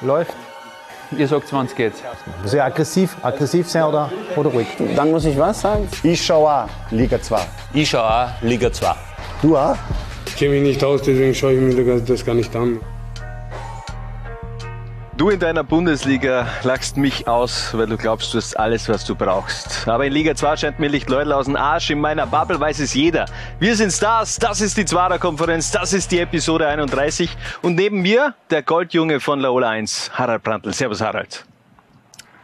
Läuft. Ihr sagt, wann es geht. Muss ich aggressiv, aggressiv sein oder, oder ruhig? Dann muss ich was sagen? Ich schaue auch Liga 2. Ich schaue auch Liga 2. Du auch? Ich kenne mich nicht aus, deswegen schaue ich mir das gar nicht an. Du in deiner Bundesliga lachst mich aus, weil du glaubst, du hast alles, was du brauchst. Aber in Liga 2 scheint mir Licht Leute aus dem Arsch. In meiner Bubble weiß es jeder. Wir sind Stars, das ist die Zwarer Konferenz, das ist die Episode 31. Und neben mir der Goldjunge von Laola 1, Harald Brandl. Servus Harald.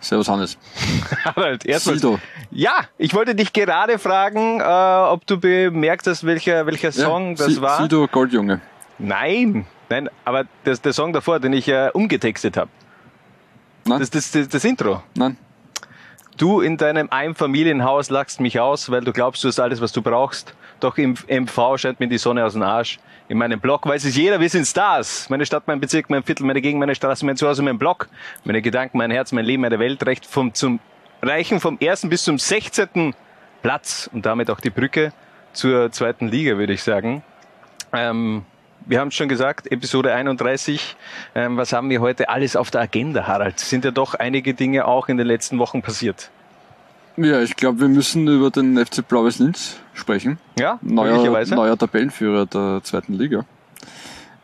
Servus Hannes. Harald, erstmal. Ja, ich wollte dich gerade fragen, äh, ob du bemerkt hast, welcher, welcher Song ja, das war. Sido Goldjunge. Nein, Nein, aber das, der Song davor, den ich äh, umgetextet habe. Das, das, das, das Intro. Nein. Du in deinem Einfamilienhaus lachst mich aus, weil du glaubst, du hast alles, was du brauchst. Doch im MV scheint mir die Sonne aus dem Arsch. In meinem Blog weiß es jeder, wir sind Stars. Meine Stadt, mein Bezirk, mein Viertel, meine Gegend, meine Straße, mein Zuhause, mein Blog. Meine Gedanken, mein Herz, mein Leben, meine Welt. Recht vom, zum Reichen vom ersten bis zum 16. Platz. Und damit auch die Brücke zur zweiten Liga, würde ich sagen. Ähm, wir haben es schon gesagt, Episode 31. Ähm, was haben wir heute alles auf der Agenda, Harald? Sind ja doch einige Dinge auch in den letzten Wochen passiert. Ja, ich glaube, wir müssen über den FC Blaues Linz sprechen. Ja, neuer, möglicherweise. neuer Tabellenführer der zweiten Liga.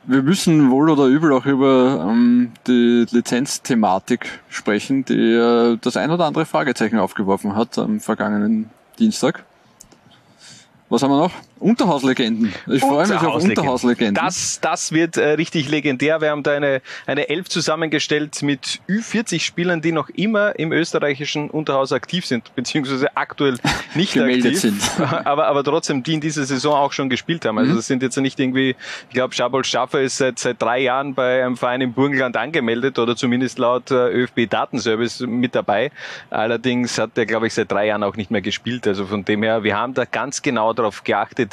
Wir müssen wohl oder übel auch über ähm, die Lizenzthematik sprechen, die äh, das ein oder andere Fragezeichen aufgeworfen hat am vergangenen Dienstag. Was haben wir noch? Unterhauslegenden. Ich freue mich auf Unterhauslegenden. Das, das wird äh, richtig legendär. Wir haben da eine, eine Elf zusammengestellt mit Ü40 Spielern, die noch immer im österreichischen Unterhaus aktiv sind, beziehungsweise aktuell nicht aktiv. Sind. aber, aber trotzdem, die in dieser Saison auch schon gespielt haben. Also Mhm. das sind jetzt nicht irgendwie, ich glaube, Schabol Schaffer ist seit, seit drei Jahren bei einem Verein im Burgenland angemeldet oder zumindest laut äh, ÖFB Datenservice mit dabei. Allerdings hat er, glaube ich, seit drei Jahren auch nicht mehr gespielt. Also von dem her, wir haben da ganz genau darauf geachtet,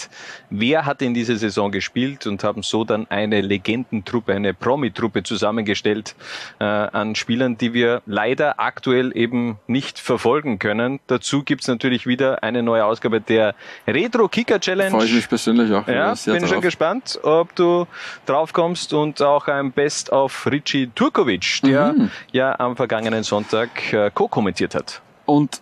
wer hat in dieser Saison gespielt und haben so dann eine Legendentruppe, eine Promi-Truppe zusammengestellt äh, an Spielern, die wir leider aktuell eben nicht verfolgen können. Dazu gibt's natürlich wieder eine neue Ausgabe der Retro Kicker Challenge. Freue ich mich persönlich auch Ja, sehr bin schon drauf. gespannt, ob du drauf kommst und auch ein Best of Richie Turkovic, der Mhm. ja am vergangenen Sonntag äh, co-kommentiert hat. Und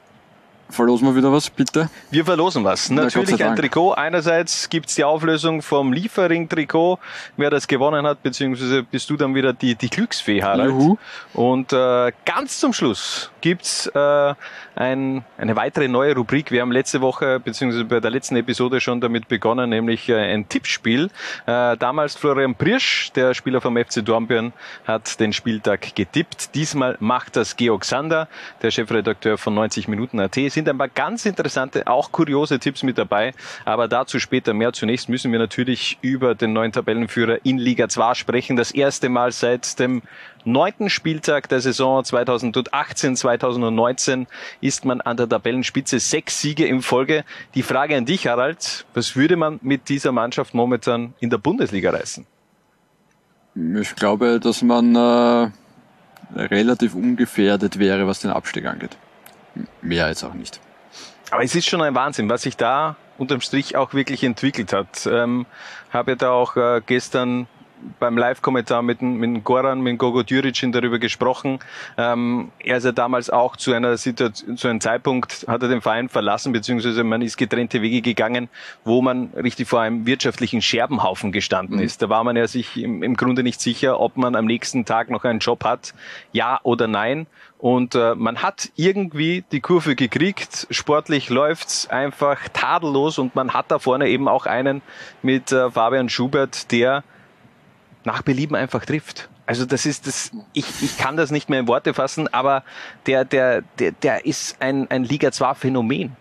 verlosen wir wieder was, bitte? Wir verlosen was. Natürlich ein. Trikot. Einerseits gibt's die Auflösung vom Liefering-Trikot, wer das gewonnen hat, beziehungsweise bist du dann wieder die, die Glücksfee, Harald. Juhu. Und äh, ganz zum Schluss gibt's äh, ein, eine weitere neue Rubrik. Wir haben letzte Woche, beziehungsweise bei der letzten Episode schon damit begonnen, nämlich äh, ein Tippspiel. Äh, damals Florian Priersch, der Spieler vom FC Dornbirn, hat den Spieltag getippt. Diesmal macht das Georg Sander, der Chefredakteur von 90 Minuten AT. Sind ein paar ganz interessante, auch kuriose Tipps mit dabei, aber dazu später mehr. Zunächst müssen wir natürlich über den neuen Tabellenführer in Liga 2 sprechen. Das erste Mal seit dem neunten Spieltag der Saison 2018-2019 ist man an der Tabellenspitze. Sechs Siege in Folge. Die Frage an dich, Harald, was würde man mit dieser Mannschaft momentan in der Bundesliga reißen? Ich glaube, dass man äh, relativ ungefährdet wäre, was den Abstieg angeht. Mehr jetzt auch nicht. Aber es ist schon ein Wahnsinn, was sich da unterm Strich auch wirklich entwickelt hat. Ähm, habe da auch äh, gestern beim Live-Kommentar mit, mit Goran, mit Gogo Djuricin darüber gesprochen. Ähm, er ist ja damals auch zu einer Situation, zu einem Zeitpunkt hat er den Verein verlassen, beziehungsweise man ist getrennte Wege gegangen, wo man richtig vor einem wirtschaftlichen Scherbenhaufen gestanden ist. Da war man ja sich im, im Grunde nicht sicher, ob man am nächsten Tag noch einen Job hat, ja oder nein. Und äh, man hat irgendwie die Kurve gekriegt. Sportlich läuft's einfach tadellos und man hat da vorne eben auch einen mit äh, Fabian Schubert, der nach Belieben einfach trifft. Also das ist das, ich, ich kann das nicht mehr in Worte fassen, aber der, der, der, der ist ein, ein Liga 2 Phänomen.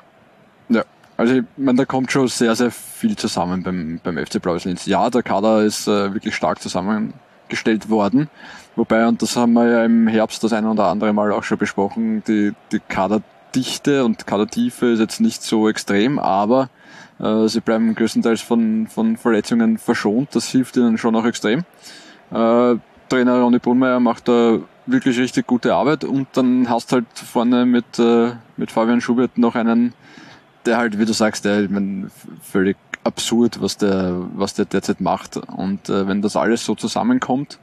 Ja, also ich meine, da kommt schon sehr, sehr viel zusammen beim, beim FC Blaues Linz. Ja, der Kader ist äh, wirklich stark zusammengestellt worden. Wobei, und das haben wir ja im Herbst das eine oder andere Mal auch schon besprochen, die, die Kaderdichte und Kadertiefe ist jetzt nicht so extrem, aber sie bleiben größtenteils von, von Verletzungen verschont. Das hilft ihnen schon auch extrem. Äh, Trainer Ronny Brunmeier macht da wirklich richtig gute Arbeit und dann hast halt vorne mit, äh, mit Fabian Schubert noch einen, der halt, wie du sagst, der ich mein, völlig absurd, was der, was der derzeit macht. Und äh, wenn das alles so zusammenkommt,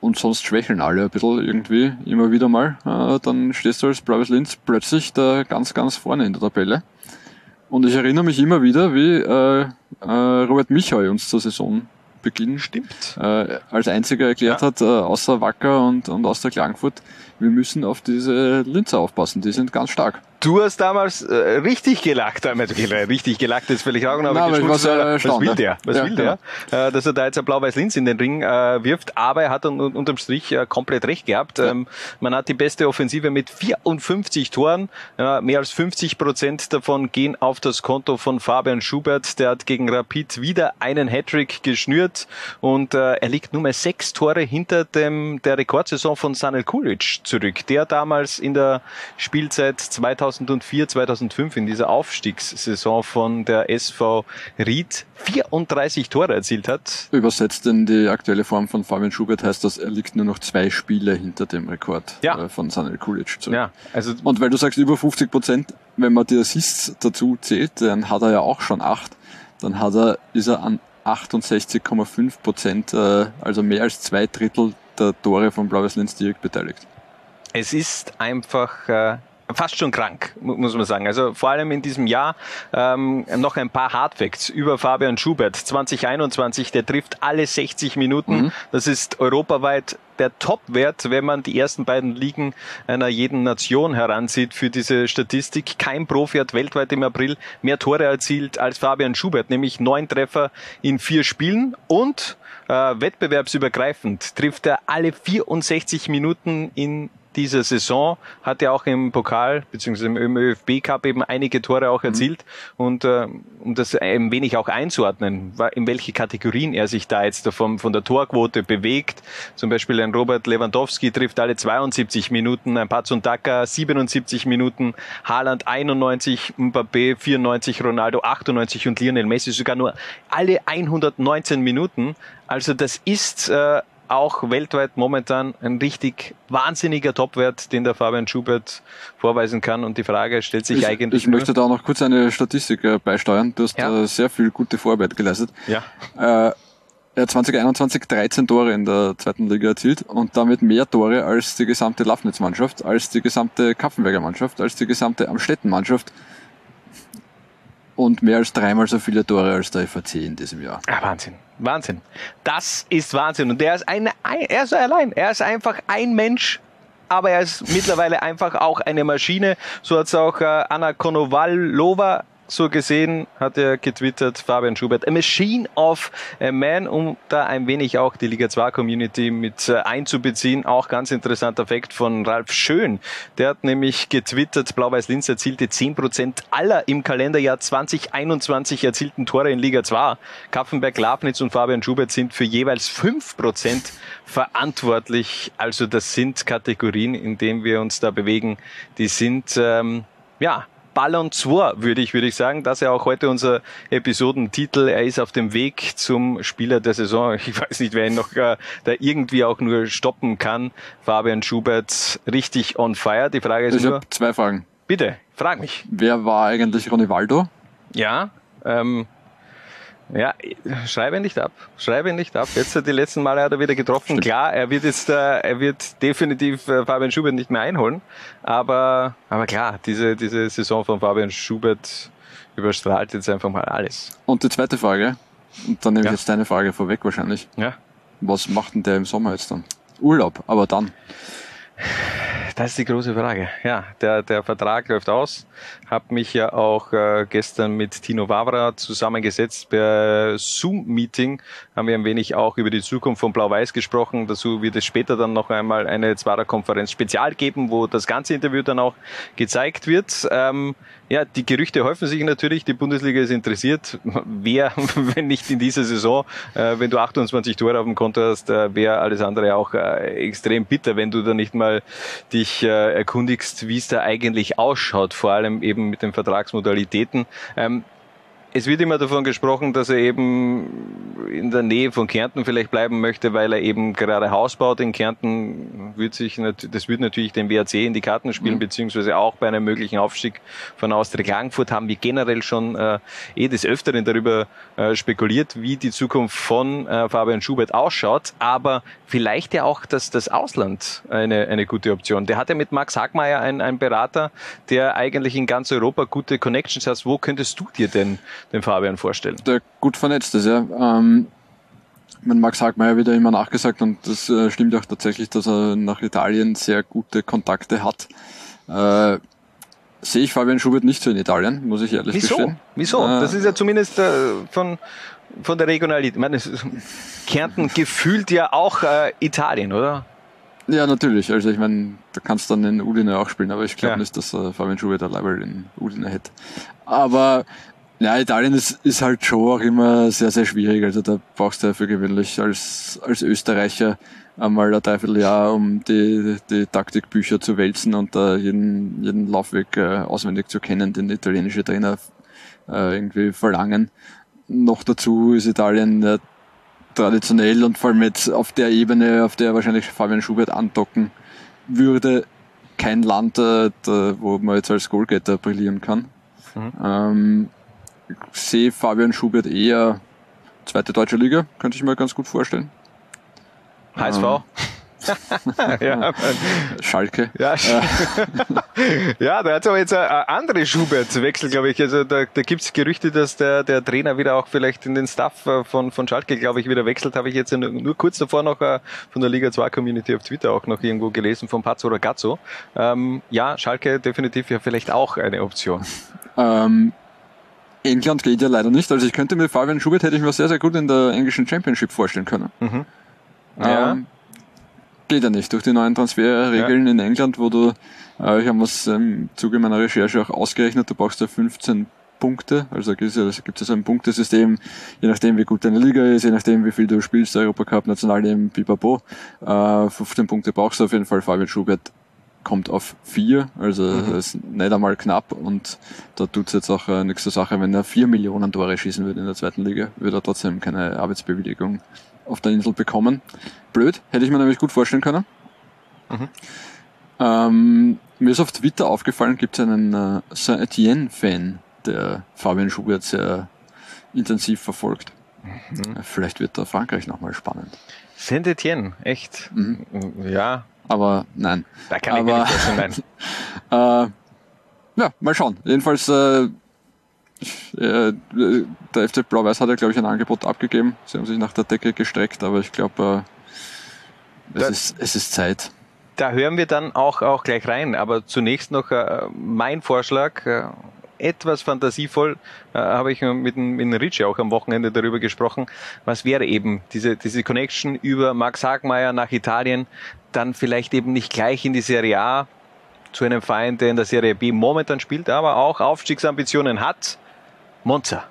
und sonst schwächeln alle ein bisschen irgendwie, immer wieder mal, äh, dann stehst du als Blaues Linz plötzlich da ganz, ganz vorne in der Tabelle. Und ich erinnere mich immer wieder, wie äh, äh, Robert Michael uns zur Saisonbeginn Stimmt. äh, als einziger erklärt hat, äh, außer Wacker und, und aus der Klagenfurt, wir müssen auf diese Linzer aufpassen, die sind ganz stark. Du hast damals äh, richtig gelacht, äh, richtig gelacht ist völlig auch, aber, sehr äh, was will ja. der? Was Ja, will der? Äh, dass er da jetzt ein blau-weiß Linz in den Ring äh, wirft, aber er hat un unterm Strich äh, komplett recht gehabt. Ähm, man hat die beste Offensive mit 54 Toren, äh, mehr als 50 Prozent davon gehen auf das Konto von Fabian Schubert, der hat gegen Rapid wieder einen Hattrick geschnürt und äh, er liegt nur mal sechs Tore hinter dem der Rekordsaison von Sanel Kulic zurück, der damals in der Spielzeit 2004, 2005 in dieser Aufstiegssaison von der SV Ried 34 Tore erzielt hat. Übersetzt in die aktuelle Form von Fabian Schubert heißt das, er liegt nur noch zwei Spiele hinter dem Rekord Ja. äh, von Sanel Kulic zurück. Ja, also Und weil du sagst über 50 Prozent, wenn man die Assists dazu zählt, dann hat er ja auch schon acht. Dann hat er, ist er an 68,5 Prozent, äh, also mehr als zwei Drittel der Tore von Blaues Linz direkt beteiligt. es ist einfach äh, fast schon krank, mu- muss man sagen. Also vor allem in diesem Jahr ähm, noch ein paar Hardfacts über Fabian Schubert. 2021, der trifft alle 60 Minuten. Das ist europaweit der Topwert, wenn man die ersten beiden Ligen einer jeden Nation heranzieht für diese Statistik. Kein Profi hat weltweit im April mehr Tore erzielt als Fabian Schubert, nämlich neun Treffer in vier Spielen und äh, wettbewerbsübergreifend trifft er alle 64 Minuten in dieser Saison, hat er auch im Pokal bzw. im ÖFB Cup eben einige Tore auch erzielt und äh, um das ein wenig auch einzuordnen, in welche Kategorien er sich da jetzt davon, von der Torquote bewegt. Zum Beispiel ein Robert Lewandowski trifft alle 72 Minuten, ein Pazundaka 77 Minuten, Haaland 91, Mbappé 94, Ronaldo 98 und Lionel Messi sogar nur alle 119 Minuten. Also das ist äh, auch weltweit momentan ein richtig wahnsinniger Topwert, den der Fabian Schubert vorweisen kann. Und die Frage stellt sich Ich, eigentlich ich möchte da auch noch kurz eine Statistik äh, beisteuern. Du hast Ja. äh, sehr viel gute Vorarbeit geleistet. ja. Äh, er hat 2021 13 Tore in der zweiten Liga erzielt und damit mehr Tore als die gesamte Lafnitz-Mannschaft, als die gesamte Kapfenberger Mannschaft, als die gesamte Amstetten-Mannschaft und mehr als dreimal so viele Tore als der FAC in diesem Jahr. Ah, Wahnsinn. Wahnsinn. Das ist Wahnsinn. Und der ist eine, ein, er ist allein. Er ist einfach ein Mensch. Aber er ist mittlerweile einfach auch eine Maschine. So hat es auch äh, Anna Konovalova so gesehen, hat er getwittert, Fabian Schubert, a machine of a man, um da ein wenig auch die Liga 2 Community mit äh, einzubeziehen. Auch ganz interessanter Fakt von Ralf Schön. Der hat nämlich getwittert, Blau-Weiß Linz erzielte 10% aller im Kalenderjahr 2021 erzielten Tore in Liga 2. Kaffenberg, Lafnitz und Fabian Schubert sind für jeweils 5% verantwortlich. Also das sind Kategorien, in denen wir uns da bewegen. Die sind, ähm, ja, Ballon 2, würde ich, würde ich sagen. Das ist ja auch heute unser Episodentitel. Er ist auf dem Weg zum Spieler der Saison. Ich weiß nicht, wer ihn noch äh, da irgendwie auch nur stoppen kann. Fabian Schubert richtig on fire. Die Frage ist Ich nur, habe zwei Fragen. bitte, frag mich. Wer war eigentlich Ronivaldo? Ja, ähm, ja, schreibe ihn nicht ab. Schreibe ihn nicht ab. Jetzt die letzten Male hat er wieder getroffen. Klar, er wird jetzt, äh, er wird definitiv äh, Fabian Schubert nicht mehr einholen. Aber, aber klar, diese, diese Saison von Fabian Schubert überstrahlt jetzt einfach mal alles. Und die zweite Frage, und dann nehme Ja. ich jetzt deine Frage vorweg wahrscheinlich. Ja. Was macht denn der im Sommer jetzt dann? Urlaub, aber dann. Das ist die große Frage. Ja, der, der Vertrag läuft aus. Hab mich ja auch äh, gestern mit Tino Wawra zusammengesetzt per Zoom-Meeting. Haben wir ein wenig auch über die Zukunft von Blau-Weiß gesprochen. Dazu wird es später dann noch einmal eine Zwarer-Konferenz spezial geben, wo das ganze Interview dann auch gezeigt wird. Ähm, ja, die Gerüchte häufen sich natürlich. Die Bundesliga ist interessiert. Wer, wenn nicht in dieser Saison, äh, wenn du 28 Tore auf dem Konto hast, äh, wäre alles andere auch äh, extrem bitter, wenn du da nicht mal dich äh, erkundigst, wie es da eigentlich ausschaut, vor allem eben mit den Vertragsmodalitäten. Ähm, es wird immer davon gesprochen, dass er eben in der Nähe von Kärnten vielleicht bleiben möchte, weil er eben gerade Haus baut in Kärnten. wird sich, das wird natürlich den WAC in die Karten spielen, Mhm. beziehungsweise auch bei einem möglichen Aufstieg von Austria Klagenfurt haben wir generell schon äh, eh des Öfteren darüber äh, spekuliert, wie die Zukunft von äh, Fabian Schubert ausschaut, aber vielleicht ja auch das, das Ausland eine, eine gute Option. Der hat ja mit Max Hagmeier einen, einen Berater, der eigentlich in ganz Europa gute Connections hat. Wo könntest du dir denn den Fabian vorstellen? der gut vernetzt ist, ja. Ähm, mein Max Hagmeier wieder immer nachgesagt und das äh, stimmt auch tatsächlich, dass er nach Italien sehr gute Kontakte hat. Äh, sehe ich Fabian Schubert nicht so in Italien, muss ich ehrlich Wieso? gestehen. Wieso? Äh, Das ist ja zumindest äh, von, von der Regionalität. Ich meine, Kärnten gefühlt ja auch äh, Italien, oder? Ja, natürlich. Also ich meine, da kannst du dann in Udine auch spielen, aber ich glaube Ja. nicht, dass äh, Fabian Schubert ein Level in Udine hätte. Aber ja, Italien ist, ist halt schon auch immer sehr, sehr schwierig. Also da brauchst du ja für gewöhnlich als, als Österreicher einmal ein Dreivierteljahr, um die, die Taktikbücher zu wälzen und da jeden, jeden Laufweg äh, auswendig zu kennen, den italienische Trainer äh, irgendwie verlangen. Noch dazu ist Italien äh, traditionell und vor allem jetzt auf der Ebene, auf der wahrscheinlich Fabian Schubert andocken würde, kein Land, äh, da, wo man jetzt als Goalgetter brillieren kann. Ähm, ich sehe Fabian Schubert eher zweite deutsche Liga, könnte ich mir ganz gut vorstellen. HSV? ja, Schalke. ja, ja, da hat es aber jetzt eine andere Schubert-Wechsel, glaube ich. Also da, da gibt es Gerüchte, dass der, der Trainer wieder auch vielleicht in den Staff äh, von, von Schalke, glaube ich, wieder wechselt. Habe ich jetzt nur, kurz davor noch äh, von der Liga 2 Community auf Twitter auch noch irgendwo gelesen, von Pazzo Ragazzo. Ähm, ja, Schalke definitiv ja vielleicht auch eine Option. Ähm, England geht ja leider nicht. Also ich könnte mir Fabian Schubert hätte ich mir sehr, sehr gut in der englischen Championship vorstellen können. Mhm. Ja. Ähm, geht ja nicht. Durch die neuen Transferregeln in England, wo du, äh, ich habe es im Zuge meiner Recherche auch ausgerechnet, du brauchst ja 15 Punkte, also gibt es ja, ja so ein Punktesystem, je nachdem wie gut deine Liga ist, je nachdem wie viel du spielst, Europacup, Nationalteam, pipapo, äh, 15 Punkte brauchst du auf jeden Fall, Fabian Schubert kommt auf vier, also das ist nicht einmal knapp und da tut's jetzt auch äh, nichts zur Sache, wenn er vier Millionen Tore schießen würde in der zweiten Liga, würde er trotzdem keine Arbeitsbewilligung auf der Insel bekommen. Blöd, hätte ich mir nämlich gut vorstellen können. Ähm, mir ist auf Twitter aufgefallen, gibt es einen äh, Saint-Etienne-Fan, der Fabian Schubert sehr intensiv verfolgt. Äh, Vielleicht wird da Frankreich nochmal spannend. Saint-Etienne, echt? Ja, Aber nein. da kann ich mir nicht nein. Äh, ja, mal schauen. Jedenfalls, äh, äh, der FC Blau-Weiß hat ja, glaube ich, ein Angebot abgegeben. Sie haben sich nach der Decke gestreckt, aber ich glaube, äh, es, ist, es ist Zeit. Da hören wir dann auch, auch gleich rein. Aber zunächst noch äh, mein Vorschlag. Äh, etwas fantasievoll äh, habe ich mit, mit dem Ritchie auch am Wochenende darüber gesprochen. Was wäre eben diese, diese Connection über Max Hagmeier nach Italien, dann vielleicht eben nicht gleich in die Serie A zu einem Verein, der in der Serie B momentan spielt, aber auch Aufstiegsambitionen hat. Monza.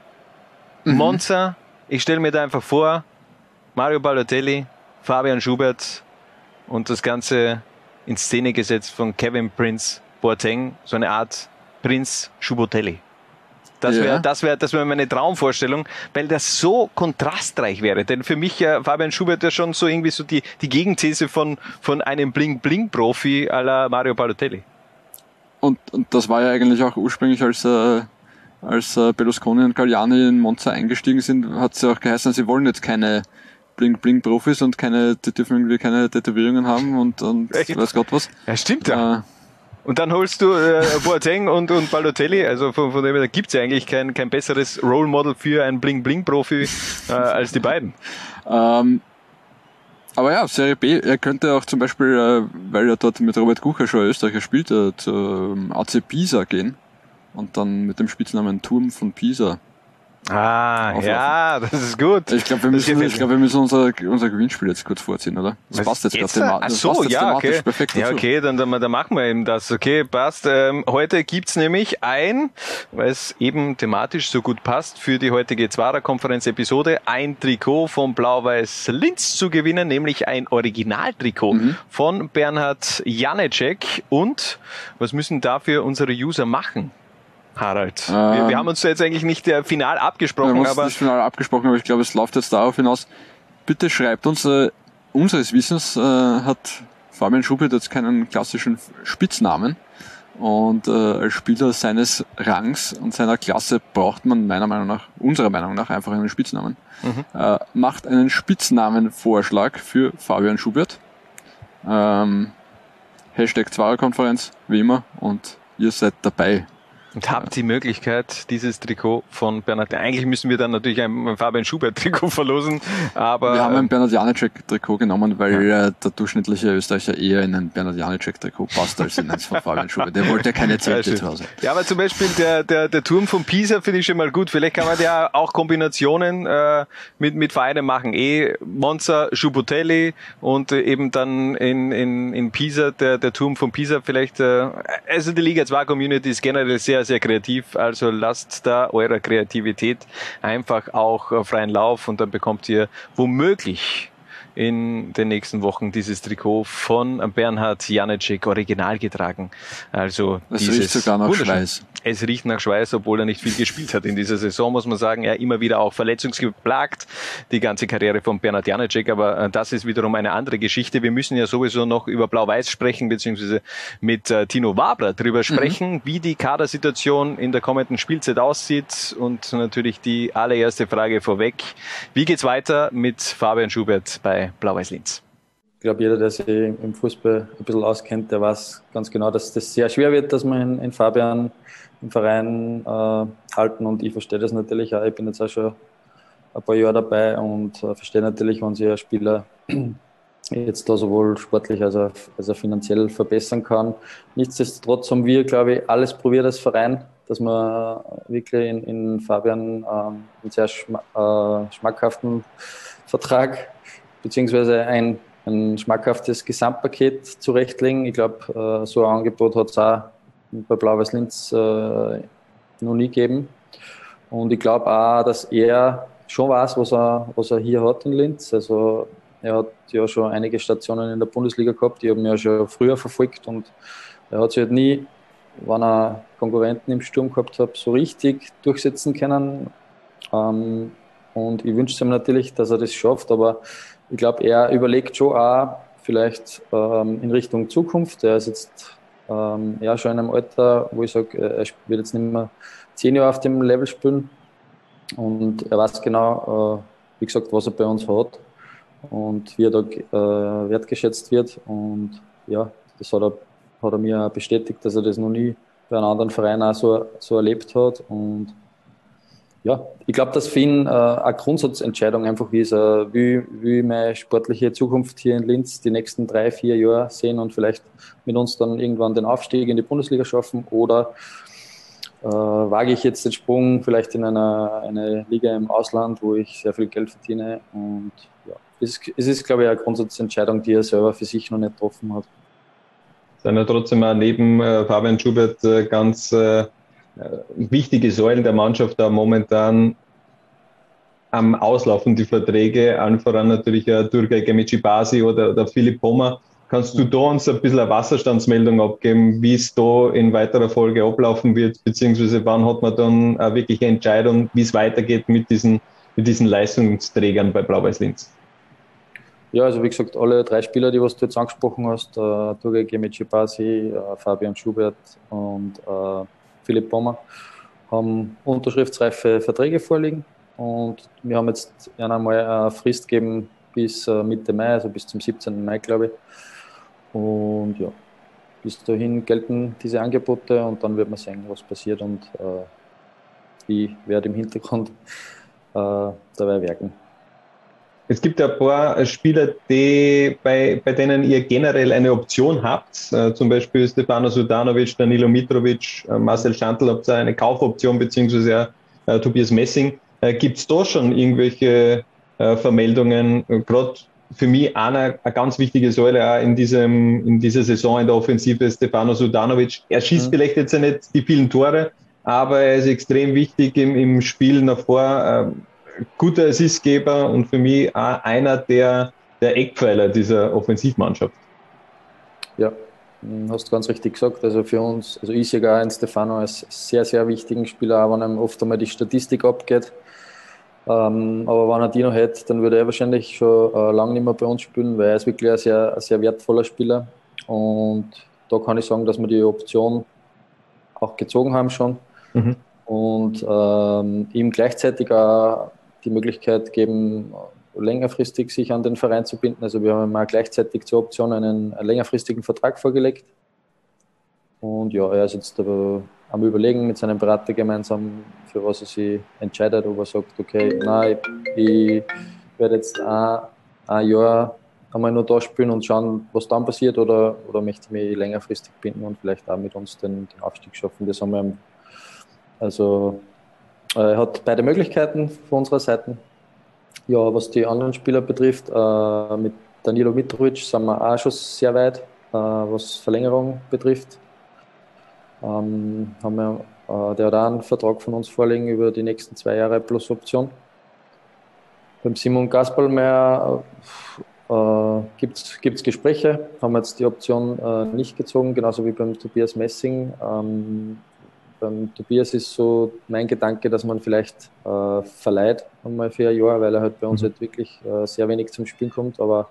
Monza, ich stelle mir da einfach vor, Mario Balotelli, Fabian Schubert und das Ganze in Szene gesetzt von Kevin Prince Boateng, so eine Art Prinz Schubotelli. Das Ja. wäre das wäre das wäre meine Traumvorstellung, weil das so kontrastreich wäre. Denn für mich äh, Fabian Schubert ja schon so irgendwie so die die Gegenthese von von einem Bling Bling Profi à la Mario Balotelli. Und, und das war ja eigentlich auch ursprünglich, als, äh, als äh, Berlusconi und Galliani in Monza eingestiegen sind, hat es ja auch geheißen, sie wollen jetzt keine Bling-Bling-Profis und keine, die dürfen irgendwie keine Tätowierungen haben und, und Echt? weiß Gott was. Ja, stimmt Äh, Und dann holst du äh, Boateng und, und Balotelli, also von, von dem her, da gibt's ja eigentlich kein, kein besseres Role Model für einen Bling-Bling-Profi äh, als die beiden. ähm, aber ja, Serie B, er könnte auch zum Beispiel, äh, weil er dort mit Robert Kucher schon Österreicher spielt, äh, zum AC Pisa gehen und dann mit dem Spitznamen Turm von Pisa. Ah, Auflaufen. ja, das ist gut. Ich glaube, wir müssen, ich glaube, wir müssen unser, unser Gewinnspiel jetzt kurz vorziehen, oder? Das Was, passt jetzt, gerade thema- Ach so, ja, thematisch okay. perfekt Ja, dazu. okay, dann, dann, dann machen wir eben das. Okay, passt. Ähm, heute gibt's nämlich ein, weil es eben thematisch so gut passt, für die heutige Zwarer-Konferenz-Episode ein Trikot von Blau-Weiß Linz zu gewinnen, nämlich ein Originaltrikot Mhm. von Bernhard Janecek. Und was müssen dafür unsere User machen? Harald. wir, Ähm, wir haben uns jetzt eigentlich nicht äh, final Wir abgesprochen, haben uns aber nicht final abgesprochen, aber ich glaube, es läuft jetzt darauf hinaus. Bitte schreibt uns, äh, unseres Wissens äh, hat Fabian Schubert hat keinen klassischen Spitznamen. Und äh, als Spieler seines Rangs und seiner Klasse braucht man meiner Meinung nach, unserer Meinung nach, einfach einen Spitznamen. Mhm. Äh, macht einen Spitznamenvorschlag für Fabian Schubert. Ähm, Hashtag Zwarer-Konferenz, wie immer, und ihr seid dabei. Und habt die Möglichkeit, dieses Trikot von Bernhard, eigentlich müssen wir dann natürlich ein Fabian Schubert-Trikot verlosen, aber... Wir haben ein Bernhard Janicek-Trikot genommen, weil ja. der durchschnittliche Österreicher eher in ein Bernhard Janicek-Trikot passt als in eins von Fabian Schubert. Der wollte ja keine Zelte zu Hause. Ja, aber zum Beispiel der, der, der Turm von Pisa finde ich schon mal gut. Vielleicht kann man ja auch Kombinationen äh, mit, mit Vereinen machen. Eh Monza, Schubotelli und äh, eben dann in, in, in Pisa, der, der Turm von Pisa vielleicht... Äh, also die Liga 2 Community ist generell sehr sehr, sehr kreativ. Also lasst da eurer Kreativität einfach auch freien Lauf und dann bekommt ihr womöglich in den nächsten Wochen dieses Trikot von Bernhard Janecek original getragen. Also es riecht sogar nach Schweiß. Es riecht nach Schweiß, obwohl er nicht viel gespielt hat in dieser Saison, muss man sagen. Er immer wieder auch verletzungsgeplagt, die ganze Karriere von Bernhard Janecek. Aber äh, das ist wiederum eine andere Geschichte. Wir müssen ja sowieso noch über Blau-Weiß sprechen, beziehungsweise mit äh, Tino Wabler darüber mhm. sprechen, mhm. wie die Kadersituation in der kommenden Spielzeit aussieht. Und natürlich die allererste Frage vorweg. Wie geht's weiter mit Fabian Schubert bei Blau-Weiß Linz? Ich glaube, jeder, der sich im Fußball ein bisschen auskennt, der weiß ganz genau, dass das sehr schwer wird, dass man in, Fabian im Verein äh, halten und ich verstehe das natürlich auch. Ich bin jetzt auch schon ein paar Jahre dabei und äh, verstehe natürlich, wenn sich ein Spieler jetzt da sowohl sportlich als auch, als auch finanziell verbessern kann. Nichtsdestotrotz haben wir, glaube ich, alles probiert als Verein, dass wir wirklich in, in Fabian ähm, einen sehr schma äh, schmackhaften Vertrag beziehungsweise ein, ein schmackhaftes Gesamtpaket zurechtlegen. Ich glaube, äh, so ein Angebot hat es auch bei Blau-Weiß Linz äh, noch nie gegeben. Und ich glaube auch, dass er schon weiß, was er, was er hier hat in Linz. Also er hat ja schon einige Stationen in der Bundesliga gehabt, die haben ja schon früher verfolgt und er hat sich halt nie, wenn er Konkurrenten im Sturm gehabt hat, so richtig durchsetzen können. Ähm, und ich wünsche ihm natürlich, dass er das schafft, aber ich glaube, er überlegt schon auch vielleicht ähm, in Richtung Zukunft. Er ist jetzt ähm, ja, schon in einem Alter, wo ich sage, er wird jetzt nicht mehr zehn Jahre auf dem Level spielen. Und er weiß genau, äh, wie gesagt, was er bei uns hat und wie er da äh, wertgeschätzt wird. Und ja, das hat er, hat er mir bestätigt, dass er das noch nie bei einem anderen Verein auch so, so erlebt hat. Und ja, ich glaube, dass für ihn äh, eine Grundsatzentscheidung einfach ist, äh, wie, wie meine sportliche Zukunft hier in Linz die nächsten drei, vier Jahre sehen und vielleicht mit uns dann irgendwann den Aufstieg in die Bundesliga schaffen oder äh, wage ich jetzt den Sprung vielleicht in eine, eine Liga im Ausland, wo ich sehr viel Geld verdiene und ja, es ist, es ist glaube ich, eine Grundsatzentscheidung, die er selber für sich noch nicht getroffen hat. Sind ja trotzdem auch neben äh, Fabian Schubert äh, ganz äh, wichtige Säulen der Mannschaft da momentan am Auslaufen, die Verträge, allen voran natürlich ja Durga Gemici Basi oder, oder Philipp Pommer. Kannst du da uns ein bisschen eine Wasserstandsmeldung abgeben, wie es da in weiterer Folge ablaufen wird, beziehungsweise wann hat man dann eine wirkliche Entscheidung, wie es weitergeht mit diesen, mit diesen Leistungsträgern bei Blau-Weiß Linz? Ja, also wie gesagt, alle drei Spieler, die was du jetzt angesprochen hast, äh, Durga Gemici Basi, äh, Fabian Schubert und äh, Philipp Bommer, haben unterschriftsreife Verträge vorliegen und wir haben jetzt einmal eine Frist gegeben bis äh, Mitte Mai, also bis zum 17. Mai, glaube ich. Und ja, bis dahin gelten diese Angebote und dann wird man sehen, was passiert und äh, ich werde im Hintergrund äh, dabei werken. Es gibt ein paar Spieler, die, bei, bei denen ihr generell eine Option habt. Äh, zum Beispiel Stefano Sudanovic, Danilo Mitrovic, äh, Marcel Schantl habt ihr eine Kaufoption, beziehungsweise äh, Tobias Messing. Äh, gibt es da schon irgendwelche äh, Vermeldungen? Gerade für mich eine, eine ganz wichtige Säule auch in, diesem, in dieser Saison in der Offensive, Stefano Sudanovic. Er schießt mhm. vielleicht jetzt nicht die vielen Tore, aber er ist extrem wichtig im, im Spiel nach vor. Ähm, guter Assistgeber und für mich auch einer der, der Eckpfeiler dieser Offensivmannschaft. Ja, hast ganz richtig gesagt. Also für uns, also ich sehe gar einen Stefano als sehr, sehr wichtigen Spieler, auch wenn einem oft einmal die Statistik abgeht. Ähm, aber wenn er die noch hätte, dann würde er wahrscheinlich schon äh, lange nicht mehr bei uns spielen, weil er ist wirklich ein sehr, ein sehr wertvoller Spieler. Und da kann ich sagen, dass wir die Option auch gezogen haben schon. Mhm. Und ähm, ihm gleichzeitig auch die Möglichkeit geben, längerfristig sich an den Verein zu binden. Also wir haben mal gleichzeitig zur Option einen, einen längerfristigen Vertrag vorgelegt. Und ja, er ist jetzt aber am Überlegen mit seinem Berater gemeinsam, für was er sich entscheidet, ob er sagt, okay, nein, ich, ich werde jetzt ein, ein Jahr einmal nur da spielen und schauen, was dann passiert, oder, oder möchte ich mich längerfristig binden und vielleicht auch mit uns den, den Aufstieg schaffen. Das haben wir, also er hat beide Möglichkeiten von unserer Seite. Ja, was die anderen Spieler betrifft, äh, mit Danilo Mitrovic sind wir auch schon sehr weit, äh, was Verlängerung betrifft. Ähm, haben wir, äh, der hat auch einen Vertrag von uns vorliegen über die nächsten zwei Jahre plus Option. Beim Simon Gaspalmeier äh, gibt es Gespräche, haben jetzt die Option äh, nicht gezogen, genauso wie beim Tobias Messing. Ähm, beim Tobias ist so mein Gedanke, dass man vielleicht äh, verleiht einmal für ein Jahr, weil er halt bei uns mhm. halt wirklich äh, sehr wenig zum Spielen kommt, aber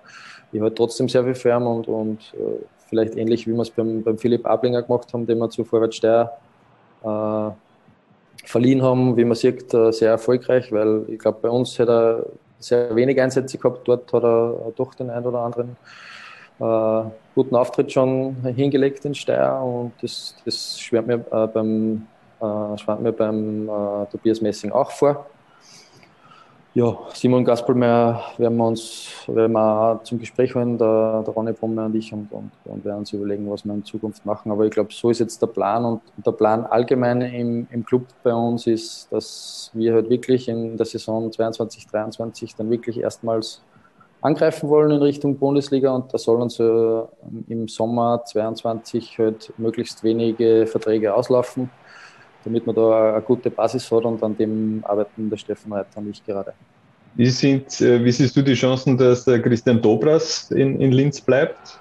ich halt trotzdem sehr viel Firm und, und äh, vielleicht ähnlich wie wir es beim, beim Philipp Ablinger gemacht haben, den wir zu Vorwärtssteier äh, verliehen haben, wie man sieht, äh, sehr erfolgreich, weil ich glaube, bei uns hat er sehr wenig Einsätze gehabt, dort hat er doch den einen oder anderen äh, guten Auftritt schon hingelegt in Steyr und das, das schwärmt mir äh, beim, äh, schwärmt mir beim äh, Tobias Messing auch vor. Ja, Simon Gaspelmeier werden wir uns werden wir zum Gespräch holen, der, der Ronny Brummer und ich, und, und, und, werden uns überlegen, was wir in Zukunft machen. Aber ich glaube, so ist jetzt der Plan und der Plan allgemein im, im Club bei uns ist, dass wir halt wirklich in der Saison 22, 23 dann wirklich erstmals angreifen wollen in Richtung Bundesliga und da soll uns äh, im Sommer 22 halt möglichst wenige Verträge auslaufen damit man da eine gute Basis hat und an dem arbeiten der Steffen Reiter und ich gerade. Wie, sind, äh, wie siehst du die Chancen, dass der Christian Dobras in, in Linz bleibt?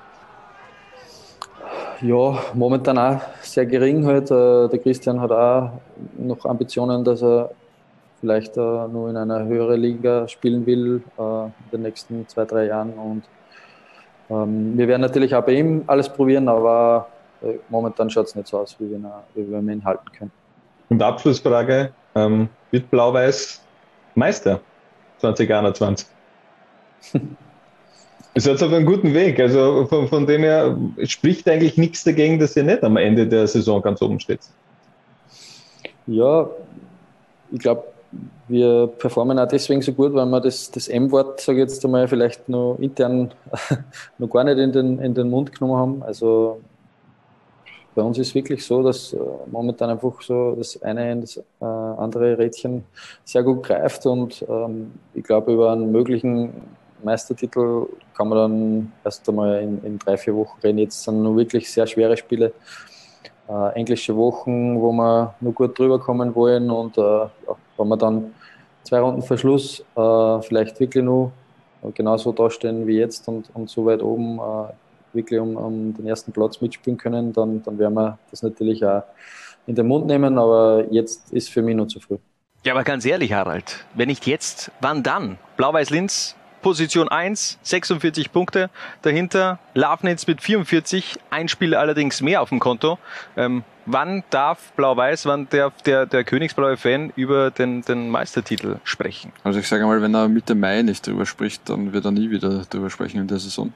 Ja, momentan auch sehr gering halt. Äh, der Christian hat auch noch Ambitionen, dass er vielleicht äh, nur in einer höheren Liga spielen will in den nächsten zwei, drei Jahren. Und ähm, wir werden natürlich auch bei ihm alles probieren, aber momentan schaut es nicht so aus, wie wir, wie wir ihn halten können. Und Abschlussfrage, ähm, wird Blau-Weiß Meister 2021? Ihr seid auf einem guten Weg. Also von, von dem her spricht eigentlich nichts dagegen, dass ihr nicht am Ende der Saison ganz oben steht. Ja, ich glaube, wir performen auch deswegen so gut, weil wir das, das M-Wort, sage ich jetzt einmal, vielleicht noch intern noch gar nicht in den, in den Mund genommen haben. Also bei uns ist es wirklich so, dass äh, momentan einfach so das eine und das äh, andere Rädchen sehr gut greift und ähm, ich glaube, über einen möglichen Meistertitel kann man dann erst einmal in, in drei, vier Wochen reden. Jetzt sind nur wirklich sehr schwere Spiele. Äh, englische Wochen, wo wir nur gut drüber kommen wollen und äh, ja, wenn wir dann zwei Runden Verschluss äh, vielleicht wirklich nur genauso dastehen wie jetzt und, und so weit oben äh, wirklich um, um den ersten Platz mitspielen können, dann, dann werden wir das natürlich auch in den Mund nehmen, aber jetzt ist für mich noch zu früh. Ja, aber ganz ehrlich, Harald, wenn nicht jetzt, wann dann? Blau-Weiß-Linz, Position 1, 46 Punkte. Dahinter Lafnitz mit 44, ein Spiel allerdings mehr auf dem Konto. Ähm, wann darf Blau-Weiß, wann darf der, der Königsblaue Fan über den, den Meistertitel sprechen? Also ich sage mal, wenn er Mitte Mai nicht drüber spricht, dann wird er nie wieder drüber sprechen in der Saison.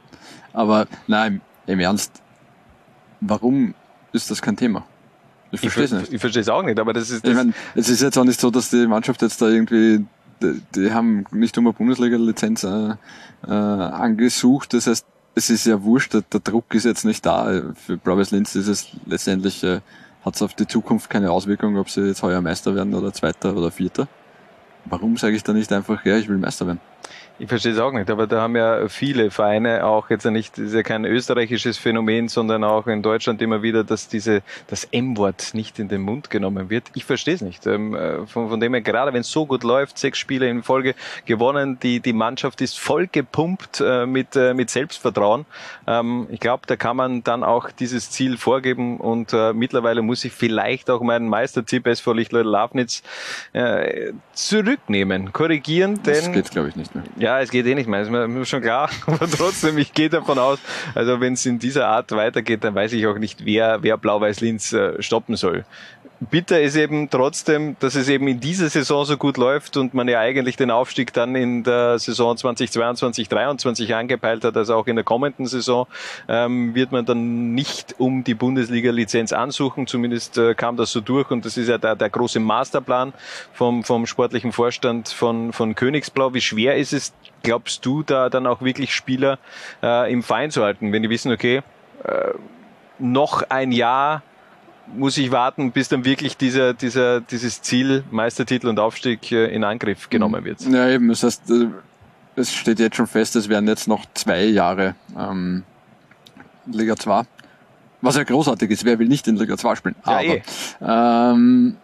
Aber nein, im Ernst, warum ist das kein Thema? Ich verstehe es nicht. Ich verstehe es auch nicht, aber das ist. Das ich meine, es ist jetzt auch nicht so, dass die Mannschaft jetzt da irgendwie, die, die haben nicht eine Bundesliga-Lizenz äh, äh, angesucht. Das heißt, es ist ja wurscht, der, Druck ist jetzt nicht da. Für Blau Linz ist es letztendlich, äh, hat es auf die Zukunft keine Auswirkung, ob sie jetzt heuer Meister werden oder Zweiter oder Vierter. Warum sage ich da nicht einfach, ja, ich will Meister werden? Ich verstehe es auch nicht, aber da haben ja viele Vereine auch jetzt nicht, das ist ja kein österreichisches Phänomen, sondern auch in Deutschland immer wieder, dass diese, das M-Wort nicht in den Mund genommen wird. Ich verstehe es nicht. Ähm, äh, von, von dem her, gerade wenn es so gut läuft, sechs Spiele in Folge gewonnen, die, die Mannschaft ist voll gepumpt äh, mit, äh, mit Selbstvertrauen. Ähm, ich glaube, da kann man dann auch dieses Ziel vorgeben und mittlerweile muss ich vielleicht auch meinen Meistertipp SV Lichtleut Lafnitz zurücknehmen, korrigieren, denn... Das geht, glaube ich, nicht mehr. Ja, es geht eh nicht mehr, ist mir schon klar. Aber trotzdem, ich gehe davon aus, also wenn es in dieser Art weitergeht, dann weiß ich auch nicht, wer, wer Blau-Weiß-Linz äh, stoppen soll bitter ist eben trotzdem, dass es eben in dieser Saison so gut läuft und man ja eigentlich den Aufstieg dann in der Saison 2022, 2023 angepeilt hat, also auch in der kommenden Saison ähm, wird man dann nicht um die Bundesliga-Lizenz ansuchen. Zumindest äh, kam das so durch und das ist ja der, der große Masterplan vom, vom sportlichen Vorstand von, von Königsblau. Wie schwer ist es, glaubst du, da dann auch wirklich Spieler äh, im Verein zu halten, wenn die wissen, okay, äh, noch ein Jahr muss ich warten, bis dann wirklich dieser, dieser, dieses Ziel, Meistertitel und Aufstieg äh, in Angriff genommen wird. Ja, eben. Das heißt, äh, es steht jetzt schon fest, es werden jetzt noch zwei Jahre ähm, Liga 2. Was ja großartig ist, wer will nicht in Liga 2 spielen? Ja, Aber, eh. ähm,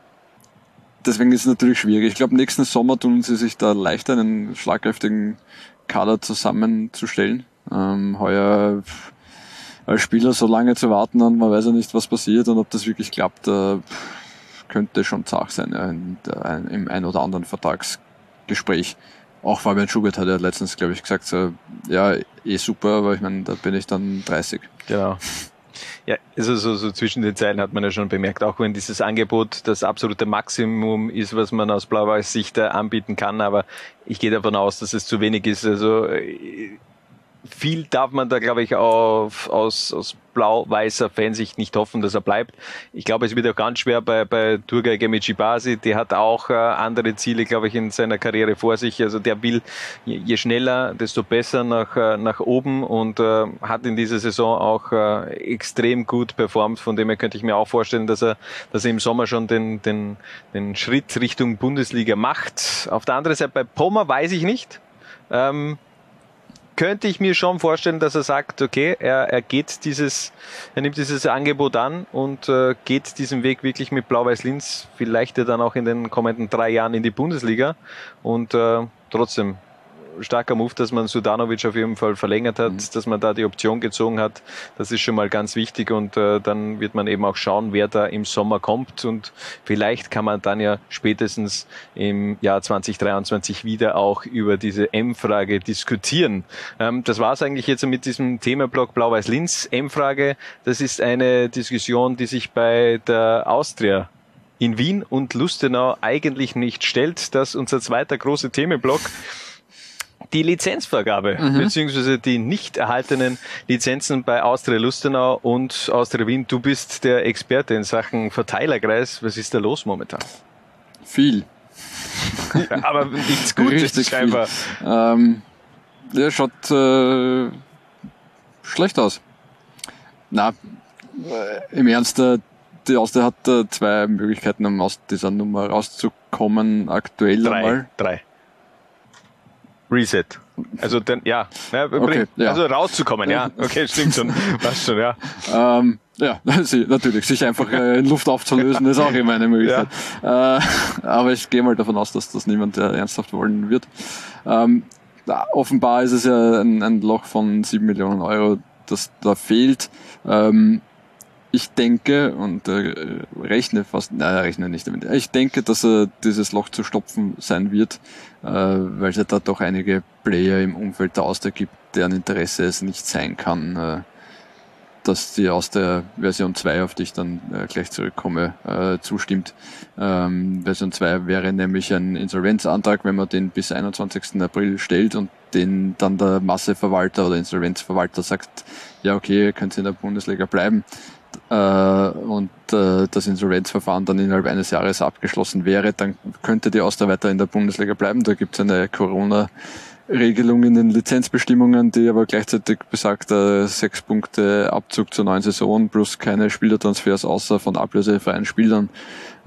deswegen ist es natürlich schwierig. Ich glaube, nächsten Sommer tun sie sich da leichter, einen schlagkräftigen Kader zusammenzustellen. Ähm, heuer als Spieler so lange zu warten und man weiß ja nicht, was passiert und ob das wirklich klappt, äh, könnte schon zart sein in, im ein oder anderen Vertragsgespräch. Auch Fabian Schubert hat ja letztens, glaube ich, gesagt, so, ja, eh super, aber ich meine, da bin ich dann 30. Genau. Ja, also so, so zwischen den Zeilen hat man ja schon bemerkt, auch wenn dieses Angebot das absolute Maximum ist, was man aus Blau-Weiß Sicht anbieten kann, aber ich gehe davon aus, dass es zu wenig ist. Also viel darf man da, glaube ich, auf, aus, aus blau-weißer Fansicht nicht hoffen, dass er bleibt. Ich glaube, es wird auch ganz schwer bei, bei Turgay Gemicibasi. Der hat auch äh, andere Ziele, glaube ich, in seiner Karriere vor sich. Also der will je, je schneller, desto besser nach, äh, nach oben und äh, hat in dieser Saison auch äh, extrem gut performt. Von dem her könnte ich mir auch vorstellen, dass er, dass er im Sommer schon den, den, den Schritt Richtung Bundesliga macht. Auf der anderen Seite bei Poma weiß ich nicht. Ähm, könnte ich mir schon vorstellen, dass er sagt, okay, er, er geht dieses, er nimmt dieses Angebot an und äh, geht diesen Weg wirklich mit Blau-Weiß-Linz, vielleicht ja dann auch in den kommenden drei Jahren in die Bundesliga. Und äh, trotzdem starker Move, dass man Sudanovic auf jeden Fall verlängert hat, mhm. dass man da die Option gezogen hat. Das ist schon mal ganz wichtig und äh, dann wird man eben auch schauen, wer da im Sommer kommt und vielleicht kann man dann ja spätestens im Jahr 2023 wieder auch über diese M-Frage diskutieren. Ähm, das war es eigentlich jetzt mit diesem Themablock Blau-Weiß-Linz. M-Frage, das ist eine Diskussion, die sich bei der Austria in Wien und Lustenau eigentlich nicht stellt. Das ist unser zweiter großer Themenblock die Lizenzvergabe, mhm. beziehungsweise die nicht erhaltenen Lizenzen bei Austria Lustenau und Austria Wien. Du bist der Experte in Sachen Verteilerkreis. Was ist da los momentan? Viel. Aber nichts Gutes Richtig scheinbar. Ähm, der schaut äh, schlecht aus. Na, äh, im Ernst, äh, die Austria hat äh, zwei Möglichkeiten, um aus dieser Nummer rauszukommen. Aktuell drei, einmal. Drei. Reset. Also dann, ja, ja, Okay, ja. also rauszukommen, ja. Okay, stimmt schon. Passt schon, ja. Ähm, ja, natürlich. Sich einfach äh, in Luft aufzulösen, ist auch immer eine Möglichkeit. Äh, aber ich gehe mal davon aus, dass das niemand ernsthaft wollen wird. Ähm, offenbar ist es ja ein, ein Loch von sieben Millionen Euro, das da fehlt. Ähm, ich denke und äh, rechne fast, nein, rechne nicht damit. Ich denke, dass äh, dieses Loch zu stopfen sein wird, äh, weil es ja da doch einige Player im Umfeld der Austria gibt, deren Interesse es nicht sein kann, äh, dass die aus der Version 2, auf die ich dann äh, gleich zurückkomme, äh, zustimmt. Ähm, Version 2 wäre nämlich ein Insolvenzantrag, wenn man den bis 21. April stellt und den dann der Masseverwalter oder Insolvenzverwalter sagt, ja okay, ihr könnt in der Bundesliga bleiben und äh, das Insolvenzverfahren dann innerhalb eines Jahres abgeschlossen wäre, dann könnte die Austria weiter in der Bundesliga bleiben. Da gibt es eine Corona Regelung in den Lizenzbestimmungen, die aber gleichzeitig besagt, äh, sechs Punkte Abzug zur neuen Saison plus keine Spielertransfers außer von ablösefreien Spielern.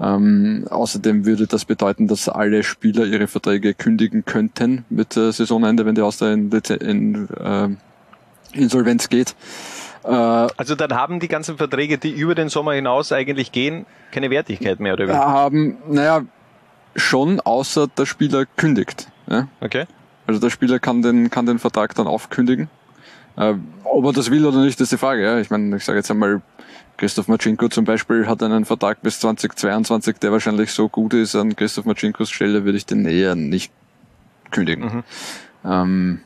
Ähm, außerdem würde das bedeuten, dass alle Spieler ihre Verträge kündigen könnten mit äh, Saisonende, wenn die aus der in, in äh, Insolvenz geht. Äh, also dann haben die ganzen Verträge, die über den Sommer hinaus eigentlich gehen, keine Wertigkeit mehr, oder wie? Haben, naja, schon, außer der Spieler kündigt. Ja? Okay. Also der Spieler kann den, kann den Vertrag dann aufkündigen. Äh, ob er das will oder nicht, ist die Frage. Ja. Ich meine, ich sage jetzt einmal, Christoph Machinko zum Beispiel hat einen Vertrag bis 2022, der wahrscheinlich so gut ist. An Christoph Machinkos Stelle würde ich den eher nicht kündigen. Mhm. Ähm,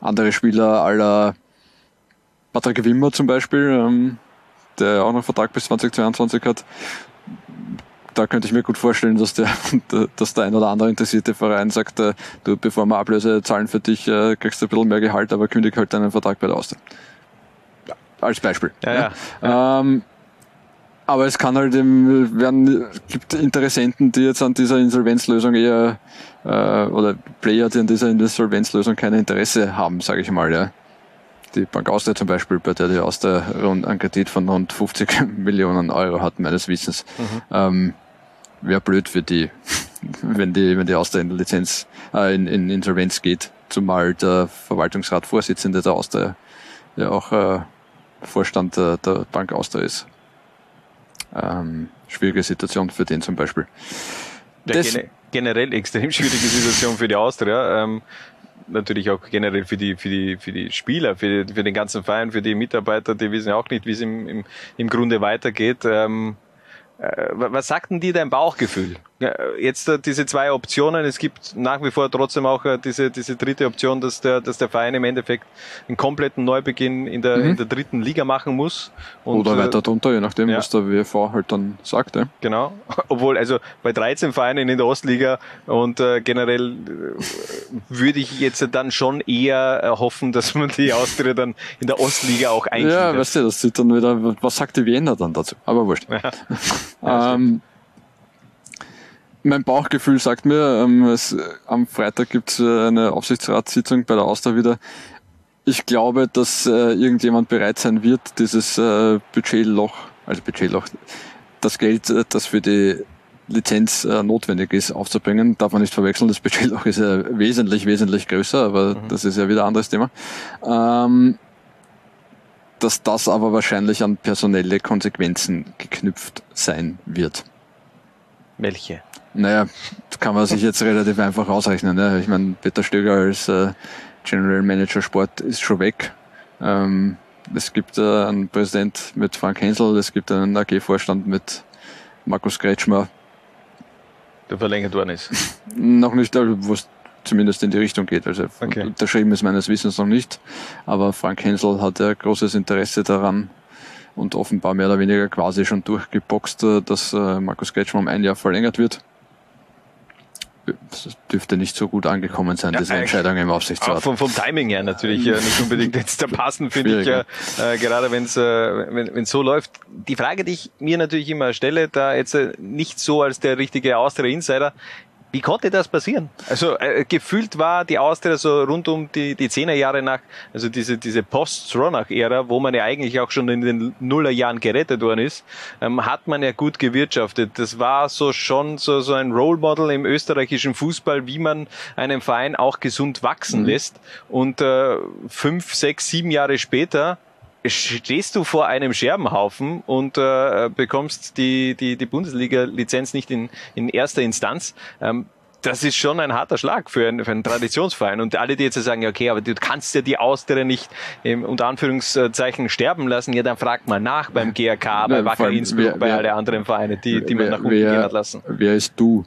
andere Spieler aller Patrick Wimmer zum Beispiel, ähm, der auch noch einen Vertrag bis 2022 hat, da könnte ich mir gut vorstellen, dass der, dass der ein oder andere interessierte Verein sagt, äh, du, bevor wir Ablöse zahlen für dich, äh, kriegst du ein bisschen mehr Gehalt, aber kündig halt deinen Vertrag bei der Austria. Als Beispiel. Ja, ja. ja. Ähm, aber es kann halt eben, werden, gibt Interessenten, die jetzt an dieser Insolvenzlösung eher, äh, oder Player, die an dieser Insolvenzlösung kein Interesse haben, sage ich mal, ja. Die Bank Austria zum Beispiel, bei der die Austria rund einen Kredit von rund 50 Millionen Euro hat, meines Wissens. Mhm. Ähm, wäre blöd für die, wenn die, wenn die Austria in Lizenz, äh, in, in Insolvenz geht, zumal der Verwaltungsratvorsitzende der Austria ja auch äh, Vorstand der, der Bank Austria ist. Ähm, schwierige Situation für den zum Beispiel. Ja, das, generell extrem schwierige Situation für die Austria. Ähm, natürlich auch generell für die, für die, für die Spieler, für, die, für den ganzen Verein, für die Mitarbeiter, die wissen ja auch nicht, wie es im, im, im Grunde weitergeht. Ähm, äh, was sagt denn dir dein Bauchgefühl? Jetzt äh, diese zwei Optionen, es gibt nach wie vor trotzdem auch äh, diese, diese dritte Option, dass der, dass der Verein im Endeffekt einen kompletten Neubeginn in der, mhm. in der dritten Liga machen muss. Und, Oder weiter drunter, je nachdem, ja. was der WV halt dann sagt. Ja. Genau. Obwohl, also bei 13 Vereinen in der Ostliga und äh, generell würde ich jetzt dann schon eher hoffen, dass man die Austria dann in der Ostliga auch einschließt. Ja, weißt du, das sieht dann wieder, was sagt die Wiener dann dazu? Aber wurscht. Ja. ähm, mein Bauchgefühl sagt mir, ähm, es, am Freitag gibt es äh, eine Aufsichtsratssitzung bei der Austria wieder. Ich glaube, dass äh, irgendjemand bereit sein wird, dieses äh, Budgetloch, also Budgetloch, das Geld, äh, das für die Lizenz äh, notwendig ist, aufzubringen. Darf man nicht verwechseln, das Budgetloch ist ja wesentlich, wesentlich größer, aber mhm. das ist ja wieder ein anderes Thema. Ähm, dass das aber wahrscheinlich an personelle Konsequenzen geknüpft sein wird. Welche? Naja, kann man sich jetzt relativ einfach ausrechnen. Ne? Ich meine, Peter Stöger als äh, General Manager Sport ist schon weg. Ähm, es gibt äh, einen Präsident mit Frank Hensel, es gibt einen AG-Vorstand mit Markus Kretschmer. Der verlängert worden ist. noch nicht, wo es zumindest in die Richtung geht. Also okay. unterschrieben ist meines Wissens noch nicht. Aber Frank Hensel hat ja großes Interesse daran, und offenbar mehr oder weniger quasi schon durchgeboxt, äh, dass äh, Markus Kretschmer um ein Jahr verlängert wird das dürfte nicht so gut angekommen sein, ja, diese Entscheidung im Aufsichtsrat. Vom, vom Timing her natürlich äh, nicht unbedingt jetzt der passen, finde ich, äh, gerade wenn's, äh, wenn es so läuft. Die Frage, die ich mir natürlich immer stelle, da jetzt äh, nicht so als der richtige Austria-Insider, wie konnte das passieren? Also äh, gefühlt war die Austria so rund um die, die Zehnerjahre nach, also diese, diese Post-Stronach-Ära, wo man ja eigentlich auch schon in den Nullerjahren gerettet worden ist, ähm, hat man ja gut gewirtschaftet. Das war so schon so, so ein Role Model im österreichischen Fußball, wie man einen Verein auch gesund wachsen mhm. lässt. Und äh, fünf, sechs, sieben Jahre später stehst du vor einem Scherbenhaufen und äh, bekommst die, die, die Bundesliga-Lizenz nicht in, in erster Instanz. Ähm, das ist schon ein harter Schlag für einen, für einen Traditionsverein. Und alle, die jetzt sagen, okay, aber du kannst ja die Austria nicht ähm, unter Anführungszeichen sterben lassen, ja, dann frag mal nach beim GRK, bei Wacker Innsbruck, bei alle anderen Vereine, die, die man nach unten wer, gehen hat lassen. Wer ist du?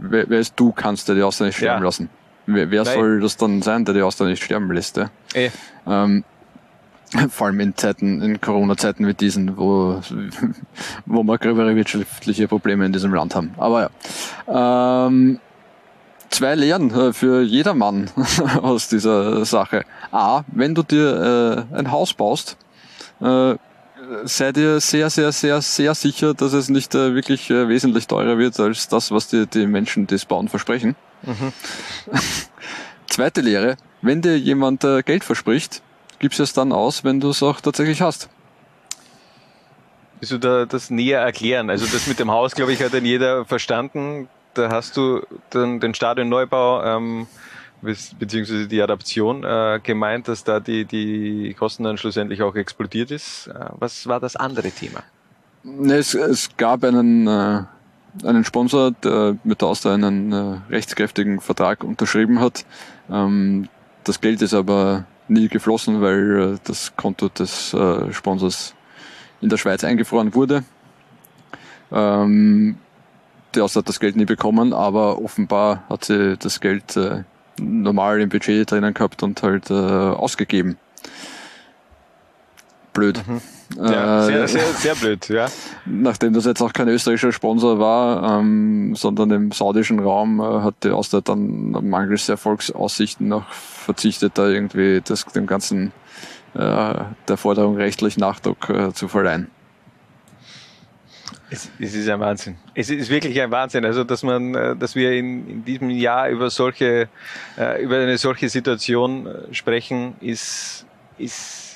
Wer, wer ist du, kannst du die Austria nicht sterben ja. lassen? Wer, wer soll das dann sein, der die Austria nicht sterben lässt? Ja? Eh. Ähm, vor allem in Zeiten, in Corona-Zeiten wie diesen, wo, wo wir gröbere wirtschaftliche Probleme in diesem Land haben. Aber ja. Ähm, zwei Lehren äh, für jedermann aus dieser Sache. A, wenn du dir äh, ein Haus baust, äh, sei dir sehr, sehr, sehr, sehr sicher, dass es nicht äh, wirklich äh, wesentlich teurer wird als das, was dir die Menschen, die es bauen, versprechen. Mhm. zweite Lehre, wenn dir jemand äh, Geld verspricht, gibst es dann aus, wenn du es auch tatsächlich hast. Willst du da das näher erklären? Also das mit dem Haus, glaube ich, hat dann jeder verstanden. Da hast du dann den Stadionneubau ähm, beziehungsweise die Adaption äh, gemeint, dass da die, die Kosten dann schlussendlich auch explodiert ist. Äh, was war das andere Thema? Es, es gab einen, äh, einen Sponsor, der mit der Austria einen äh, rechtskräftigen Vertrag unterschrieben hat. Ähm, das Geld ist aber nie geflossen, weil äh, das Konto des äh, Sponsors in der Schweiz eingefroren wurde. Ähm, Austria hat das Geld nie bekommen, aber offenbar hat sie das Geld äh, normal im Budget drinnen gehabt und halt äh, ausgegeben. Blöd. Mhm. Ja, sehr, äh, sehr, sehr blöd, ja. Nachdem das jetzt auch kein österreichischer Sponsor war, ähm, sondern im saudischen Raum, äh, hat die Austria dann mangels Erfolgsaussichten noch verzichtet, da irgendwie das, dem ganzen äh, der Forderung rechtlich Nachdruck äh, zu verleihen. Es, es, ist ein Wahnsinn. Es ist wirklich ein Wahnsinn. Also, dass man, äh, dass wir in, in diesem Jahr über solche, äh, über eine solche Situation sprechen, ist, ist.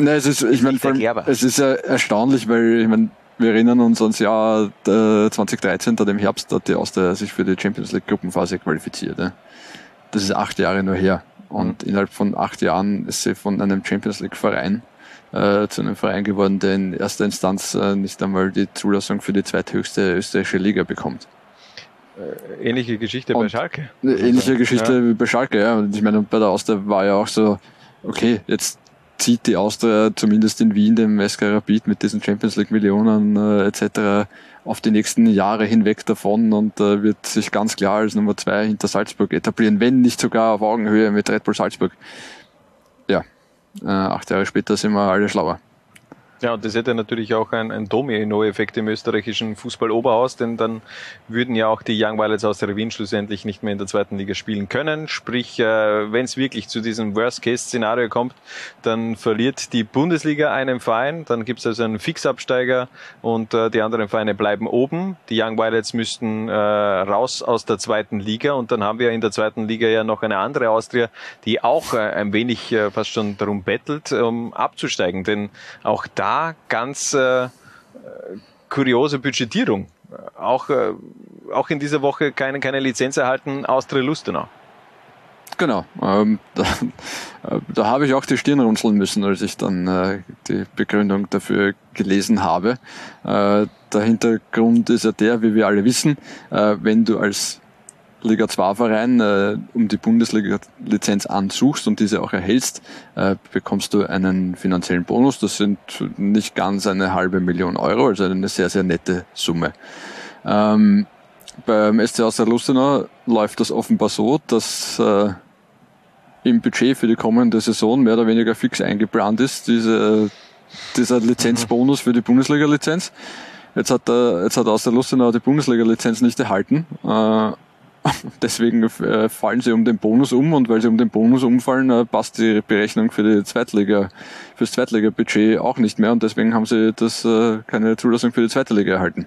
Nein, es ist, ich meine, es ist ja erstaunlich, weil, ich meine, wir erinnern uns ans Jahr äh, 2013, da im Herbst hat die Austria sich für die Champions League Gruppenphase qualifiziert. Ja. Das ist acht Jahre nur her. Und mhm. innerhalb von acht Jahren ist sie von einem Champions League Verein äh, zu einem Verein geworden, der in erster Instanz äh, nicht einmal die Zulassung für die zweithöchste österreichische Liga bekommt. Äh, ähnliche Geschichte Und bei Schalke. Ähnliche Geschichte ja. wie bei Schalke, ja. Und ich meine, bei der Austria war ja auch so, okay, jetzt zieht die Austria zumindest in Wien dem SK Rapid mit diesen Champions League Millionen äh, etc. auf die nächsten Jahre hinweg davon und äh, wird sich ganz klar als Nummer zwei hinter Salzburg etablieren, wenn nicht sogar auf Augenhöhe mit Red Bull Salzburg. Ja, äh, acht Jahre später sind wir alle schlauer. Ja, und das hätte natürlich auch ein, ein Domino-Effekt im österreichischen Fußball-Oberhaus, denn dann würden ja auch die Young Violets aus der Wien schlussendlich nicht mehr in der zweiten Liga spielen können. Sprich, äh, wenn es wirklich zu diesem Worst-Case-Szenario kommt, dann verliert die Bundesliga einen Verein, dann gibt es also einen Fixabsteiger und äh, die anderen Vereine bleiben oben. Die Young Violets müssten äh, raus aus der zweiten Liga und dann haben wir in der zweiten Liga ja noch eine andere Austria, die auch ein wenig fast schon darum bettelt, um abzusteigen, denn auch da ganz äh, kuriose Budgetierung. Auch, äh, auch in dieser Woche keine, keine Lizenz erhalten, Austria Lustenau. Genau, ähm, da, äh, da habe ich auch die Stirn runzeln müssen, als ich dann äh, die Begründung dafür gelesen habe. Äh, der Hintergrund ist ja der, wie wir alle wissen, äh, wenn du als Liga 2 Verein äh, um die Bundesliga-Lizenz ansuchst und diese auch erhältst, äh, bekommst du einen finanziellen Bonus. Das sind nicht ganz eine halbe Million Euro, also eine sehr, sehr nette Summe. Ähm, beim SC Austria Lustenau läuft das offenbar so, dass äh, im Budget für die kommende Saison mehr oder weniger fix eingeplant ist, diese, dieser Lizenzbonus für die Bundesliga-Lizenz. Jetzt hat, äh, jetzt hat Austria Lustenau die Bundesliga-Lizenz nicht erhalten. Äh, Deswegen äh, fallen sie um den Bonus um und weil sie um den Bonus umfallen, äh, passt die Berechnung für die Zweitliga, fürs Zweitliga-Budget auch nicht mehr und deswegen haben sie das äh, keine Zulassung für die zweite Liga erhalten.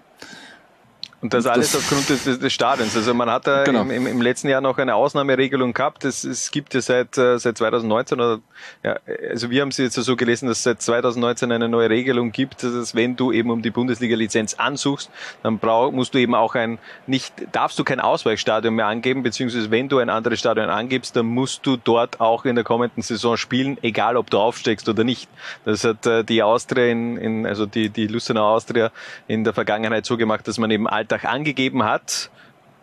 Und das alles aufgrund des, des Stadions. Also man hat da genau. im, im, letzten Jahr noch eine Ausnahmeregelung gehabt. Es, es gibt ja seit, äh, seit 2019 oder ja, also wir haben es jetzt so gelesen, dass es seit 2019 eine neue Regelung gibt, dass wenn du eben um die Bundesliga-Lizenz ansuchst, dann brauch, musst du eben auch ein nicht darfst du kein Ausweichstadion mehr angeben, beziehungsweise wenn du ein anderes Stadion angibst, dann musst du dort auch in der kommenden Saison spielen, egal ob du aufsteigst oder nicht. Das hat äh, die Austria in, in also die die Lustenau Austria in der Vergangenheit so gemacht, dass man eben Alter Spieltag angegeben hat,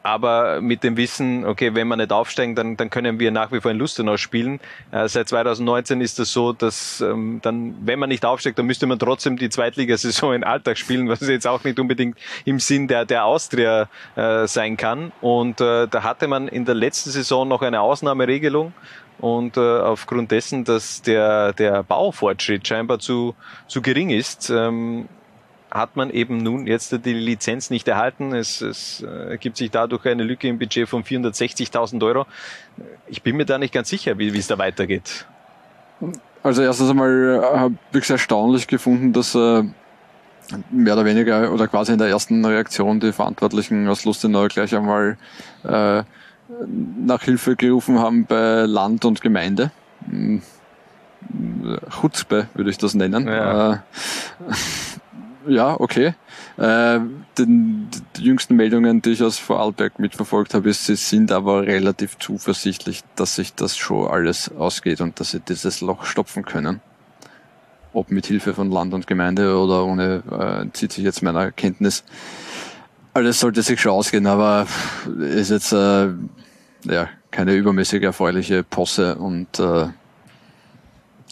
aber mit dem Wissen, okay, wenn wir nicht aufsteigen, dann, dann können wir nach wie vor in Lustenau spielen. Äh, seit 2019 ist es das so, dass ähm, dann, wenn man nicht aufsteigt, dann müsste man trotzdem die Zweitligasaison in Alltag spielen, was jetzt auch nicht unbedingt im Sinn der, der Austria äh, sein kann. Und äh, da hatte man in der letzten Saison noch eine Ausnahmeregelung. Und äh, aufgrund dessen, dass der, der Baufortschritt scheinbar zu, zu gering ist, ähm, hat man eben nun jetzt die Lizenz nicht erhalten. Es, es äh, ergibt sich dadurch eine Lücke im Budget von 460.000 Euro. Ich bin mir da nicht ganz sicher, wie, wie es da weitergeht. Also erstens einmal äh, habe ich es erstaunlich gefunden, dass äh, mehr oder weniger oder quasi in der ersten Reaktion die Verantwortlichen aus Lustenau gleich einmal äh, nach Hilfe gerufen haben bei Land und Gemeinde. Hm, Chutzpe würde ich das nennen. Ja. Äh, ja, okay. Äh, den, die jüngsten Meldungen, die ich aus Vorarlberg mitverfolgt habe, ist, sie sind aber relativ zuversichtlich, dass sich das schon alles ausgeht und dass sie dieses Loch stopfen können. Ob mit Hilfe von Land und Gemeinde oder ohne, äh, zieht sich jetzt meiner Kenntnis. Alles sollte sich schon ausgehen, aber ist jetzt äh, ja keine übermäßig erfreuliche Posse und äh,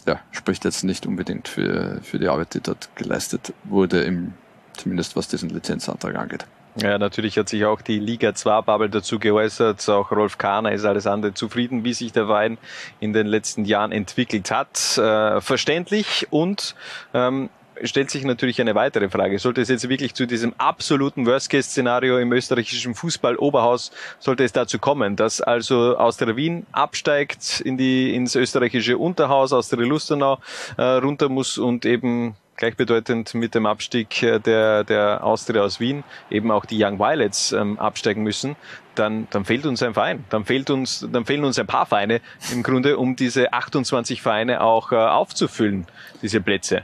ja, spricht jetzt nicht unbedingt für, für die Arbeit, die dort geleistet wurde, im, zumindest was diesen Lizenzantrag angeht. Ja, natürlich hat sich auch die Liga 2 Bubble dazu geäußert. Auch Rolf Kahner ist alles andere zufrieden, wie sich der Verein in den letzten Jahren entwickelt hat. Äh, verständlich und ähm, stellt sich natürlich eine weitere Frage. Sollte es jetzt wirklich zu diesem absoluten Worst-Case-Szenario im österreichischen Fußball-Oberhaus, sollte es dazu kommen, dass also Austria Wien absteigt in die, ins österreichische Unterhaus, Austria Lustenau äh, runter muss und eben gleichbedeutend mit dem Abstieg äh, der, der Austria aus Wien eben auch die Young Violets ähm, absteigen müssen, dann, dann fehlt uns ein Verein. Dann fehlt uns, dann fehlen uns ein paar Vereine im Grunde, um diese 28 Vereine auch äh, aufzufüllen, diese Plätze.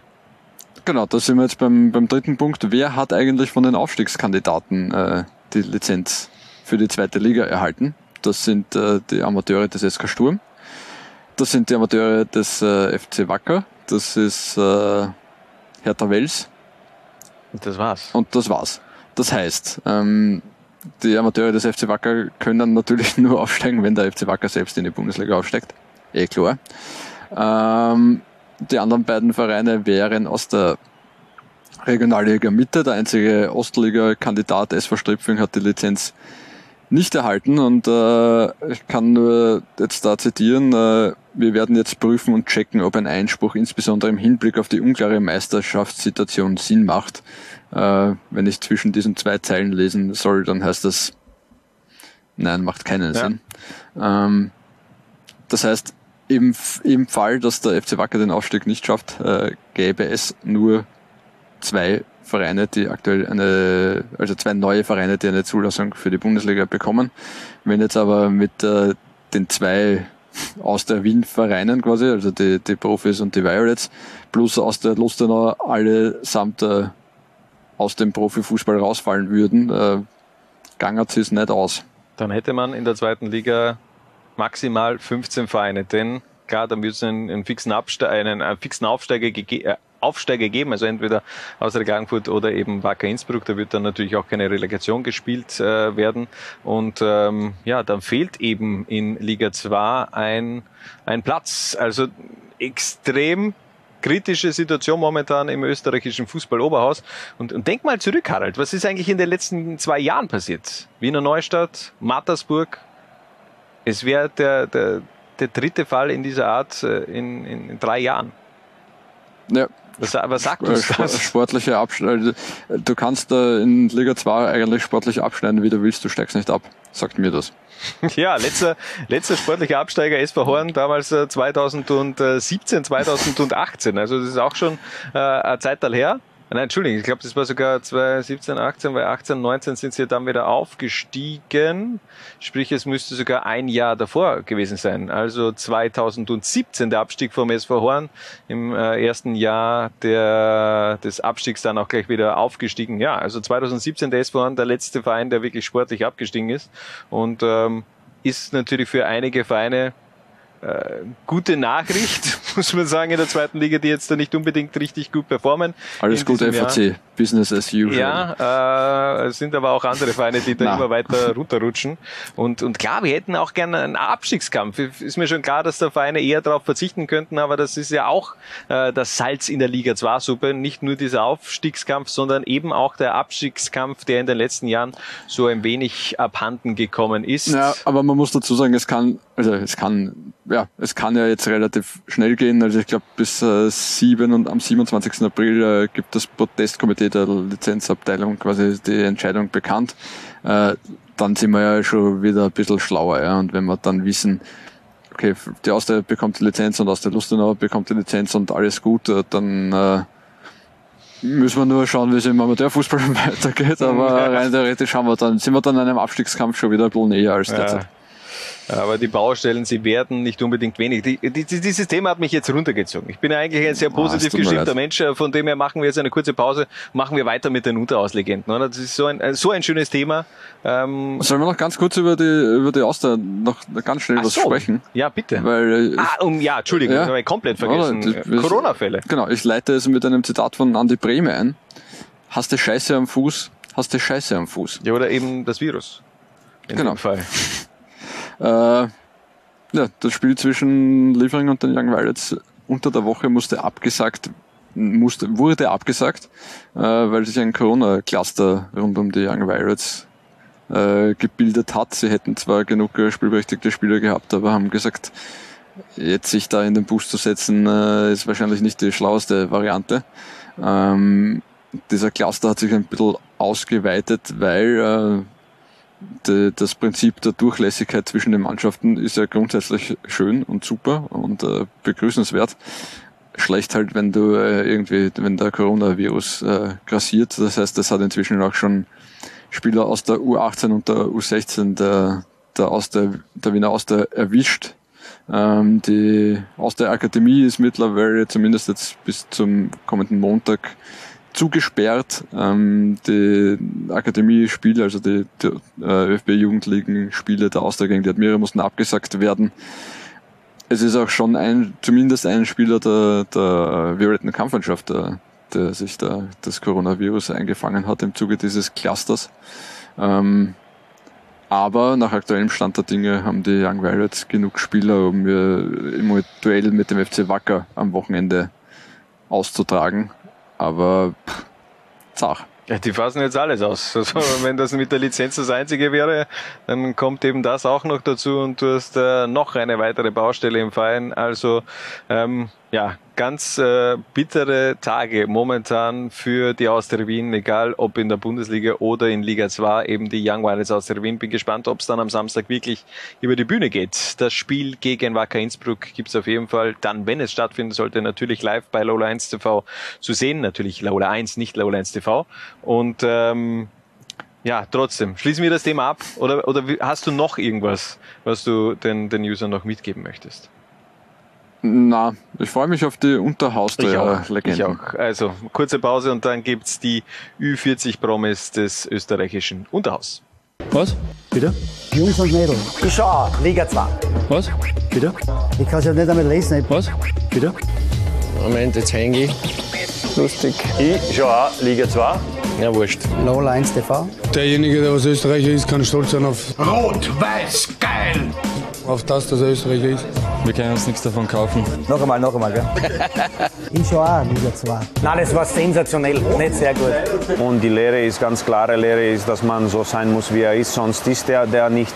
Genau, da sind wir jetzt beim, beim dritten Punkt. Wer hat eigentlich von den Aufstiegskandidaten äh, die Lizenz für die zweite Liga erhalten? Das sind äh, die Amateure des SK Sturm. Das sind die Amateure des äh, FC Wacker. Das ist äh, Hertha Wels. Und das war's. Und das war's. Das heißt, ähm, die Amateure des FC Wacker können natürlich nur aufsteigen, wenn der FC Wacker selbst in die Bundesliga aufsteigt. Eh klar. Ähm, die anderen beiden Vereine wären aus der Regionalliga Mitte. Der einzige Ostliga-Kandidat SV Stripfing hat die Lizenz nicht erhalten und äh, ich kann nur jetzt da zitieren, äh, wir werden jetzt prüfen und checken, ob ein Einspruch insbesondere im Hinblick auf die unklare Meisterschaftssituation Sinn macht. Äh, wenn ich zwischen diesen zwei Zeilen lesen soll, dann heißt das, nein, macht keinen Ja. Sinn. Ähm, das heißt, im, im Fall, dass der FC Wacker den Aufstieg nicht schafft, äh, gäbe es nur zwei Vereine, die aktuell eine, also zwei neue Vereine, die eine Zulassung für die Bundesliga bekommen. Wenn jetzt aber mit äh, den zwei aus der Wien-Vereinen quasi, also die, die Profis und die Violets, plus aus der Lustenau allesamt äh, aus dem Profifußball rausfallen würden, äh, gangert es nicht aus. Dann hätte man in der zweiten Liga maximal 15 Vereine, denn klar, würde es einen, einen, fixen Abste einen, einen fixen Aufsteiger, äh, Aufsteiger geben, also entweder aus der Klagenfurt oder eben Wacker Innsbruck. Da wird dann natürlich auch keine Relegation gespielt äh, werden. Und ähm, ja, dann fehlt eben in Liga 2 ein, ein Platz. Also extrem kritische Situation momentan im österreichischen Fußball-Oberhaus. Und, und denk mal zurück, Harald, was ist eigentlich in den letzten zwei Jahren passiert? Wiener Neustadt, Mattersburg, es wäre der, der, der dritte Fall in dieser Art äh, in, in, in drei Jahren. Ja. Was, was sagt uns das? Sportliche Abschneiden. Du kannst äh, in Liga 2 eigentlich sportlich abschneiden, wie du willst, du steigst nicht ab. Sagt mir das. Ja, letzter, letzter sportlicher Absteiger SV Horn, damals äh, 2017, 2018. Also das ist auch schon äh, eine Zeit her. Nein, Entschuldigung, ich glaube, das war sogar 2017, 18, weil 18, 19 sind sie dann wieder aufgestiegen. Sprich, es müsste sogar ein Jahr davor gewesen sein. Also 2017 der Abstieg vom SV Horn. Im äh, ersten Jahr der, des Abstiegs dann auch gleich wieder aufgestiegen. Ja, also 2017 der SV Horn, der letzte Verein, der wirklich sportlich abgestiegen ist. Und ähm, ist natürlich für einige Vereine äh, gute Nachricht, muss man sagen, in der zweiten Liga, die jetzt da nicht unbedingt richtig gut performen. Alles gut, FAC, Jahr. Business as usual. Ja, äh, es sind aber auch andere Vereine, die da immer weiter runterrutschen. Und, und klar, wir hätten auch gerne einen Abstiegskampf. Ist mir schon klar, dass da Vereine eher darauf verzichten könnten, aber das ist ja auch äh, das Salz in der Liga 2 Suppe. Nicht nur dieser Aufstiegskampf, sondern eben auch der Abstiegskampf, der in den letzten Jahren so ein wenig abhanden gekommen ist. Ja, aber man muss dazu sagen, es kann, also es kann, ja, es kann ja jetzt relativ schnell gehen. Also ich glaube, bis äh, 7 und am 27. April äh, gibt das Protestkomitee der Lizenzabteilung quasi die Entscheidung bekannt. Äh, dann sind wir ja schon wieder ein bisschen schlauer. Ja? Und wenn wir dann wissen, okay, die Austria bekommt die Lizenz und aus der Lustenau bekommt die Lizenz und alles gut, äh, dann äh, müssen wir nur schauen, wie es im Amateurfußball weitergeht. Aber rein theoretisch haben wir dann, sind wir dann in einem Abstiegskampf schon wieder ein bisschen näher als Ja. Aber die Baustellen, sie werden nicht unbedingt wenig. Die, die, dieses Thema hat mich jetzt runtergezogen. Ich bin eigentlich ein sehr Ah, positiv mir gestimmter. Mensch. Von dem her machen wir jetzt eine kurze Pause, machen wir weiter mit den Unterhauslegenden. Oder? Das ist so ein, so ein schönes Thema. Ähm, Sollen wir noch ganz kurz über die, über die Auster noch ganz schnell ach was so. sprechen? Ja, bitte. Weil, äh, ah, um, ja, Entschuldigung, Ja. das habe ich komplett vergessen. Corona-Fälle. Genau, ich leite es mit einem Zitat von Andy Brehme ein. Hast du Scheiße am Fuß, hast du Scheiße am Fuß. Ja, oder eben das Virus. In Genau. dem Fall. Äh, ja, das Spiel zwischen Liefering und den Young Violets unter der Woche musste abgesagt, musste, wurde abgesagt, äh, weil sich ein Corona-Cluster rund um die Young Violets äh, gebildet hat. Sie hätten zwar genug äh, spielberechtigte Spieler gehabt, aber haben gesagt, jetzt sich da in den Bus zu setzen, äh, ist wahrscheinlich nicht die schlaueste Variante. Ähm, dieser Cluster hat sich ein bisschen ausgeweitet, weil de, das Prinzip der Durchlässigkeit zwischen den Mannschaften ist ja grundsätzlich schön und super und äh, begrüßenswert. Schlecht halt, wenn du äh, irgendwie, wenn der Coronavirus äh, grassiert. Das heißt, das hat inzwischen auch schon Spieler aus der U18 und der U16 der, der, aus der, der Wiener Auster erwischt. Ähm, die aus der Akademie ist mittlerweile zumindest jetzt bis zum kommenden Montag zugesperrt. Ähm, die Akademie-Spiele, also die, die äh, ÖFB-Jugendligen-Spiele der Austria gegen die Admira mussten abgesagt werden. Es ist auch schon ein, zumindest ein Spieler der, der violetten Kampfmannschaft, der, der sich da das Coronavirus eingefangen hat im Zuge dieses Clusters. Ähm, aber nach aktuellem Stand der Dinge haben die Young Violets genug Spieler, um äh, im Duell mit dem FC Wacker am Wochenende auszutragen. Aber pff, zach. Ja, die fassen jetzt alles aus. Also, wenn das mit der Lizenz das einzige wäre, dann kommt eben das auch noch dazu und du hast äh, noch eine weitere Baustelle im Verein. Also ähm, ja, ganz äh, bittere Tage momentan für die Austria Wien, egal ob in der Bundesliga oder in Liga 2, eben die Young Violets Austria Wien. Bin gespannt, ob es dann am Samstag wirklich über die Bühne geht. Das Spiel gegen Wacker Innsbruck gibt's auf jeden Fall dann, wenn es stattfinden sollte, natürlich live bei Lola 1 TV zu sehen. Natürlich Lola 1, nicht Lola 1 TV. Und ähm, ja, trotzdem, schließen wir das Thema ab oder, oder hast du noch irgendwas, was du den, den Usern noch mitgeben möchtest? Na, ich freue mich auf die Ich auch. Unterhaus-Legenden. Ich auch. Also, kurze Pause und dann gibt's die Ü40-Promis des österreichischen Unterhaus. Was? Bitte? Jungs und Mädels, Ich schau Liga 2. Was? Bitte? ich kann es ja nicht einmal lesen. Was? Bitte? Moment, jetzt hänge ich. Lustig. Ich schau auch Liga 2. Ja, wurscht. Lola 1 TV. Derjenige, der aus Österreicher ist, kann stolz sein auf, Rot-Weiß, geil! Auf das, dass er Österreicher ist. Wir können uns nichts davon kaufen. Noch einmal, noch einmal, gell? Ich schaue auch Liga 2. Nein, das war sensationell. Nicht sehr gut. Und die Lehre ist ganz klare Lehre ist, dass man so sein muss, wie er ist, sonst ist er der nicht.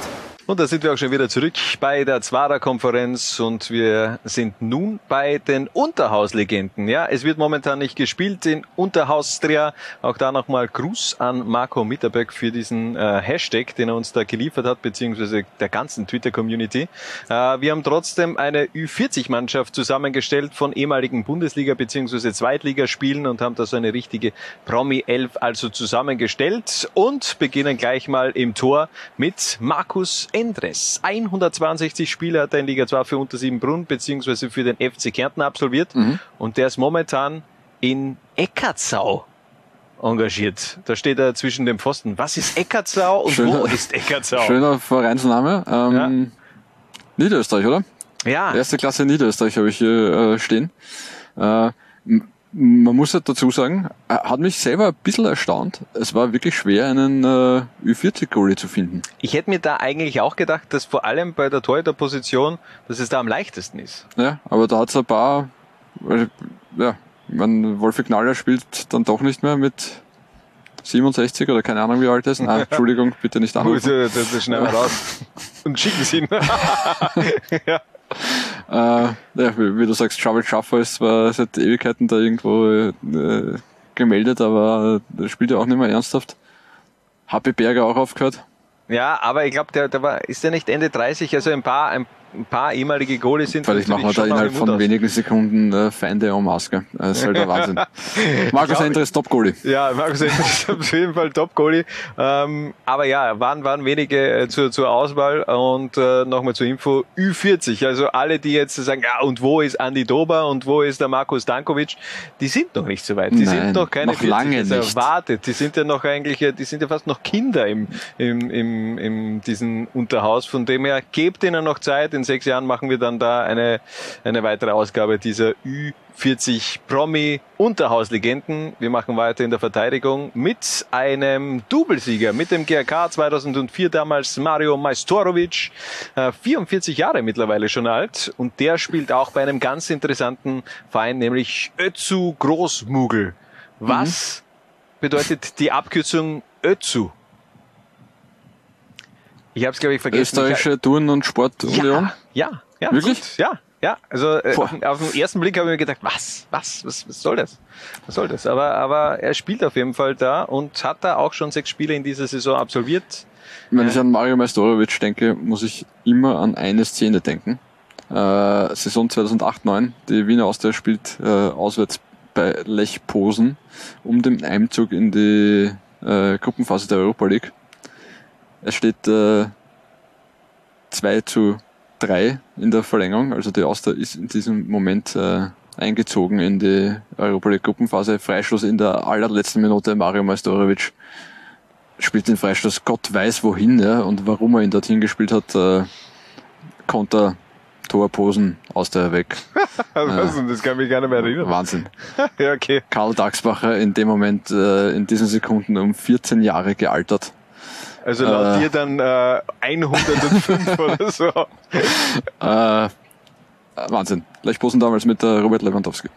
Und da sind wir auch schon wieder zurück bei der Zwarer-Konferenz und wir sind nun bei den Unterhauslegenden. Ja, es wird momentan nicht gespielt in Unterhaustria. Auch da nochmal Gruß an Marco Mitterberg für diesen äh, Hashtag, den er uns da geliefert hat, beziehungsweise der ganzen Twitter-Community. Äh, wir haben trotzdem eine Ü40-Mannschaft zusammengestellt von ehemaligen Bundesliga- beziehungsweise Zweitligaspielen und haben da so eine richtige Promi-Elf also zusammengestellt und beginnen gleich mal im Tor mit Markus Endres. 162 Spiele hat er in Liga 2 für Untersiebenbrunn beziehungsweise für den FC Kärnten absolviert und der ist momentan in Eckartsau engagiert. Da steht er zwischen dem Pfosten. Was ist Eckartsau und wo ist Eckartsau? Schöner Vereinsname. Ähm, Niederösterreich, oder? Ja. Erste Klasse Niederösterreich habe ich hier äh, stehen. Äh, man muss halt dazu sagen, äh, hat mich selber ein bisschen erstaunt. Es war wirklich schwer, einen äh, Ü40-Goalie zu finden. Ich hätte mir da eigentlich auch gedacht, dass vor allem bei der Torhüterposition, dass es da am leichtesten ist. Ja, aber da hat es ein paar, weil, ja, mein, Wolfi Knaller spielt dann doch nicht mehr mit 67 oder keine Ahnung wie alt er ist. Nein, Entschuldigung, bitte nicht Gut, anrufen. das, das schneiden wir raus und schicken sie ihn. ja. Äh, ja, wie, wie du sagst, Trouble Schaffer ist zwar seit Ewigkeiten da irgendwo äh, gemeldet, aber spielt ja auch nicht mehr ernsthaft. Happy Berger auch aufgehört. Ja, aber ich glaube, der, der war, ist der nicht Ende 30? Also ein paar, ein ein paar ehemalige Goalies sind. Vielleicht machen wir da innerhalb von aus. wenigen Sekunden äh, Feinde en maske. Das ist halt der Wahnsinn. Markus Ender ist Top-Goalie. Ja, Markus Ender ist auf jeden Fall Top-Goalie. Ähm, aber ja, waren, waren wenige äh, zur, zur Auswahl und äh, nochmal zur Info, Ü40. Also alle, die jetzt sagen, ja, und wo ist Andi Dober und wo ist der Markus Dankovic, die sind noch nicht so weit. Die Nein, sind noch keine noch 40 lange also nicht. erwartet. Die sind ja noch eigentlich, die sind ja fast noch Kinder im, im, im, im diesen Unterhaus. Von dem her, gebt ihnen noch Zeit. In sechs Jahren machen wir dann da eine, eine weitere Ausgabe dieser Ü40 Promi Unterhauslegenden. Wir machen weiter in der Verteidigung mit einem Doublesieger, mit dem GRK 2004 damals Mario Majstorovic, 44 äh, Jahre mittlerweile schon alt und der spielt auch bei einem ganz interessanten Verein, nämlich Özu Großmugel. Was mhm. bedeutet die Abkürzung Özu? Ich habe es, glaube ich, vergessen. Österreichische Touren- und Sportunion? Ja, ja, ja. Wirklich? Gut, ja, ja. Also äh, auf, auf, den ersten Blick habe ich mir gedacht, was, was, was, was soll das? Was soll das? Aber, aber er spielt auf jeden Fall da und hat da auch schon sechs Spiele in dieser Saison absolviert. Wenn ich an Mario Majstorovic denke, muss ich immer an eine Szene denken. Äh, Saison 2008-9, die Wiener Austria spielt äh, auswärts bei Lech Posen um den Einzug in die äh, Gruppenphase der Europa League. Es steht äh, 2 zu 3 in der Verlängerung, also die Austria ist in diesem Moment äh, eingezogen in die Europa League Gruppenphase. Freischluss in der allerletzten Minute. Mario Majstorovic spielt den Freistoß Gott weiß wohin ja, und warum er ihn dorthin gespielt hat. Äh, Konter, Torposen aus der weg. Was, äh, das kann mich gar nicht mehr erinnern. Wahnsinn. ja, okay. Karl Dagsbacher in dem Moment, äh, in diesen Sekunden um 14 Jahre gealtert. Also laut äh, dir dann äh, 105 oder so. Äh, Wahnsinn. Lechposen damals mit äh, Robert Lewandowski.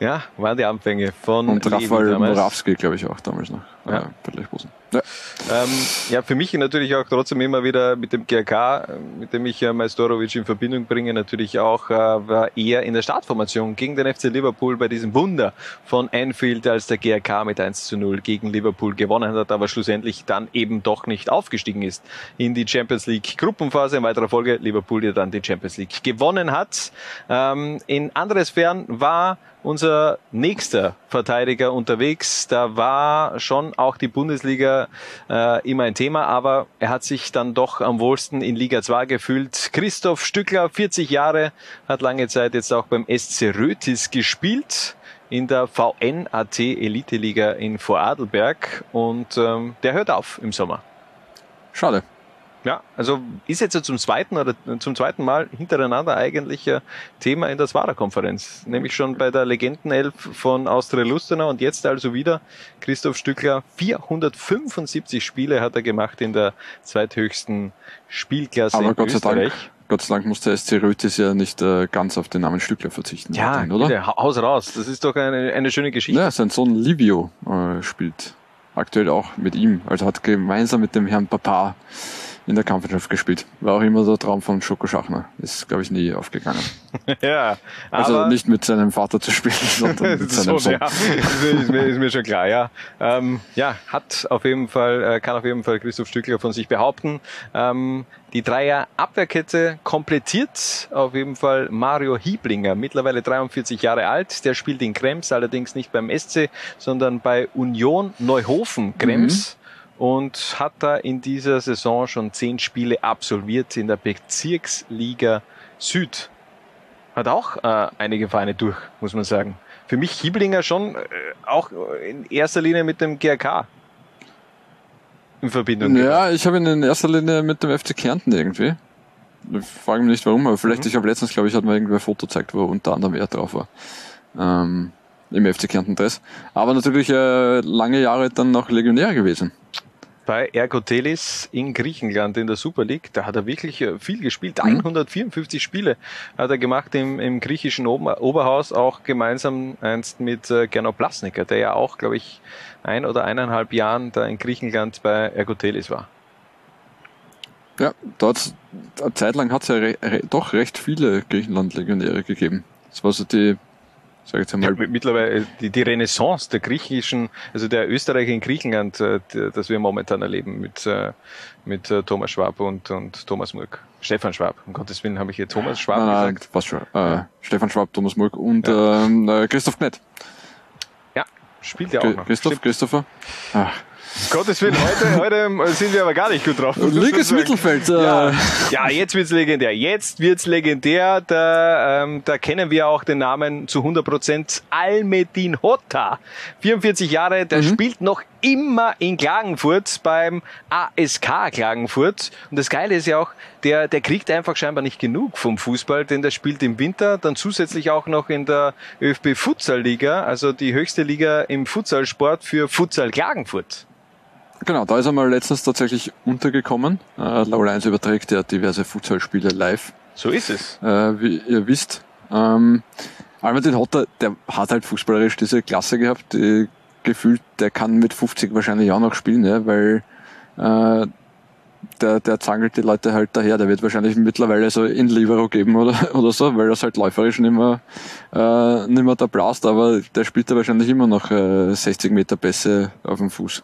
Ja, waren die Anfänge von Und Rafael Morawski, glaube ich, auch damals noch. Ja. Äh, bei Lechposen. Ja. Ähm, ja, für mich natürlich auch trotzdem immer wieder mit dem GRK, mit dem ich äh, Majstorovic in Verbindung bringe, natürlich auch äh, war er in der Startformation gegen den FC Liverpool bei diesem Wunder von Anfield, als der GRK mit 1 zu 0 gegen Liverpool gewonnen hat, aber schlussendlich dann eben doch nicht aufgestiegen ist in die Champions League Gruppenphase. In weiterer Folge Liverpool, der dann die Champions League gewonnen hat. Ähm, in andere Sphären war unser nächster Verteidiger unterwegs. Da war schon auch die Bundesliga äh, immer ein Thema, aber er hat sich dann doch am wohlsten in Liga 2 gefühlt. Christoph Stückler, 40 Jahre, hat lange Zeit jetzt auch beim SC Rötis gespielt in der VNAT Elite Liga in Vorarlberg und ähm, der hört auf im Sommer. Schade. Ja, also ist jetzt zum zweiten oder zum zweiten Mal hintereinander eigentlich Thema in der Swara-Konferenz. Nämlich schon bei der Legendenelf von Austria Lustenau und jetzt also wieder Christoph Stückler. 475 Spiele hat er gemacht in der zweithöchsten Spielklasse Aber in Gott Österreich. Sei Dank. Gott sei Dank muss der SC Rötis ja nicht äh, ganz auf den Namen Stückler verzichten. Ja, weiterhin, oder? Bitte, Haus raus. Das ist doch eine, eine schöne Geschichte. Ja, sein Sohn Livio äh, spielt aktuell auch mit ihm. Also hat gemeinsam mit dem Herrn Papa in der Kampfmannschaft gespielt. War auch immer der Traum von Schoko Schachner. Ist, glaube ich, nie aufgegangen. ja. Also nicht mit seinem Vater zu spielen, sondern mit seinem Sohn. Ja, ist, mir, ist mir schon klar, ja. Ähm, ja, hat auf jeden Fall, äh, kann auf jeden Fall Christoph Stückler von sich behaupten. Ähm, die Dreier Abwehrkette komplettiert auf jeden Fall Mario Hieblinger, mittlerweile 43 Jahre alt. Der spielt in Krems, allerdings nicht beim SC, sondern bei Union Neuhofen Krems. Mhm und hat da in dieser Saison schon zehn Spiele absolviert in der Bezirksliga Süd. Hat auch äh, einige Vereine durch, muss man sagen. Für mich Hieblinger schon äh, auch in erster Linie mit dem GRK in Verbindung. Ja, ich habe ihn in erster Linie mit dem FC Kärnten irgendwie. Ich frage mich nicht warum, aber vielleicht, mhm. ich habe letztens, glaube ich, hat mir irgendwie ein Foto gezeigt, wo unter anderem er drauf war. Ähm, Im FC Kärnten Dress. Aber natürlich äh, lange Jahre dann noch Legionär gewesen bei Ergotelis in Griechenland in der Super League. Da hat er wirklich äh, viel gespielt. 154 mhm. Spiele hat er gemacht im, im griechischen Ober Oberhaus, auch gemeinsam einst mit äh, Gernot Plasniker, der ja auch, glaube ich, ein oder eineinhalb Jahren da in Griechenland bei Ergotelis war. Ja, dort eine Zeit lang hat es ja re re doch recht viele Griechenland-Legionäre gegeben. Das war so die sag ich jetzt einmal. Ja, mittlerweile die, die Renaissance der griechischen, also der Österreicher in Griechenland, äh, das wir momentan erleben mit, äh, mit äh, Thomas Schwab und, und Thomas Murk. Stefan Schwab, um Gottes Willen habe ich hier Thomas Schwab nein, gesagt. passt schon. Äh, Stefan Schwab, Thomas Murk und ähm, äh, Christoph Knett. Ja, spielt ja auch noch. Christoph, Stimmt. Christopher. Ach, Um Gottes Willen, heute, heute sind wir aber gar nicht gut drauf. Linkes. Mittelfeld. Äh, Ja, ja, jetzt wird's legendär. Jetzt wird's legendär. Da, ähm, da kennen wir auch den Namen zu 100% Almedin Hotta. 44 Jahre, der spielt noch immer in Klagenfurt beim ASK Klagenfurt. Und das Geile ist ja auch, der, der kriegt einfach scheinbar nicht genug vom Fußball, denn der spielt im Winter, dann zusätzlich auch noch in der ÖFB Futsal Liga, also die höchste Liga im Futsalsport für Futsal Klagenfurt. Genau, da ist er mal letztens tatsächlich untergekommen. Äh, Laul 1 überträgt ja diverse Futsalspiele live. So ist es. Äh, wie ihr wisst. Ähm, Almedin Hotter, der hat halt fußballerisch diese Klasse gehabt, die gefühlt, der kann mit 50 wahrscheinlich auch noch spielen, ja, weil äh, der, der zangelt die Leute halt daher. Der wird wahrscheinlich mittlerweile so in Libero geben oder, oder so, weil das halt läuferisch nicht mehr, äh, nicht mehr da blast, aber der spielt da wahrscheinlich immer noch äh, 60 Meter Pässe auf dem Fuß.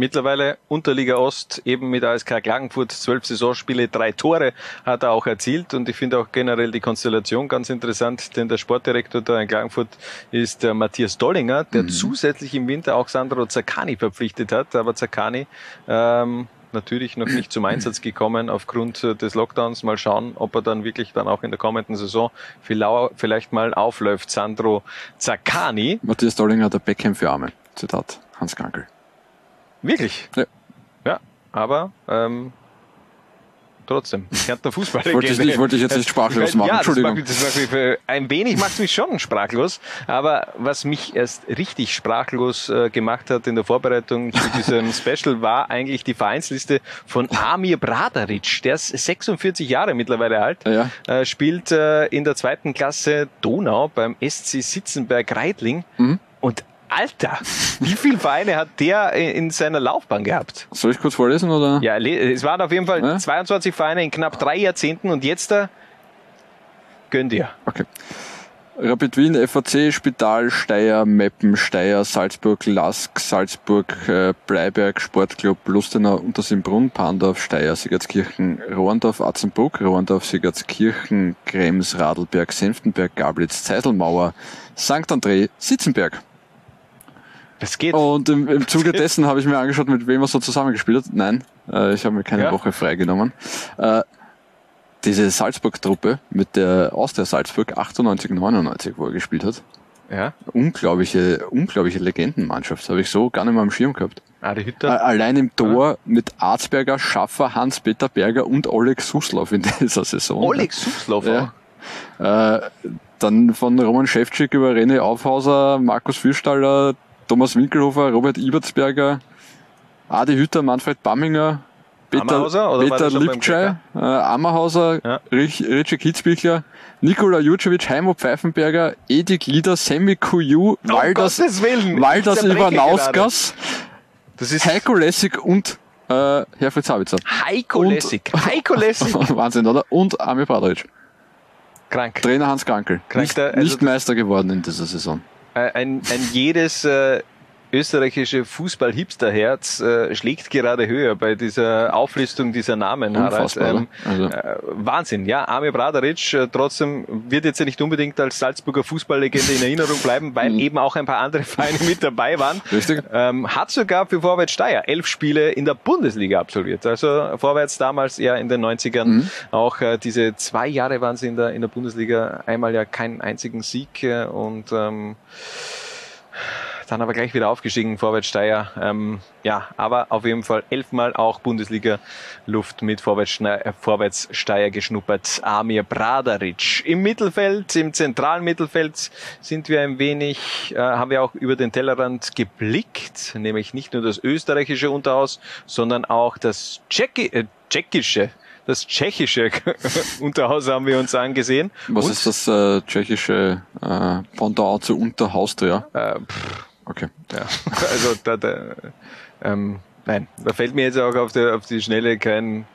Mittlerweile Unterliga Ost, eben mit ASK Klagenfurt, zwölf Saisonspiele, drei Tore hat er auch erzielt und ich finde auch generell die Konstellation ganz interessant, denn der Sportdirektor da in Klagenfurt ist der Matthias Dollinger, der zusätzlich im Winter auch Sandro Zaccani verpflichtet hat, aber Zaccani ähm, natürlich noch nicht zum Einsatz gekommen aufgrund äh, des Lockdowns. Mal schauen, ob er dann wirklich dann auch in der kommenden Saison vielleicht mal aufläuft. Sandro Zaccani. Matthias Dollinger, der Beckham für Arme. Zitat Hans Krankel. Wirklich? Ja. Ja, aber ähm, trotzdem, Kärntner Fußball. Wollte ich nicht- wollte ich jetzt nicht sprachlos machen, Ja, Entschuldigung. Macht, ein wenig macht es mich schon sprachlos, aber was mich erst richtig sprachlos äh, gemacht hat in der Vorbereitung zu diesem Special war eigentlich die Vereinsliste von Amir Bradaric. Der ist 46 Jahre mittlerweile alt, Ja. äh, spielt äh, in der zweiten Klasse Donau beim SC Sitzenberg-Reitling Mhm. und Alter, wie viele Vereine hat der in in seiner Laufbahn gehabt? Soll ich kurz vorlesen oder? Ja, es waren auf jeden Fall Ja? 22 Vereine in knapp drei Jahrzehnten und jetzt da gönn dir. Okay. Rapid Wien, FAC, Spital, Steyr, Meppen, Steyr, Salzburg, Lask, Salzburg, äh, Bleiberg, Sportclub, Lustenau, Untersimbrunn, Pandorf, Steyr, Sigurtskirchen, Rohrendorf, Atzenburg, Rohrendorf, Sigurtskirchen, Krems, Radlberg, Senftenberg, Gablitz, Zeiselmauer, St. André, Sitzenberg. Das geht. Und im, im Zuge dessen habe ich mir angeschaut, mit wem er so zusammengespielt hat. Nein, äh, ich habe mir keine Ja. Woche freigenommen. Äh, diese Salzburg-Truppe mit der aus der Salzburg 98, 99, wo er gespielt hat. Ja. Unglaubliche, unglaubliche Legendenmannschaft. Habe ich so gar nicht mehr am Schirm gehabt. Adi Äh, Hütter. Allein im Tor mit Arzberger, Schaffer, Hans-Peter Berger und Oleg Suslov in dieser Saison. Oleg Suslov. Ja. Äh, dann von Roman Schäfczyk über René Aufhauser, Markus Fürstaller, Thomas Winkelhofer, Robert Ibertsberger, Adi Hütter, Manfred Bamminger, Peter, Peter Lipczai, äh, Ammerhauser, Ja. Rich, Richie Kitzbichler, Nikola Jucevic, Heimo Pfeifenberger, Edi Glieder, Waldas, Um Gottes Willen, Waldas Ivanauskas, Heiko Lessig und äh, Herfried Sabitzer. Heiko Und- Lessig. Heiko Lessig. Wahnsinn, oder? Und Amir Bradaric. Krank. Trainer Hans Krankel. Krank, nicht der- also nicht Meister geworden in dieser Saison. Ein, ein jedes äh, österreichische Fußball-Hipster-Herz äh, schlägt gerade höher bei dieser Auflistung dieser Namen. Unfassbar, oder? Also- äh, Wahnsinn, ja. Amir Bradaric äh, trotzdem wird jetzt ja nicht unbedingt als Salzburger Fußballlegende in Erinnerung bleiben, weil eben auch ein paar andere Vereine mit dabei waren. Mhm. Richtig. Ähm, hat sogar für Vorwärts Steyr elf Spiele in der Bundesliga absolviert. Also Vorwärts damals ja in den 90ern Mhm. auch äh, diese zwei Jahre waren sie in der, in der Bundesliga, einmal ja keinen einzigen Sieg äh, und ähm, dann aber gleich wieder aufgestiegen, Vorwärts Steyr. Ähm, ja, aber auf jeden Fall elfmal auch Bundesliga-Luft mit Vorwärts, Schne- äh, geschnuppert. Amir Bradaric. Im Mittelfeld, im zentralen Mittelfeld sind wir ein wenig, äh, haben wir auch über den Tellerrand geblickt, nämlich nicht nur das österreichische Unterhaus, sondern auch das Tschecki äh, tschechische. Das tschechische Unterhaus haben wir uns angesehen. Was Und, ist das äh, tschechische äh, Pendant zu Unterhaustria? Äh, pff, Okay. Ja, also da, da ähm, nein, da fällt mir jetzt auch auf, der, auf die Schnelle kein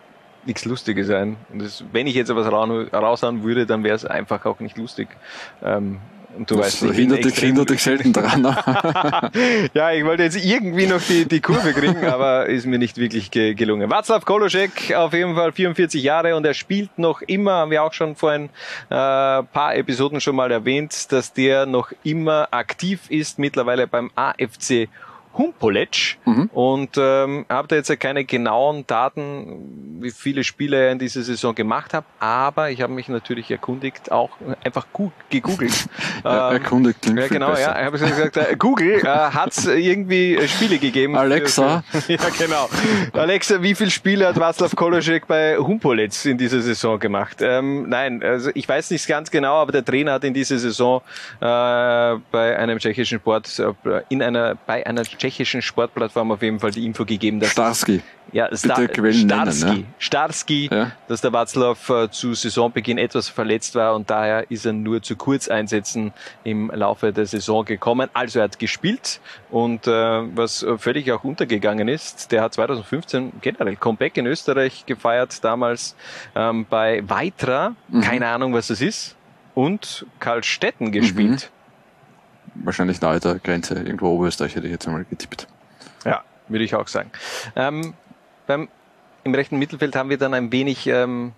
nichts Lustiges ein. Und das, wenn ich jetzt etwas raus- raushauen würde, dann wäre es einfach auch nicht lustig. Ähm, du das weißt, ich bin hindert dich, extrem- hindert dich selten daran. ne? ja, ich wollte jetzt irgendwie noch die, die Kurve kriegen, aber ist mir nicht wirklich ge gelungen. Václav Koloschek, auf jeden Fall 44 Jahre und er spielt noch immer, haben wir auch schon vor ein äh, paar Episoden schon mal erwähnt, dass der noch immer aktiv ist, mittlerweile beim AFC Humpolec und ähm, habe da jetzt ja keine genauen Daten, wie viele Spiele er in dieser Saison gemacht hat, aber ich habe mich natürlich erkundigt, auch einfach gut gegoogelt. Ja, Ähm, erkundigt klingt ja, genau, ja. Ich habe gesagt, äh, Google äh, hat irgendwie äh, Spiele gegeben. Alexa. Ja, genau. Alexa, wie viele Spiele hat Václav Koloschek bei Humpolec in dieser Saison gemacht? Ähm, nein, also ich weiß nicht ganz genau, aber der Trainer hat in dieser Saison äh, bei einem tschechischen Sport, äh, in einer, bei einer tschechischen Sportplattform auf jeden Fall die Info gegeben, dass Starski. ja, Sta Bitte Quellen nennen, Starski, ne? Starski Ja. dass der Václav äh, zu Saisonbeginn etwas verletzt war und daher ist er nur zu Kurzeinsätzen im Laufe der Saison gekommen. Also er hat gespielt und äh, was völlig auch untergegangen ist, der hat 2015 generell Comeback in Österreich gefeiert, damals ähm, bei Weitra, Mhm. keine Ahnung was das ist, und Karlstetten gespielt. Wahrscheinlich nahe der Grenze, irgendwo Oberösterreich hätte ich jetzt einmal getippt. Ja, würde ich auch sagen. Ähm, beim, Im rechten Mittelfeld haben wir dann ein wenig ähm,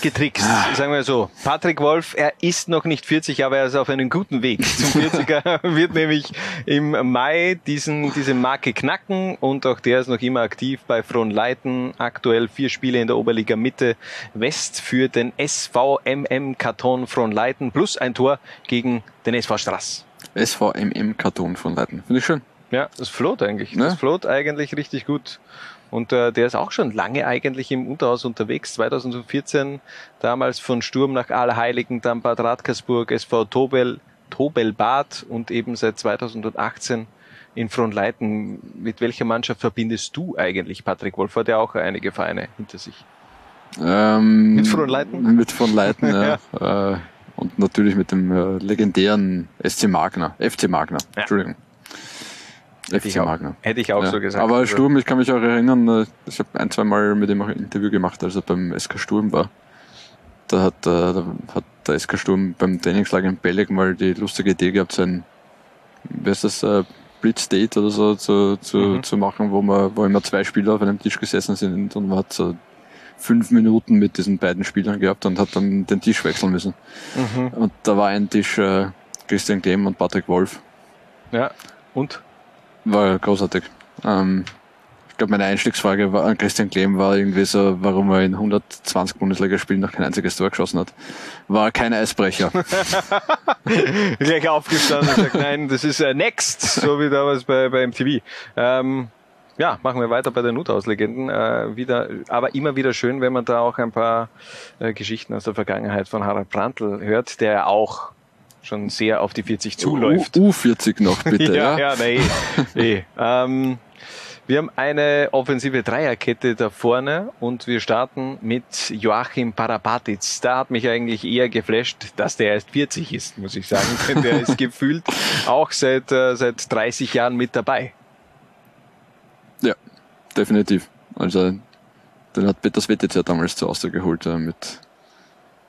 getrickst, sagen wir so. Patrick Wolf, er ist noch nicht 40, aber er ist auf einem guten Weg. Zum 40er wird nämlich im Mai diesen, diese Marke knacken und auch der ist noch immer aktiv bei Frohnleiten. Aktuell vier Spiele in der Oberliga Mitte West für den SVMM Karton Frohnleiten plus ein Tor gegen den SV Strass. SVMM Karton von Leiten. Finde ich schön. Ja, das float eigentlich. Ne? Das float eigentlich richtig gut. Und äh, der ist auch schon lange eigentlich im Unterhaus unterwegs. 2014 damals von Sturm nach Allerheiligen, dann Bad Radkersburg, SV Tobel, Tobelbad und eben seit 2018 in Frohnleiten. Mit welcher Mannschaft verbindest du eigentlich, Patrick Wolf? Hat ja auch einige Vereine hinter sich. Ähm, Mit Frohnleiten? Mit Frohnleiten, ja. Äh, und natürlich mit dem äh, legendären SC Magna, FC Magna, Entschuldigung. Hätte ich auch- hätte ich auch so gesagt. Aber Also- Sturm, ich kann mich auch erinnern, äh, ich habe ein, zwei Mal mit ihm auch ein Interview gemacht, als er beim SK Sturm war. Da hat, äh, da hat der SK Sturm beim Trainingslager in Belleg mal die lustige Idee gehabt, sein, wer ist das, äh, Blitz Date oder so zu, zu, Mhm. zu machen, wo man, wo immer zwei Spieler auf einem Tisch gesessen sind und man hat so fünf Minuten mit diesen beiden Spielern gehabt und hat dann den Tisch wechseln müssen. Mhm. Und da war ein Tisch äh, Christian Klemm und Patrick Wolf. Ja, und? War großartig. Ähm, ich glaube, meine Einstiegsfrage war, an Christian Klemm war irgendwie so, warum er in 120 Bundesligaspielen noch kein einziges Tor geschossen hat. War kein Eisbrecher. Gleich aufgestanden und gesagt, nein, das ist äh, Next, so wie damals bei, bei MTV. Ähm, ja, machen wir weiter bei den Nuthaus-Legenden. Äh, wieder, aber immer wieder schön, wenn man da auch ein paar äh, Geschichten aus der Vergangenheit von Harald Brandl hört, der ja auch schon sehr auf die 40 zuläuft. U U40 noch, bitte. ja, ja, ja, na eh. eh. Ähm, wir haben eine offensive Dreierkette da vorne und wir starten mit Joachim Parabatic. Da hat mich eigentlich eher geflasht, dass der erst 40 ist, muss ich sagen. Denn der ist gefühlt auch seit, äh, seit 30 Jahren mit dabei. Ja, definitiv. Also, den hat Peter Svetic ja damals zu Austria geholt äh, mit,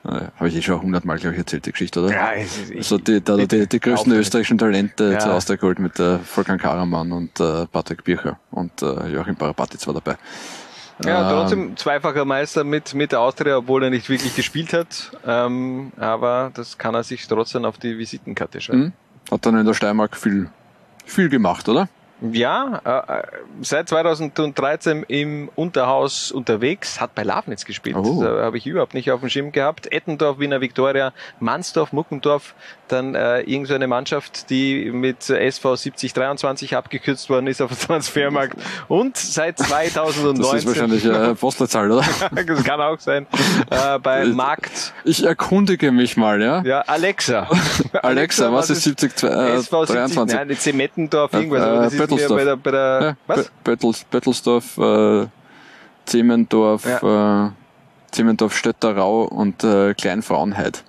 habe ich eh schon hundertmal, glaube ich, erzählt, die Geschichte, oder? Ja, es ist- ich- also die, da, die, die größten aufhören. österreichischen Talente Ja. zu Austria geholt mit äh, Volkan Karaman und äh, Patrick Bircher und äh, Joachim Parabatic war dabei. Ja, Ähm, trotzdem zweifacher Meister mit, mit der Austria, obwohl er nicht wirklich gespielt hat. Ähm, aber das kann er sich trotzdem auf die Visitenkarte schreiben. Mhm. Hat dann in der Steiermark viel, viel gemacht, oder? Ja, äh, äh, seit 2013 im Unterhaus unterwegs, hat bei Lafnitz gespielt. Oh. Habe ich überhaupt nicht auf dem Schirm gehabt. Ettendorf, Wiener Viktoria, Mansdorf, Muckendorf, dann äh, irgend so eine Mannschaft, die mit SV 7023 abgekürzt worden ist auf dem Transfermarkt. Und seit 2019... Das ist wahrscheinlich äh, Postleitzahl, oder? das kann auch sein. Äh, bei Markt... Ich erkundige mich mal, ja? Ja, Alexa. Alexa, was ist 70, äh, SV 70, 23? nein, Zementendorf, irgendwas. Äh, aber das ist mir bei der, bei der Ja, was? Be- Bettels, Bettelsdorf, äh, Zementdorf, äh, Zementdorf Stötterau und äh, Kleinfrauenheit.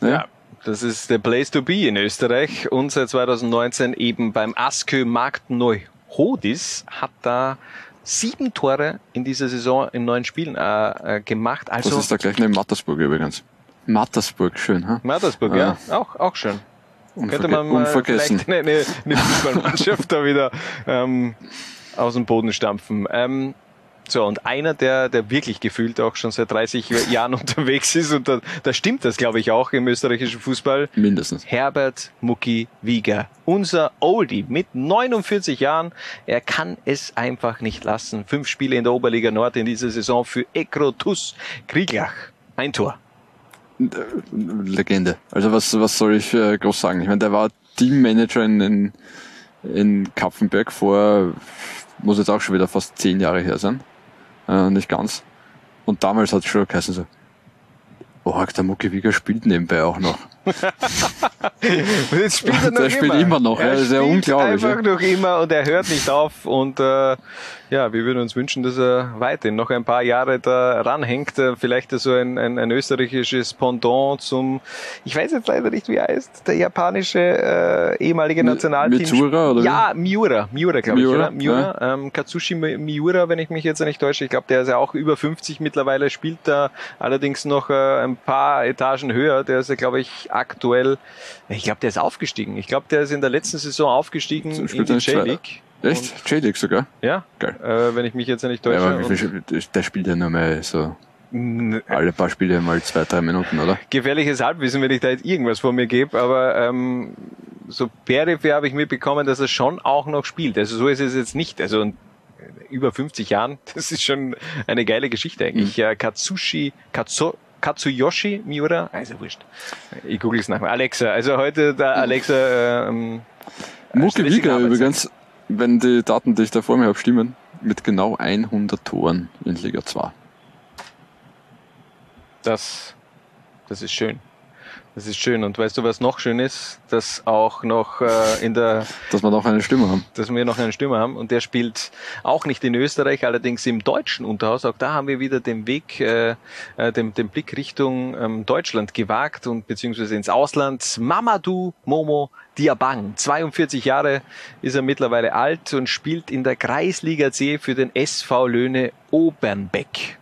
Ja. Das ist der Place to be in Österreich und seit 2019 eben beim Askö Markt Neuhodis hat da sieben Tore in dieser Saison in neun Spielen äh, äh, gemacht. Also das ist da gleich neben Mattersburg übrigens. Mattersburg, schön. Ha? Mattersburg, ja, auch, auch schön. Könnte Unverge man mal unvergessen. vielleicht eine, eine, eine Fußballmannschaft da wieder ähm, aus dem Boden stampfen. Ähm, so, und einer, der, der wirklich gefühlt auch schon seit 30 Jahren unterwegs ist, und da, da stimmt das, glaube ich, auch im österreichischen Fußball. Mindestens. Herbert Mucki Wieger. Unser Oldie mit 49 Jahren. Er kann es einfach nicht lassen. Fünf Spiele in der Oberliga Nord in dieser Saison für Ekrotus Krieglach. Ein Tor. Legende. Also was, was soll ich äh, groß sagen? Ich meine, der war Teammanager in, in, in Kapfenberg vor, muss jetzt auch schon wieder fast zehn Jahre her sein. Äh, nicht ganz. Und damals hat es schon geheißen so, oh, der Mucki Wieger spielt nebenbei auch noch. Jetzt spielt er noch Der spielt immer noch, ja, Er das ist ja spielt unglaublich, Einfach ja. noch immer und er hört nicht auf. Und äh, ja, wir würden uns wünschen, dass er weiterhin noch ein paar Jahre da ranhängt. Äh, Vielleicht so ein, ein, ein österreichisches Pendant zum, ich weiß jetzt leider nicht, wie er heißt, der japanische äh, ehemalige Nationalteam. Mitsura, oder? Ja, Miura, Miura, glaube ich, Miura, oder? Miura, ähm, Katsushi Mi- Miura, wenn ich mich jetzt nicht täusche. Ich glaube, der ist ja auch über 50 mittlerweile, spielt da allerdings noch äh, ein paar Etagen höher. Der ist ja, glaube ich, aktuell, ich glaube, der ist aufgestiegen. Ich glaube, der ist in der letzten Saison aufgestiegen in die er in zwei- J-League. Echt? J-League sogar? Ja, Geil. äh, wenn ich mich jetzt nicht Ja, täusche. aber Und- viel, der spielt ja nur mal so N- alle paar Spiele mal zwei, drei Minuten, oder? gefährliches Halbwissen, wenn ich da jetzt irgendwas von mir gebe, aber ähm, so peripher habe ich mitbekommen, dass er schon auch noch spielt. Also so ist es jetzt nicht. Also äh, über 50 Jahren, das ist schon eine geile Geschichte eigentlich. Mhm. Ja, Katsushi, Katsu, Katsuyoshi Miura, also wurscht. Ich google es nachher. Alexa, also heute der Alexa ähm, Mucki stressige Wieger übrigens, wenn die Daten, die ich da vor mir habe, stimmen, mit genau 100 Toren in Liga 2. Das, das ist schön. Das ist schön. Und weißt du, was noch schön ist? Dass auch noch äh, in der Dass wir noch eine Stimme haben. dass wir noch einen Stürmer haben und der spielt auch nicht in Österreich, allerdings im deutschen Unterhaus. Auch da haben wir wieder den Weg, äh, äh, den, den Blick Richtung ähm, Deutschland gewagt und beziehungsweise ins Ausland. Mamadou Momo Diabang, 42 Jahre ist er mittlerweile alt und spielt in der Kreisliga C für den SV Löhne Obernbeck.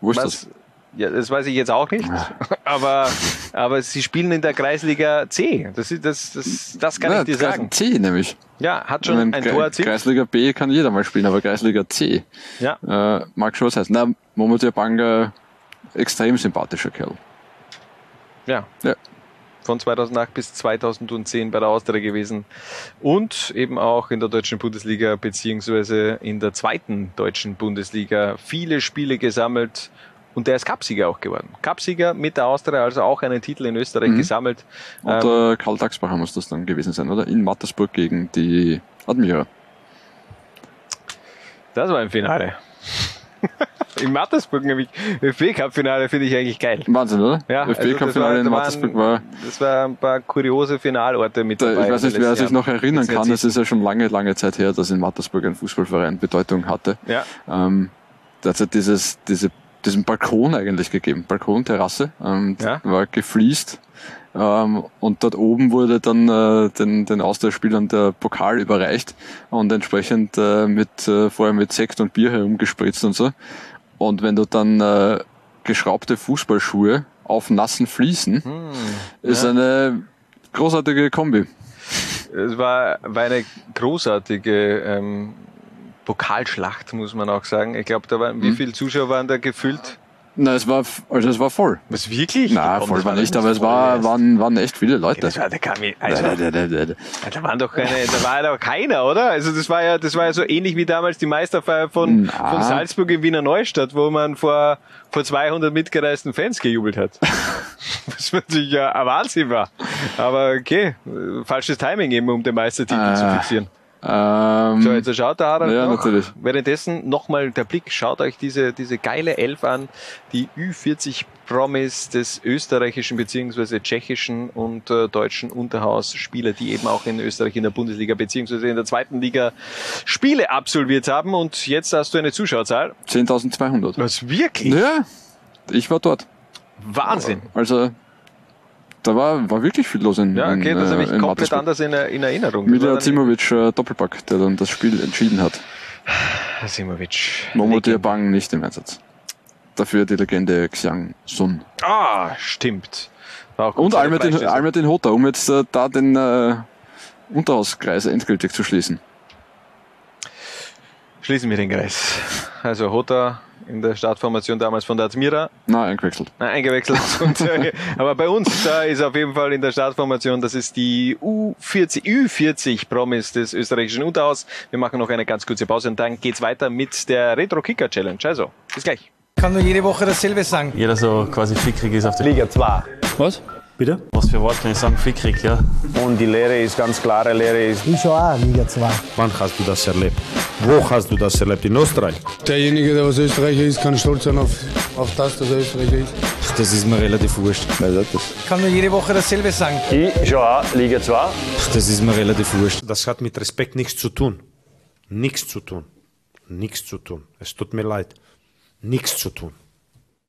Wo ist Was? Ja, das weiß ich jetzt auch nicht, aber, aber sie spielen in der Kreisliga C. Das, das, das, das kann Ja, ich dir sagen. C nämlich. Ja, hat schon ein Kre- Tor erzielt. Kreisliga B kann jeder mal spielen, aber Kreisliga C Ja. äh, mag schon was heißen. Na, Momo Diabanga, extrem sympathischer Kerl. Ja. Ja. Von 2008 bis 2010 bei der Austria gewesen. Und eben auch in der deutschen Bundesliga beziehungsweise in der zweiten deutschen Bundesliga viele Spiele gesammelt. Und der ist Cupsieger auch geworden. Cupsieger mit der Austria, also auch einen Titel in Österreich Mhm. gesammelt. Ähm, Unter Karl Daxbacher muss das dann gewesen sein, oder? In Mattersburg gegen die Admira. das war ein Finale. In Mattersburg nämlich. ÖFB-Cup-Finale finde ich eigentlich geil. Wahnsinn, oder? Ja, also das ÖFB-Cup-Finale war- in waren- Mattersburg war. Das war ein paar kuriose Finalorte mit Da, dabei. ich weiß nicht, wer sich noch erinnern kann, es ist ja schon lange, lange Zeit her, dass in Mattersburg ein Fußballverein Bedeutung hatte. Ja. Ähm, ja dieses, diese, diesen Balkon eigentlich gegeben, Balkonterrasse, ähm, Ja. war gefliest. Ähm, und dort oben wurde dann äh, den, den Austauschspielern der Pokal überreicht und entsprechend äh, mit äh, vorher mit Sekt und Bier herumgespritzt und so. Und wenn du dann äh, geschraubte Fußballschuhe auf nassen Fliesen, Hm, ist ja. eine großartige Kombi. Es war, war eine großartige ähm, Pokalschlacht, muss man auch sagen. Ich glaube, da waren, wie Mhm. viele Zuschauer waren da gefüllt? Na, es war, also es war voll. Was wirklich? Na, voll war nicht, aber es war, waren, waren echt viele Leute. Das war, da kam ich, also, Da, da, da, da, waren doch keine, da war doch keiner, oder? Also das war ja, das war ja so ähnlich wie damals die Meisterfeier von, von Salzburg in Wiener Neustadt, wo man vor, vor 200 mitgereisten Fans gejubelt hat. Was natürlich ja ein Wahnsinn war. Aber okay, falsches Timing eben, um den Meistertitel zu Ah. fixieren. Ähm, So, jetzt schaut der Harald Ja, noch. natürlich. Währenddessen nochmal der Blick, schaut euch diese, diese geile Elf an, die Ü40 Promise des österreichischen beziehungsweise tschechischen und äh, deutschen Unterhausspieler, die eben auch in Österreich in der Bundesliga beziehungsweise in der zweiten Liga Spiele absolviert haben. Und jetzt hast du eine Zuschauerzahl. 10.200. Was wirklich? Ja, ich war dort. Wahnsinn. Also, da war, war wirklich viel los in, Ja, okay, in, das äh, habe ich komplett Mattersburg. anders in, in Erinnerung. Dann- Zimovic äh, Doppelpack, der dann das Spiel entschieden hat. Simovic. Momo. Diabang nicht im Einsatz. dafür die Legende Xiang Sun. Ah, stimmt. Und Almerdin, Almerdin Hota, um jetzt äh, da den äh, Unterhauskreis endgültig zu schließen. Schließen wir den Kreis. Also Hota in der Startformation damals von der Admira. Nein, eingewechselt. Nein, eingewechselt. Und, äh, aber bei uns, da ist auf jeden Fall in der Startformation, das ist die U40, Ü40 Promis des österreichischen Unterhaus. Wir machen noch eine ganz kurze Pause und dann geht's weiter mit der Retro Kicker Challenge. Also, bis gleich. Ich kann nur jede Woche dasselbe sagen. Jeder so quasi fickrig ist auf der Liga 2. Was? Bitte? Was für Wort kann ich sagen? Fickrig, ja. Und die Lehre ist ganz klare Lehre ist. Ich schon auch Liga 2. Wann hast du das erlebt? Wo hast du das erlebt? In Österreich? Derjenige, der was Österreicher ist, kann stolz sein auf, auf das, dass er Österreicher ist. Das ist mir relativ wurscht. Ich kann nur jede Woche dasselbe sagen. Ich schon auch Liga 2. Das ist mir relativ wurscht. Das hat mit Respekt nichts zu tun. Nichts zu tun. Nichts zu tun. Es tut mir leid. Nichts zu tun.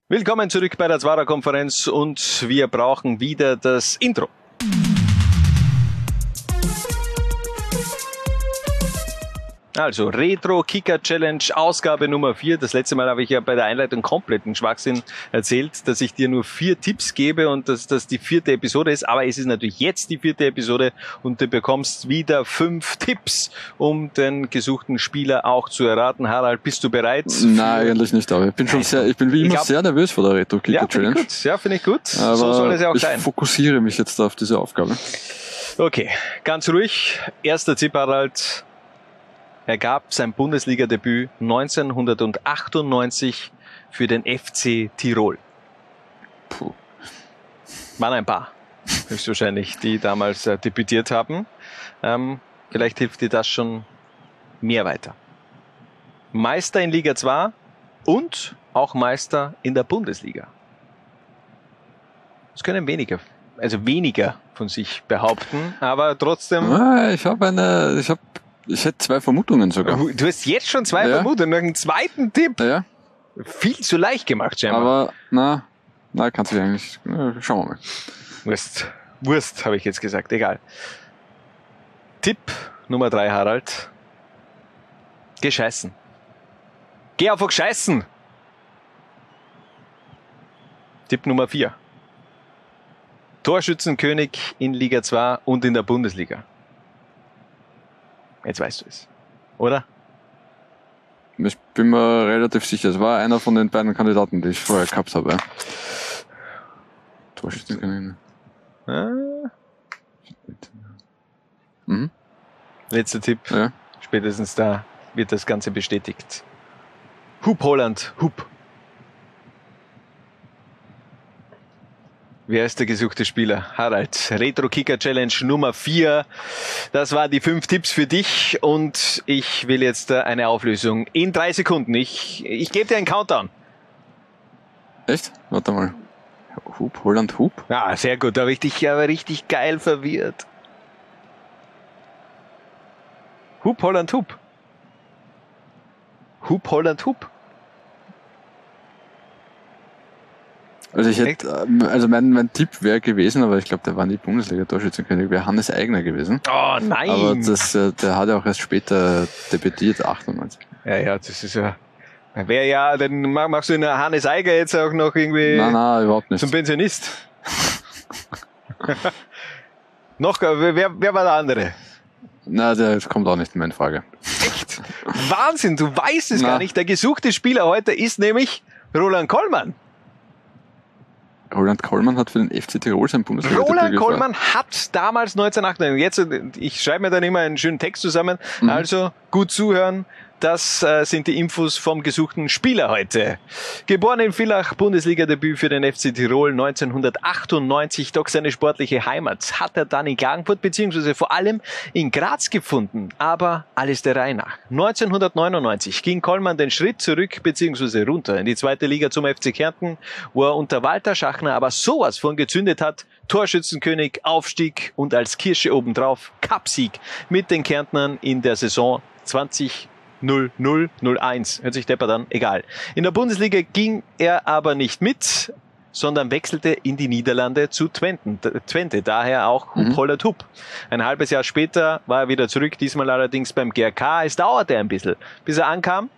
Willkommen zurück bei der Zwarer Konferenz und wir brauchen wieder das Intro. Also Retro Kicker Challenge Ausgabe Nummer 4. Das letzte Mal habe ich ja bei der Einleitung kompletten Schwachsinn erzählt, dass ich dir nur vier Tipps gebe und dass das die vierte Episode ist. Aber es ist natürlich jetzt die vierte Episode und du bekommst wieder fünf Tipps, um den gesuchten Spieler auch zu erraten. Harald, bist du bereit? Nein, eigentlich nicht, aber ich bin schon sehr, ich bin wie immer Ich hab- sehr nervös vor der Retro Kicker Ja, Challenge. ich gut. Ja, finde ich gut. Aber so soll es ja auch ich sein. fokussiere mich jetzt auf diese Aufgabe. Okay, ganz ruhig. Erster Tipp, Harald. Er gab sein Bundesliga-Debüt 1998 für den FC Tirol. Puh. Waren ein paar, höchstwahrscheinlich, die damals äh, debütiert haben. Ähm, vielleicht hilft dir das schon mehr weiter. Meister in Liga 2 und auch Meister in der Bundesliga. Das können weniger, also weniger von sich behaupten, aber trotzdem. Ich habe eine, ich habe, ich hätte zwei Vermutungen sogar. Du hast jetzt schon zwei Ja. Vermutungen, noch einen zweiten Tipp. Ja, Viel zu leicht gemacht, scheinbar. aber na, na, kannst du eigentlich. Schauen wir mal. Wurst. Wurst, habe ich jetzt gesagt, egal. Tipp Nummer drei, Harald. Gescheißen. Geh auf Gescheißen! Tipp Nummer vier. Torschützenkönig in Liga 2 und in der Bundesliga. Jetzt weißt du es. Oder? Ich bin mir relativ sicher, es war einer von den beiden Kandidaten, die ich vorher gehabt habe. Ja. Torschützenkönig. Ah, Mhm. letzter Tipp. Ja. Spätestens da wird das Ganze bestätigt. Hub Holland, Hub. Wer ist der gesuchte Spieler? Harald. Retro Kicker Challenge Nummer 4. Das waren die fünf Tipps für dich und ich will jetzt äh, eine Auflösung in drei Sekunden. Ich, ich gebe dir einen Countdown. Echt? Warte mal. Hub, Holland, Hub? Ja, sehr gut. Da habe ich dich aber richtig geil verwirrt. Hub Holland Hub. Hub Holland Hub. Also ich hätte, ähm, also mein, mein Tipp wäre gewesen, aber ich glaube, der war nie Bundesliga-Torschützenkönig, wäre Hannes Eigner gewesen. Oh nein! Aber das, äh, der hat ja auch erst später debütiert, 98. Ja, ja, das ist ja. Wäre ja, dann ma- machst du den Hannes Eiger jetzt auch noch irgendwie Nein, nein, überhaupt nicht. zum Pensionist. noch, äh, wer, wer war der andere? Na, der kommt auch nicht in meine Frage. Wahnsinn, du weißt es Na. gar nicht. Der gesuchte Spieler heute ist nämlich Roland Kollmann. Roland Kollmann hat für den FC Tirol sein Bundesliga Roland Kollmann hat damals 1998, jetzt, äh, ich schreibe mir dann immer einen schönen Text zusammen, Mhm. also gut zuhören. Das äh, sind die Infos vom gesuchten Spieler heute. Geboren in Villach, Bundesliga-Debüt für den FC Tirol 1998, doch seine sportliche Heimat hat er dann in Klagenfurt beziehungsweise vor allem in Graz gefunden. Aber alles der Reihe nach. 1999 ging Kollmann den Schritt zurück beziehungsweise runter in die zweite Liga zum FC Kärnten, wo er unter Walter Schachner aber sowas von gezündet hat, Torschützenkönig, Aufstieg und als Kirsche obendrauf Cupsieg mit den Kärntnern in der Saison 20 0-0-0-1. Hört sich depper dann, egal. In der Bundesliga ging er aber nicht mit, sondern wechselte in die Niederlande zu Twente, Twente daher auch Hub Holland Hub. Ein halbes Jahr später war er wieder zurück, diesmal allerdings beim GRK. Es dauerte ein bisschen, bis er ankam.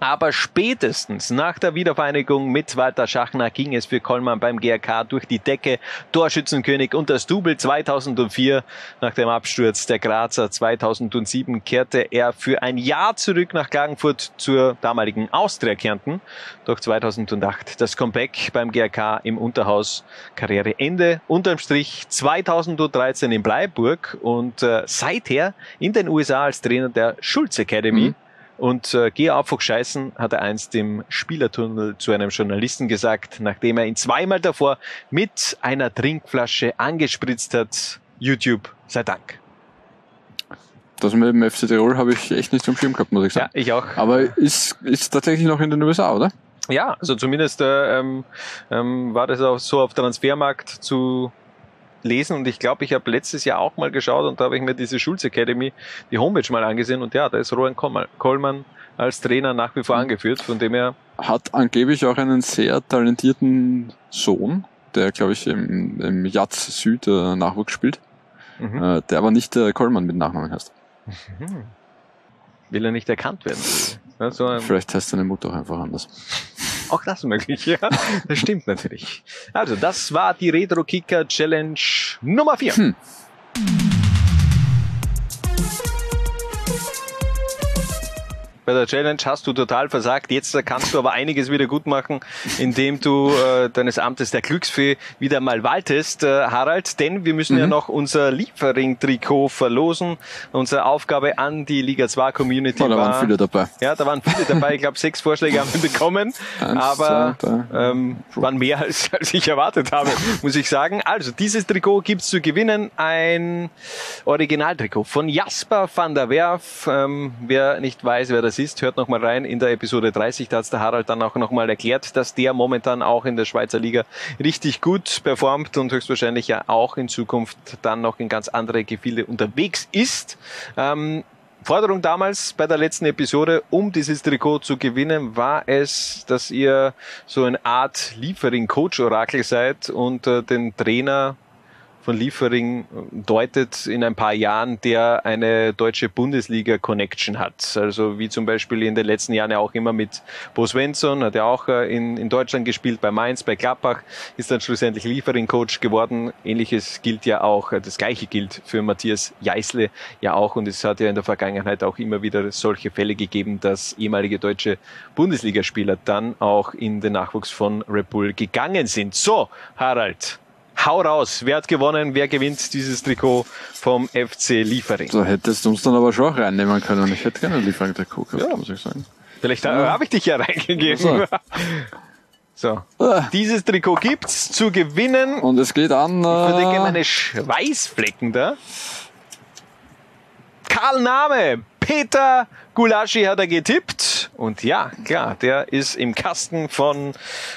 Aber spätestens nach der Wiedervereinigung mit Walter Schachner ging es für Kollmann beim GRK durch die Decke. Torschützenkönig und das Double 2004. Nach dem Absturz der Grazer 2007 kehrte er für ein Jahr zurück nach Klagenfurt zur damaligen Austria Kärnten. Doch 2008 das Comeback beim GRK im Unterhaus. Karriereende. Unterm Strich 2013 in Bleiburg und äh, seither in den USA als Trainer der Schulz Academy. Mhm. Und äh, geh auf scheißen, hat er einst im Spielertunnel zu einem Journalisten gesagt, nachdem er ihn zweimal davor mit einer Trinkflasche angespritzt hat. YouTube sei Dank. Das mit dem FC Tirol habe ich echt nicht zum Schirm gehabt, muss ich sagen. Ja, ich auch. Aber ist, ist tatsächlich noch in den USA, oder? Ja, also zumindest äh, ähm, ähm, war das auch so auf Transfermarkt zu lesen und ich glaube, ich habe letztes Jahr auch mal geschaut und da habe ich mir diese Schulz Academy, die Homepage mal angesehen und ja, da ist Rohan Kollmann als Trainer nach wie vor mhm. angeführt, von dem er hat angeblich auch einen sehr talentierten Sohn, der glaube ich im, im Jatz Süd äh, Nachwuchs spielt, mhm. äh, der aber nicht äh, Kollmann mit Nachnamen heißt. Mhm. Will er nicht erkannt werden? Ja, so Vielleicht heißt seine Mutter auch einfach anders. Auch das möglich, ja. Das stimmt natürlich. Also, das war die Retro Kicker Challenge Nummer 4. Hm. Bei der Challenge hast du total versagt. Jetzt kannst du aber einiges wieder gut machen, indem du äh, deines Amtes der Glücksfee wieder mal waltest, äh, Harald. Denn wir müssen mhm. ja noch unser Liefering-Trikot verlosen. Unsere Aufgabe an die Liga 2 Community oh, da war, waren viele dabei. Ja, da waren viele dabei. Ich glaube, sechs Vorschläge haben wir bekommen, Eins, aber zwei, ähm, waren mehr als, als ich erwartet habe, muss ich sagen. Also dieses Trikot gibt's zu gewinnen, ein Originaltrikot von Jasper van der Werf. Ähm, wer nicht weiß, wer das ist, hört noch mal rein in der Episode 30. Da hat der Harald dann auch noch mal erklärt, dass der momentan auch in der Schweizer Liga richtig gut performt und höchstwahrscheinlich ja auch in Zukunft dann noch in ganz andere Gefilde unterwegs ist. Ähm, Forderung damals bei der letzten Episode, um dieses Trikot zu gewinnen, war es, dass ihr so eine Art Liefering-Coach-Orakel seid und äh, den Trainer von Liefering deutet in ein paar Jahren, der eine deutsche Bundesliga-Connection hat. Also wie zum Beispiel in den letzten Jahren ja auch immer mit Bo Svensson, hat er auch äh, in, in Deutschland gespielt, bei Mainz, bei Klappbach, ist dann schlussendlich Liefering-Coach geworden. Ähnliches gilt ja auch, äh, das gleiche gilt für Matthias Jeißle ja auch und es hat ja in der Vergangenheit auch immer wieder solche Fälle gegeben, dass ehemalige deutsche Bundesligaspieler dann auch in den Nachwuchs von Red Bull gegangen sind. So, Harald, Hau raus, wer hat gewonnen, wer gewinnt dieses Trikot vom FC Liefering? So hättest du uns dann aber schon auch reinnehmen können. Ich hätte gerne ein Liefering-Trikot gehabt, ja. muss ich sagen. Vielleicht ja. habe ich dich ja reingegeben. So. so. Ah. Dieses Trikot gibt's zu gewinnen. Und es geht an. Äh, ich verdecke meine Schweißflecken da. Karl Name, Peter Gulaschi hat er getippt. Und ja, klar, der ist im Kasten von,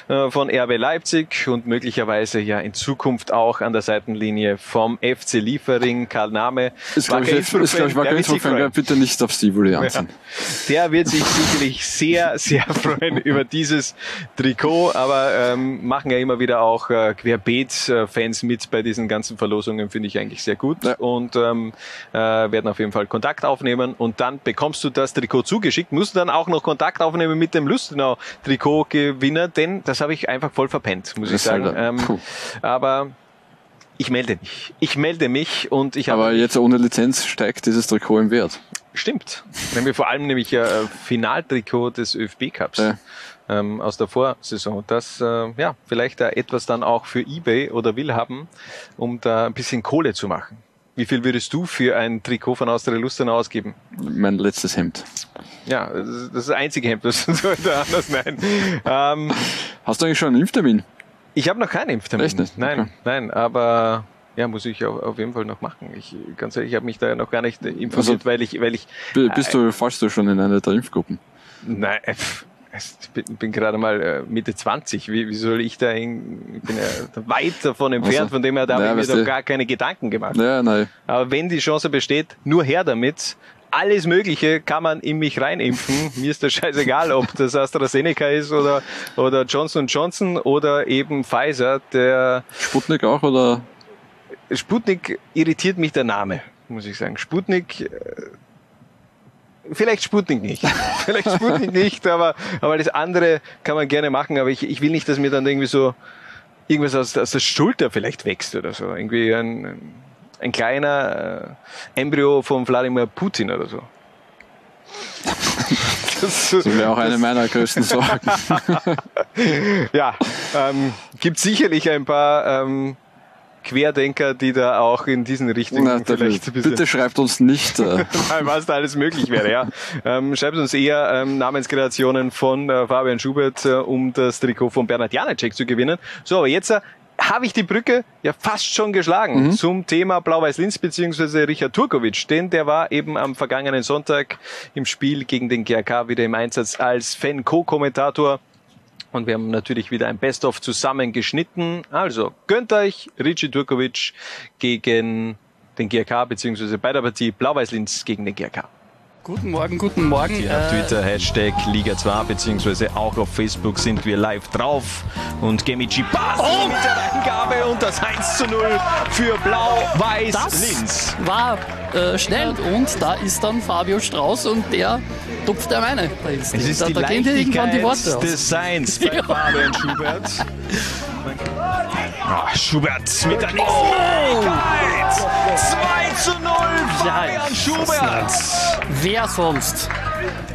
äh, von RB Leipzig und möglicherweise ja in Zukunft auch an der Seitenlinie vom FC Liefering. Karl Name. Ist, glaube ich, ist, glaub ich, bitte nicht auf Stivoli anziehen. Ja, der wird sich sicherlich sehr, sehr freuen über dieses Trikot, aber ähm, machen ja immer wieder auch äh, Querbeet-Fans mit bei diesen ganzen Verlosungen, finde ich eigentlich sehr gut. Ja. Und ähm, äh, werden auf jeden Fall Kontakt aufnehmen und dann bekommst du das das Trikot zugeschickt, musste dann auch noch Kontakt aufnehmen mit dem Lustenau Trikotgewinner, denn das habe ich einfach voll verpennt, muss das ich sagen. Ähm, aber ich melde mich. Ich melde mich und ich habe. Aber jetzt ohne Lizenz steigt dieses Trikot im Wert. Stimmt. Wenn wir vor allem nämlich äh, Finaltrikot des ÖFB Cups. Ja. Ähm, aus der Vorsaison. Das, äh, ja, vielleicht da etwas dann auch für eBay oder will haben, um da ein bisschen Kohle zu machen. Wie viel würdest du für ein Trikot von Austria Lustenau ausgeben? Mein letztes Hemd. Ja, das ist das einzige Hemd, das sollte anders nein. Ähm, Hast du eigentlich schon einen Impftermin? Ich habe noch keinen Impftermin. Echt nicht? Nein, okay. nein, aber ja, muss ich auf, auf jeden Fall noch machen. Ich, ganz ehrlich, ich habe mich da noch gar nicht informiert, also, weil ich, weil ich. Bist du, fallst du schon in einer der Impfgruppen? Nein, ich bin, bin gerade mal äh, Mitte 20. Wie, wie soll ich da hin? Ich bin ja weit davon entfernt, also, von dem her da habe ich mir doch gar keine Gedanken gemacht. Ja, nein. Aber wenn die Chance besteht, nur her damit. Alles Mögliche kann man in mich reinimpfen. Mir ist das scheißegal, ob das AstraZeneca ist oder, oder Johnson Johnson oder eben Pfizer. Der Sputnik auch oder? Sputnik irritiert mich der Name, muss ich sagen. Sputnik, äh, vielleicht Sputnik nicht. vielleicht Sputnik nicht, aber, aber das andere kann man gerne machen. Aber ich, ich will nicht, dass mir dann irgendwie so irgendwas aus, aus der Schulter vielleicht wächst oder so. Irgendwie ein, ein kleiner äh, Embryo von Wladimir Putin oder so. Das, das wäre auch eine meiner größten Sorgen. ja, ähm, gibt sicherlich ein paar ähm, Querdenker, die da auch in diesen Richtungen Na, vielleicht bitte schreibt uns nicht, äh, was da alles möglich wäre. Ja. Ähm, schreibt uns eher ähm, Namenskreationen von äh, Fabian Schubert, äh, um das Trikot von Bernhard Janacek zu gewinnen. So, aber jetzt äh, habe ich die Brücke ja fast schon geschlagen Mhm. zum Thema Blau-Weiß-Linz beziehungsweise Richard Turkovic, denn der war eben am vergangenen Sonntag im Spiel gegen den GRK wieder im Einsatz als Fan-Co-Kommentator. Und wir haben natürlich wieder ein Best-of zusammengeschnitten. Also gönnt euch Richie Turkovic gegen den GRK beziehungsweise bei der Partie Blau-Weiß-Linz gegen den GRK. Guten Morgen, guten Morgen. Hier auf Twitter, Hashtag Liga 2, beziehungsweise auch auf Facebook sind wir live drauf. Und Gemici Basel Oh! Eingabe und das 1 zu 0 für Blau-Weiß-Linz. War äh, schnell und da ist dann Fabio Strauß und der tupft der meine. Es ist da, die da gehen dir irgendwann die Worte aus. des Seins bei Ja. Fabian Schubert. Ah, Schubert mit der nächsten Oh! Möglichkeit. 2 zu 0 Fabian Schubert. Wer sonst?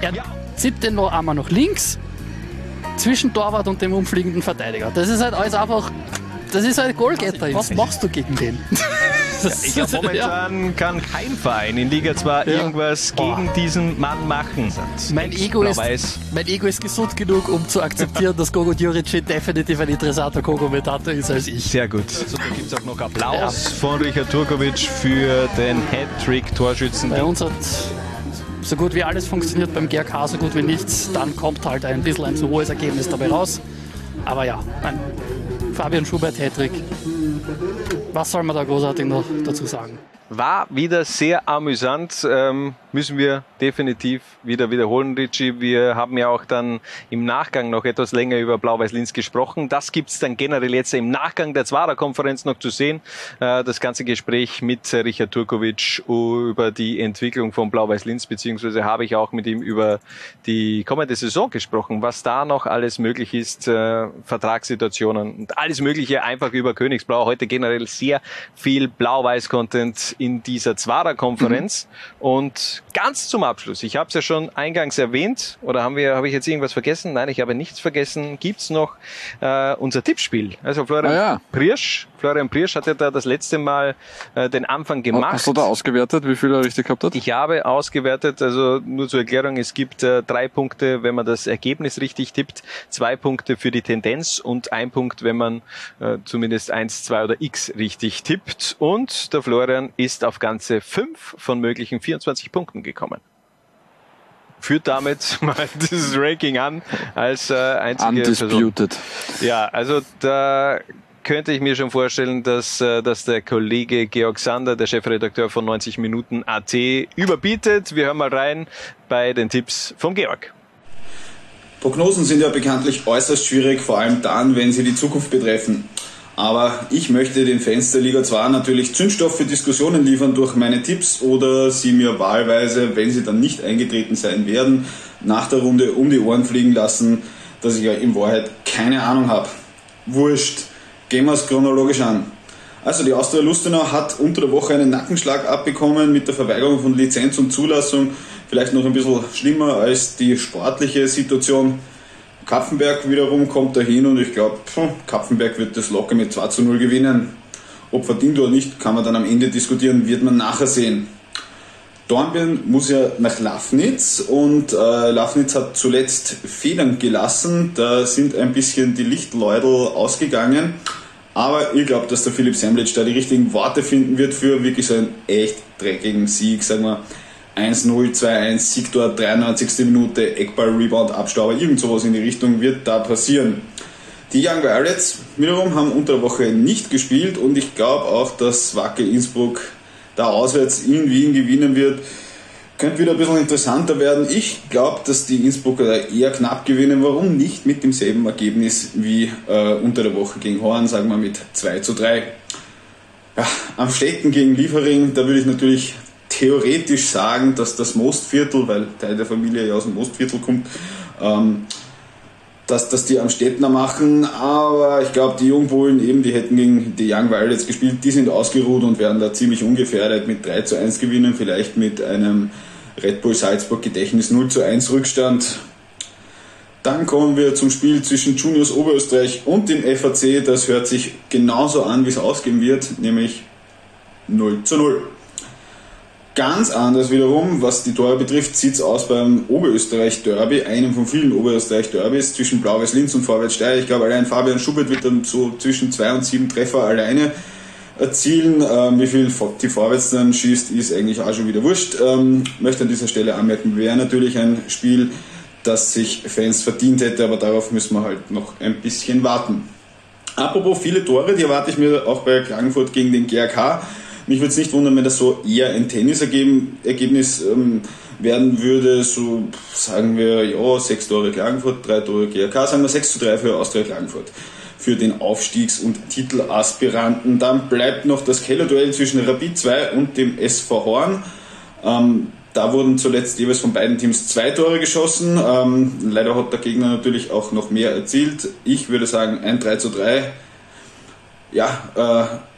Er zieht den noch einmal nach links zwischen Torwart und dem umfliegenden Verteidiger. Das ist halt alles einfach, das ist halt Goalgetter. Was machst du gegen den? Glaube, ist- momentan kann kein Verein in Liga 2 irgendwas gegen diesen Mann machen. Mein Ego, ist, mein Ego ist gesund genug, um zu akzeptieren, dass Gogo Djuric definitiv ein interessanter Co-Kommentator ist als ich. Sehr gut. So, da gibt es auch noch Applaus von Richard Turkovic für den Hattrick-Torschützen. Bei uns hat so gut wie alles funktioniert, beim GRK so gut wie nichts. Dann kommt halt ein bisschen ein zu hohes Ergebnis dabei raus. Aber ja, mein Fabian Schubert Hattrick. Was soll man da großartig noch dazu sagen? War wieder sehr amüsant, ähm, müssen wir definitiv wieder wiederholen, Richie. Wir haben ja auch dann im Nachgang noch etwas länger über Blau-Weiß-Linz gesprochen. Das gibt's dann generell jetzt im Nachgang der Zwarer-Konferenz noch zu sehen. Äh, das ganze Gespräch mit Richard Turkovic über die Entwicklung von Blau-Weiß-Linz, beziehungsweise habe ich auch mit ihm über die kommende Saison gesprochen, was da noch alles möglich ist, äh, Vertragssituationen und alles Mögliche einfach über Königsblau. Heute generell sehr viel Blau-Weiß-Content in dieser Zwarer-Konferenz. Und ganz zum Abschluss, ich habe es ja schon eingangs erwähnt, oder haben wir, habe ich jetzt irgendwas vergessen? Nein, ich habe nichts vergessen. Gibt's noch äh, unser Tippspiel? Also Florian Ah ja. Priersch, Florian Priersch hat ja da das letzte Mal äh, den Anfang gemacht. Hast du da ausgewertet, wie viel er richtig gehabt hat? Ich habe ausgewertet, also nur zur Erklärung, es gibt äh, drei Punkte, wenn man das Ergebnis richtig tippt, zwei Punkte für die Tendenz und ein Punkt, wenn man äh, zumindest eins, zwei oder x richtig tippt. Und der Florian ist auf ganze fünf von möglichen 24 Punkten gekommen. Führt damit mal dieses Ranking an als äh, einzige Person. Undisputed. Ja, also da könnte ich mir schon vorstellen, dass, äh, dass der Kollege Georg Sander, der Chefredakteur von 90 Minuten AT, überbietet. Wir hören mal rein bei den Tipps vom Georg. Prognosen sind ja bekanntlich äußerst schwierig, vor allem dann, wenn sie die Zukunft betreffen. Aber ich möchte den Fans der Liga 2 natürlich Zündstoff für Diskussionen liefern durch meine Tipps oder sie mir wahlweise, wenn sie dann nicht eingetreten sein werden, nach der Runde um die Ohren fliegen lassen, dass ich ja in Wahrheit keine Ahnung habe. Wurscht, gehen wir es chronologisch an. Also die Austria Lustenau hat unter der Woche einen Nackenschlag abbekommen mit der Verweigerung von Lizenz und Zulassung. Vielleicht noch ein bisschen schlimmer als die sportliche Situation. Kapfenberg wiederum kommt dahin und ich glaube, Kapfenberg wird das locker mit 2 zu 0 gewinnen. Ob verdient oder nicht, kann man dann am Ende diskutieren, wird man nachher sehen. Dornbirn muss ja nach Lafnitz und äh, Lafnitz hat zuletzt Federn gelassen. Da sind ein bisschen die Lichtleudel ausgegangen. Aber ich glaube, dass der Philipp Semlitsch da die richtigen Worte finden wird für wirklich so einen echt dreckigen Sieg. Sagen wir 1-0, 2-1, Sieg dort, 93. Minute, Eckball, Rebound, Abstauber, irgend sowas in die Richtung wird da passieren. Die Young Violets wiederum haben unter der Woche nicht gespielt und ich glaube auch, dass Wacker Innsbruck da auswärts in Wien gewinnen wird. Könnte wieder ein bisschen interessanter werden. Ich glaube, dass die Innsbrucker da eher knapp gewinnen. Warum nicht mit demselben Ergebnis wie äh, unter der Woche gegen Horn, sagen wir mit 2 zu 3. Ja, am Städten gegen Liefering, da würde ich natürlich theoretisch sagen, dass das Mostviertel, weil Teil der Familie ja aus dem Mostviertel kommt, ähm, dass, dass die am Städtner machen, aber ich glaube, die Jungbullen eben, die hätten gegen die Young Violets gespielt, die sind ausgeruht und werden da ziemlich ungefährdet mit 3 zu 1 gewinnen, vielleicht mit einem Red Bull Salzburg Gedächtnis 0 zu 1 Rückstand. Dann kommen wir zum Spiel zwischen Juniors Oberösterreich und dem FAC. Das hört sich genauso an, wie es ausgehen wird, nämlich 0 zu 0. Ganz anders wiederum, was die Tore betrifft, sieht es aus beim Oberösterreich-Derby, einem von vielen Oberösterreich-Derbys zwischen Blau-Weiß-Linz und Vorwärts-Steyr. Ich glaube, allein Fabian Schubert wird dann so zwischen zwei und sieben Treffer alleine erzielen. Ähm, wie viel die Vorwärts dann schießt, ist eigentlich auch schon wieder wurscht. Ähm, möchte an dieser Stelle anmerken, wäre natürlich ein Spiel, das sich Fans verdient hätte, aber darauf müssen wir halt noch ein bisschen warten. Apropos viele Tore, die erwarte ich mir auch bei Klagenfurt gegen den GRK. Mich würde es nicht wundern, wenn das so eher ein Tennisergebnis ähm, werden würde. So sagen wir, ja, sechs Tore Klagenfurt, drei Tore GRK, sagen wir 6 zu 3 für Austria Klagenfurt. Für den Aufstiegs- und Titelaspiranten. Dann bleibt noch das Kellerduell zwischen Rapid 2 und dem SV Horn. Ähm, da wurden zuletzt jeweils von beiden Teams zwei Tore geschossen. Ähm, leider hat der Gegner natürlich auch noch mehr erzielt. Ich würde sagen ein 3 zu 3. Ja, äh,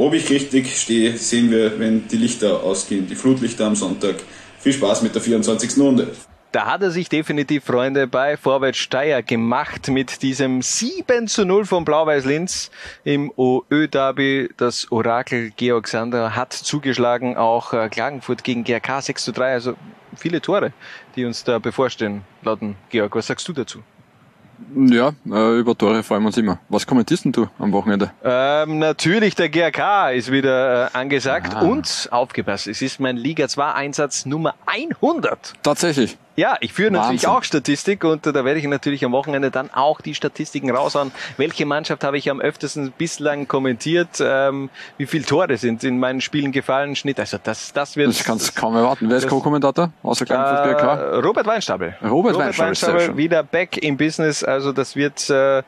ob ich richtig stehe, sehen wir, wenn die Lichter ausgehen, die Flutlichter am Sonntag. Viel Spaß mit der 24. Runde. Da hat er sich definitiv Freunde bei Vorwärts Steyr gemacht mit diesem 7 zu 0 von Blau-Weiß Linz im OÖ-Derby. Das Orakel Georg Sander hat zugeschlagen, auch äh, Klagenfurt gegen GRK 6 zu 3. Also viele Tore, die uns da bevorstehen, lauten Georg. Was sagst du dazu? Ja, äh, über Tore freuen wir uns immer. Was kommentierst denn du am Wochenende? Ähm, natürlich, der GRK ist wieder äh, angesagt ah. und aufgepasst, es ist mein Liga 2 Einsatz Nummer 100. Tatsächlich. Ja, ich führe natürlich auch Statistik und da werde ich natürlich am Wochenende dann auch die Statistiken raushauen. Welche Mannschaft habe ich am öftesten bislang kommentiert? Ähm, wie viele Tore sind in meinen Spielen gefallen? Schnitt. Also das, das wird. Ich kann es kaum erwarten. Wer ist Co-Kommentator? Außer äh, GK? Robert Weinstapel. Robert, Robert Weinstapel, Weinstapel wieder back im Business. Also das wird äh,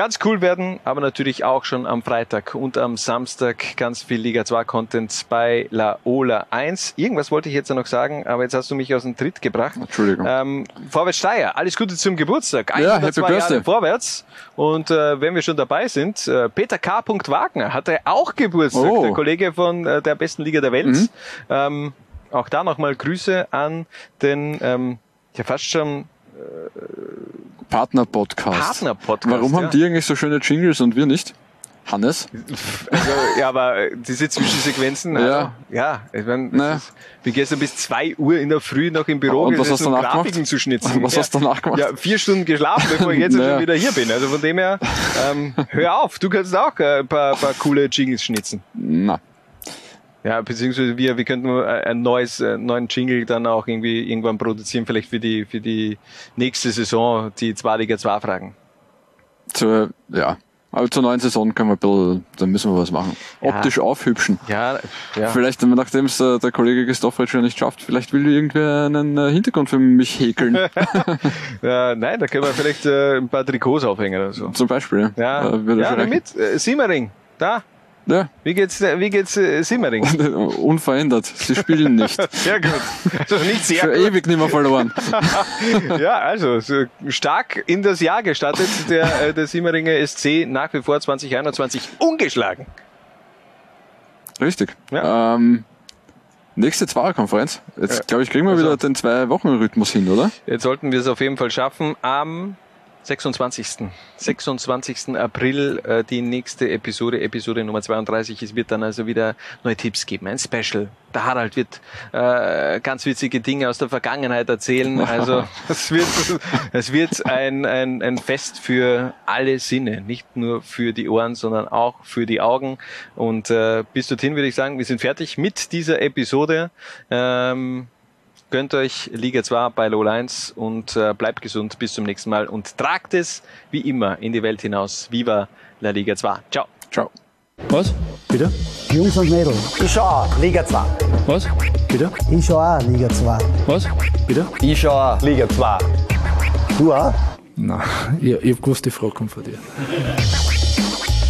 ganz cool werden, aber natürlich auch schon am Freitag und am Samstag ganz viel Liga 2 Content bei La Ola 1. Irgendwas wollte ich jetzt noch sagen, aber jetzt hast du mich aus dem Tritt gebracht. Entschuldigung. Ähm, Vorwärts Steier, alles Gute zum Geburtstag. Ja, Happy Birthday. vorwärts. Und äh, wenn wir schon dabei sind, äh, Peter K. Wagner hatte auch Geburtstag, oh. der Kollege von äh, der besten Liga der Welt. Mhm. Ähm, auch da nochmal Grüße an den, ähm, ja fast schon Partner-Podcast. Partner-Podcast. Warum haben die eigentlich so schöne Jingles und wir nicht? Hannes? Also, ja, aber diese Zwischensequenzen, also, ja, ja ich mein, naja. ist, bin gestern bis zwei Uhr in der Früh noch im Büro und was hast du danach Grafiken gemacht? zu schnitzen. Was hast du danach gemacht? Ja, vier Stunden geschlafen, bevor ich jetzt naja. schon wieder hier bin. Also von dem her, ähm, hör auf, du kannst auch ein paar, paar coole Jingles schnitzen. Na. Ja, beziehungsweise wir, wir könnten ein neues, einen neuen Jingle dann auch irgendwie irgendwann produzieren, vielleicht für die, für die nächste Saison, die Zweiliga 2 Fragen. Zur, ja. Aber zur neuen Saison können wir ein bisschen, da müssen wir was machen. Optisch ja. aufhübschen. Ja, ja. Vielleicht, nachdem es der, der Kollege Christoffel schon nicht schafft, vielleicht will irgendwer einen äh, Hintergrund für mich häkeln. ja, nein, da können wir vielleicht äh, ein paar Trikots aufhängen oder so. Zum Beispiel. Ja, ja, ja mit. Äh, Simmering, da. Ja. Wie geht's, wie geht's äh, Simmering? Unverändert. Sie spielen nicht. sehr gut. Also nicht sehr Für gut. ewig nicht mehr verloren. ja, also so stark in das Jahr gestartet. Der, äh, der Simmeringer SC nach wie vor 2021 ungeschlagen. Richtig. Ja. Ähm, nächste Zweierkonferenz. Jetzt, glaube ich, kriegen wir also, wieder den Zwei-Wochen-Rhythmus hin, oder? Jetzt sollten wir es auf jeden Fall schaffen. Am 26. 26. April äh, die nächste Episode, Episode Nummer 32. Es wird dann also wieder neue Tipps geben, ein Special. Der Harald wird äh, ganz witzige Dinge aus der Vergangenheit erzählen. Also es wird, es wird ein, ein, ein Fest für alle Sinne, nicht nur für die Ohren, sondern auch für die Augen. Und äh, bis dorthin würde ich sagen, wir sind fertig mit dieser Episode. Ähm, Gönnt euch Liga 2 bei Low Lines und äh, bleibt gesund. Bis zum nächsten Mal und tragt es wie immer in die Welt hinaus. Viva la Liga 2. Ciao. Ciao. Was? Bitte? Jungs und Mädels. Ich schau auch Liga 2. Was? Bitte? Ich schau auch Liga 2. Was? Bitte? Ich schau auch Liga 2. Du auch? Nein, ich, ich hab gewusst, die Frage kommt von dir.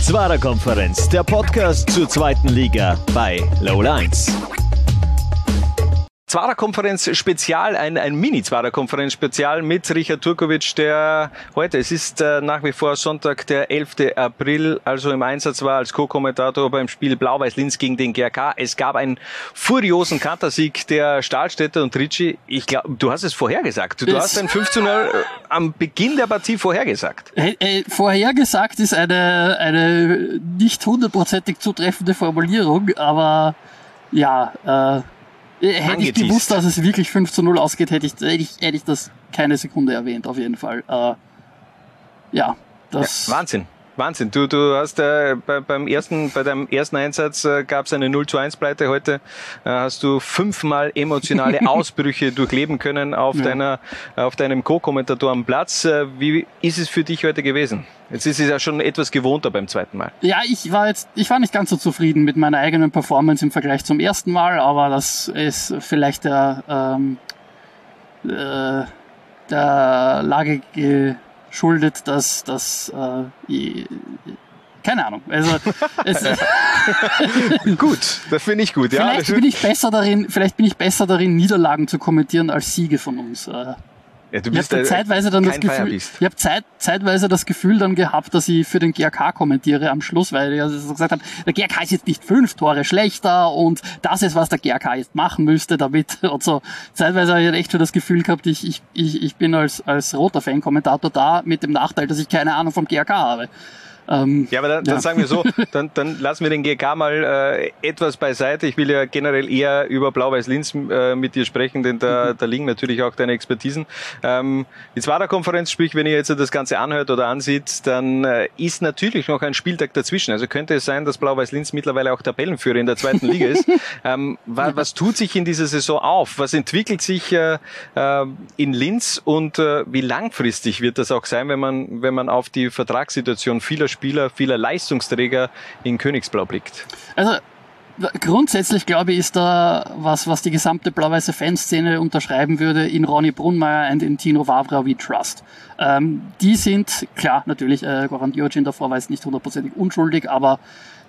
Zwarer Konferenz, der Podcast zur zweiten Liga bei Low Lines. Zwarer-Konferenz-Spezial, ein, ein Mini-Zwarer-Konferenz-Spezial mit Richard Turkovic, der heute, es ist äh, nach wie vor Sonntag, der 11. April, also im Einsatz war als Co-Kommentator beim Spiel Blau-Weiß-Linz gegen den GRK. Es gab einen furiosen Kantersieg der Stahlstädter und Ricci. Ich glaube, du hast es vorhergesagt. Du, du hast ein 15 0 am Beginn der Partie vorhergesagt. Äh, äh, vorhergesagt ist eine, eine nicht hundertprozentig zutreffende Formulierung, aber ja, äh, Hätte ich gewusst, dass es wirklich 5 zu 0 ausgeht, hätte ich, hätte ich, hätte ich das keine Sekunde erwähnt, auf jeden Fall. Äh, ja, das. Ja, Wahnsinn. Wahnsinn. Du, du hast äh, bei, beim ersten, bei deinem ersten Einsatz äh, gab es eine 0 zu 1 Pleite. Heute äh, hast du fünfmal emotionale Ausbrüche durchleben können auf ja. deiner, auf deinem Co-Kommentator am Platz. Äh, wie ist es für dich heute gewesen? Jetzt ist es ja schon etwas gewohnter beim zweiten Mal. Ja, ich war jetzt, ich war nicht ganz so zufrieden mit meiner eigenen Performance im Vergleich zum ersten Mal, aber das ist vielleicht der, ähm, äh, der Lage schuldet, dass dass äh, keine Ahnung. Also es, gut, das finde ich gut. Ja, vielleicht bin ich besser darin, vielleicht bin ich besser darin, Niederlagen zu kommentieren als Siege von uns. Ja, du bist ich habe zeitweise dann das Gefühl, ich habe zeit, zeitweise das Gefühl dann gehabt, dass ich für den GRK kommentiere am Schluss, weil ich also gesagt habe, der GRK ist jetzt nicht fünf Tore schlechter und das ist, was der GRK jetzt machen müsste, damit und so. Zeitweise habe ich echt schon das Gefühl gehabt, ich, ich, ich, ich bin als, als roter Fan-Kommentator da mit dem Nachteil, dass ich keine Ahnung vom GRK habe. Ähm, ja, aber dann, dann ja. sagen wir so, dann, dann lassen wir den GK mal äh, etwas beiseite. Ich will ja generell eher über Blau-Weiß-Linz äh, mit dir sprechen, denn da, mhm. da liegen natürlich auch deine Expertisen. Ähm, die Zwarer-Konferenz, sprich, wenn ihr jetzt das Ganze anhört oder ansieht, dann äh, ist natürlich noch ein Spieltag dazwischen. Also könnte es sein, dass Blau-Weiß-Linz mittlerweile auch Tabellenführer in der zweiten Liga ist. Ähm, was, was tut sich in dieser Saison auf? Was entwickelt sich äh, äh, in Linz und äh, wie langfristig wird das auch sein, wenn man, wenn man auf die Vertragssituation vieler Spieler Spieler, vieler Leistungsträger in Königsblau blickt? Also grundsätzlich glaube ich, ist da was, was die gesamte blau-weiße Fanszene unterschreiben würde, in Ronny Brunmeier und in Tino Wavra wie Trust. Ähm, die sind, klar, natürlich, äh, Goran Djordjin davor war jetzt nicht hundertprozentig unschuldig, aber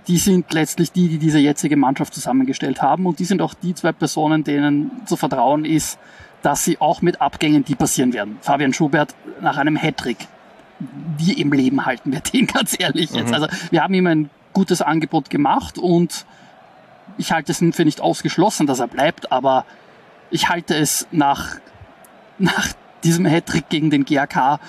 die sind letztlich die, die diese jetzige Mannschaft zusammengestellt haben und die sind auch die zwei Personen, denen zu vertrauen ist, dass sie auch mit Abgängen, die passieren werden. Fabian Schubert nach einem Hattrick wie im Leben halten wir den ganz ehrlich jetzt. Mhm. Also wir haben ihm ein gutes Angebot gemacht und ich halte es für nicht ausgeschlossen, dass er bleibt, aber ich halte es nach, nach diesem Hattrick gegen den GAK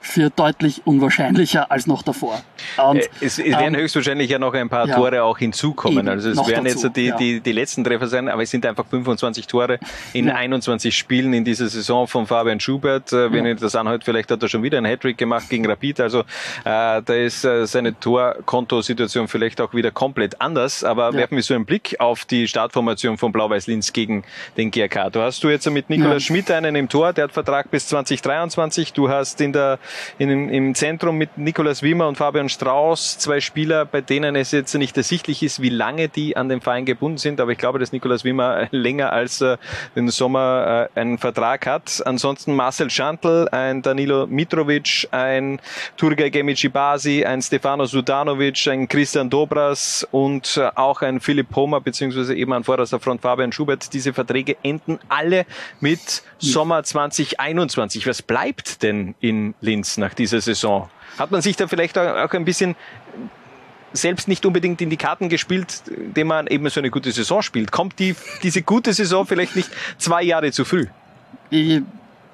für deutlich unwahrscheinlicher als noch davor. Und, äh, es, es werden ähm, höchstwahrscheinlich ja noch ein paar ja, Tore auch hinzukommen. also es werden dazu, jetzt die, ja. die, die letzten Treffer sein, aber es sind einfach 25 Tore in ja. 21 Spielen in dieser Saison von Fabian Schubert. Äh, wenn ihr das anhört, vielleicht hat er schon wieder einen Hattrick gemacht gegen Rapid. Also äh, da ist äh, seine Torkontosituation vielleicht auch wieder komplett anders. Aber werfen wir so einen Blick auf die Startformation von Blau-Weiß-Linz gegen den GRK. Du hast du jetzt mit Nikolaus Schmidt einen im Tor, der hat Vertrag bis 2023. Du hast in der in, im Zentrum mit Nikolaus Wimmer und Fabian Strauß, zwei Spieler, bei denen es jetzt nicht ersichtlich ist, wie lange die an den Verein gebunden sind, aber ich glaube, dass Nikolaus Wimmer länger als äh, den Sommer äh, einen Vertrag hat. Ansonsten Marcel Schantl, ein Danilo Mitrovic, ein Turgay Gemicibasi, ein Stefano Sudanovic, ein Christian Dobras und äh, auch ein Philipp Homer, beziehungsweise eben an vorderster Front Fabian Schubert. Diese Verträge enden alle mit Sommer 2021. Was bleibt denn in Linz? Linz nach dieser Saison? Hat man sich da vielleicht auch ein bisschen selbst nicht unbedingt in die Karten gespielt, indem man eben so eine gute Saison spielt? Kommt die, diese gute Saison vielleicht nicht zwei Jahre zu früh?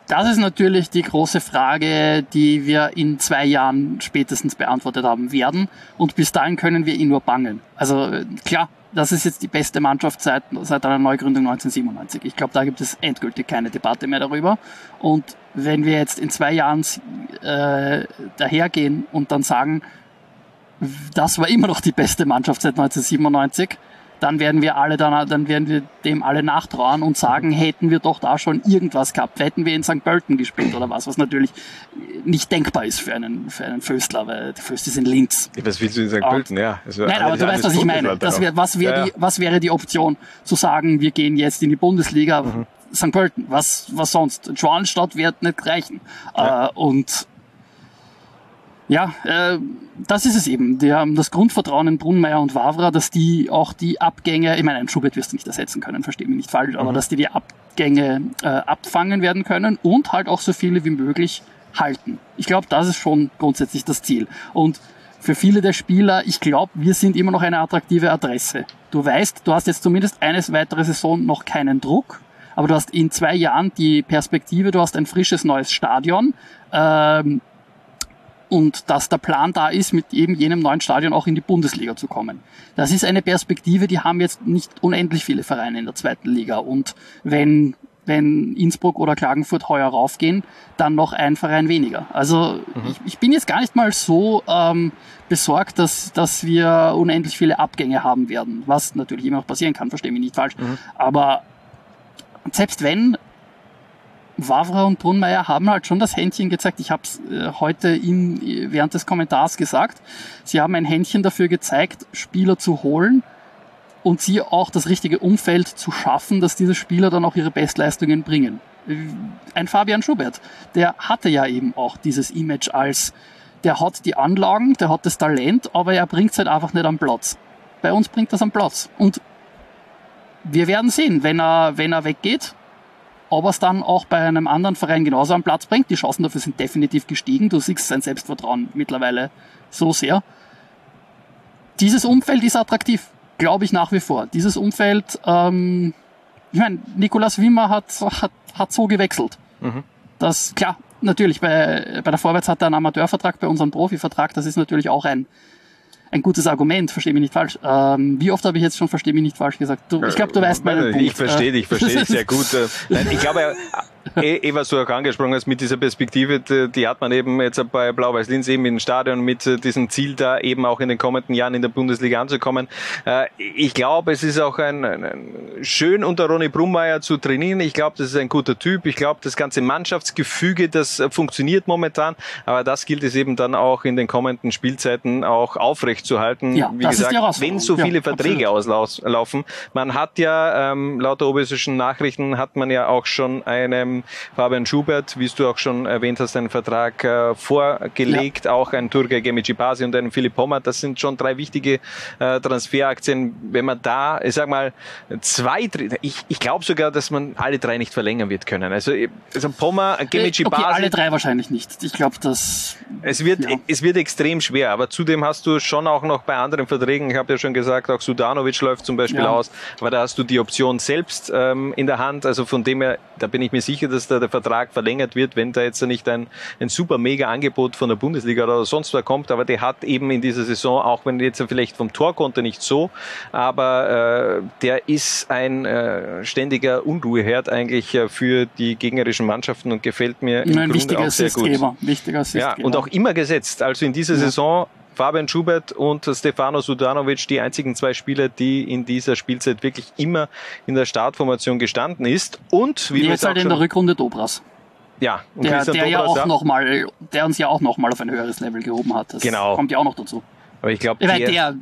Das ist natürlich die große Frage, die wir in zwei Jahren spätestens beantwortet haben werden. Und bis dahin können wir ihn nur bangen. Also klar, das ist jetzt die beste Mannschaft seit, seit einer Neugründung 1997. Ich glaube, da gibt es endgültig keine Debatte mehr darüber. Und wenn wir jetzt in zwei Jahren äh, dahergehen und dann sagen, das war immer noch die beste Mannschaft seit 1997, dann werden wir alle dann, dann werden wir dem alle nachtrauern und sagen, hätten wir doch da schon irgendwas gehabt, hätten wir in St. Pölten gespielt oder was, was natürlich nicht denkbar ist für einen, für einen Föstler, weil die Föst ist in Linz. Was willst du in St. Pölten, ja. Nein, aber du weißt, was ich meine. Das wär, was, wäre ja, ja. Die, was wäre die Option, zu sagen, wir gehen jetzt in die Bundesliga, mhm. St. Pölten, was, was sonst? Schwanenstadt wird nicht reichen. Ja. Äh, und Ja, äh, das ist es eben. Die haben das Grundvertrauen in Brunmeier und Wavra, dass die auch die Abgänge, ich meine, ein Schubert wirst du nicht ersetzen können, verstehe mich nicht falsch, aber Mhm. dass die die Abgänge äh, abfangen werden können und halt auch so viele wie möglich halten. Ich glaube, das ist schon grundsätzlich das Ziel. Und für viele der Spieler, ich glaube, wir sind immer noch eine attraktive Adresse. Du weißt, du hast jetzt zumindest eine weitere Saison noch keinen Druck, aber du hast in zwei Jahren die Perspektive, du hast ein frisches neues Stadion. Ähm, und dass der Plan da ist, mit eben jenem neuen Stadion auch in die Bundesliga zu kommen. Das ist eine Perspektive, die haben jetzt nicht unendlich viele Vereine in der zweiten Liga. Und wenn, wenn Innsbruck oder Klagenfurt heuer raufgehen, dann noch ein Verein weniger. Also ich, ich bin jetzt gar nicht mal so ähm, besorgt, dass, dass wir unendlich viele Abgänge haben werden, was natürlich immer noch passieren kann, verstehe mich nicht falsch. Aber selbst wenn, Wavra und Brunmeier haben halt schon das Händchen gezeigt. Ich habe es äh, heute in, während des Kommentars gesagt. Sie haben ein Händchen dafür gezeigt, Spieler zu holen und sie auch das richtige Umfeld zu schaffen, dass diese Spieler dann auch ihre Bestleistungen bringen. Ein Fabian Schubert, der hatte ja eben auch dieses Image als, der hat die Anlagen, der hat das Talent, aber er bringt es halt einfach nicht am Platz. Bei uns bringt das am Platz. Und wir werden sehen, wenn er, wenn er weggeht, ob er es dann auch bei einem anderen Verein genauso am Platz bringt. Die Chancen dafür sind definitiv gestiegen. Du siehst sein Selbstvertrauen mittlerweile so sehr. Dieses Umfeld ist attraktiv, glaube ich nach wie vor. Dieses Umfeld, ähm, ich meine, Nikolas Wimmer hat, hat, hat so gewechselt. Mhm. Das, klar, natürlich, bei, bei der Vorwärts hat er einen Amateurvertrag, bei unserem Profivertrag, das ist natürlich auch ein, ein gutes Argument, verstehe mich nicht falsch. Ähm, wie oft habe ich jetzt schon verstehe mich nicht falsch gesagt? Du, ich glaube, du weißt meinen Punkt. Ich verstehe dich, verstehe dich sehr gut. Nein, ich glaube, eh, eh, was du auch angesprochen hast mit dieser Perspektive, die, die hat man eben jetzt bei Blau-Weiß-Linz eben im Stadion mit äh, diesem Ziel da eben auch in den kommenden Jahren in der Bundesliga anzukommen. Äh, Ich glaube, es ist auch ein, ein, schön unter Ronny Brummeier zu trainieren. Ich glaube, das ist ein guter Typ. Ich glaube, das ganze Mannschaftsgefüge, das äh, funktioniert momentan. Aber das gilt es eben dann auch in den kommenden Spielzeiten auch aufrechtzuerhalten. Ja, Wie gesagt, wenn so Ja, viele Verträge auslaufen. Man hat ja, ähm, laut der oberösterreichischen Nachrichten, hat man ja auch schon Fabian Schubert, wie du auch schon erwähnt hast, einen Vertrag äh, vorgelegt, auch ein Turgay Gemici Basi und einen Philipp Hommer. Das sind schon drei wichtige äh, Transferaktien. Wenn man da, ich sag mal, zwei, ich, ich glaube sogar, dass man alle drei nicht verlängern wird können. Also, also Pommer, Gemici okay, Basi. alle drei wahrscheinlich nicht. Ich glaube, das Es wird, es wird extrem schwer, aber zudem hast du schon auch noch bei anderen Verträgen, ich habe ja schon gesagt, auch Sudanovic läuft zum Beispiel Ja. aus, aber da hast du die Option selbst ähm, in der Hand. Also von dem her, da bin ich mir sicher, dass da der Vertrag verlängert wird, wenn da jetzt nicht ein, ein super mega Angebot von der Bundesliga oder sonst wer kommt. Aber der hat eben in dieser Saison, auch wenn jetzt vielleicht vom Torkonto nicht so, aber äh, der ist ein äh, ständiger Unruheherd eigentlich äh, für die gegnerischen Mannschaften und gefällt mir im ein Grunde wichtiger auch sehr gut. Assistgeber. Wichtiger Ja, Assistgeber. und auch immer gesetzt. Also in dieser Ja. Saison Fabian Schubert und Stefano Sudanovic die einzigen zwei Spieler, die in dieser Spielzeit wirklich immer in der Startformation gestanden ist. Und wie wir Jetzt halt in der Rückrunde Dobras. ja, und Der, Christian der ja Dobras, auch noch mal, der uns ja auch noch mal auf ein höheres Level gehoben hat. Das Genau. kommt ja auch noch dazu. Aber ich glaube, meine, der,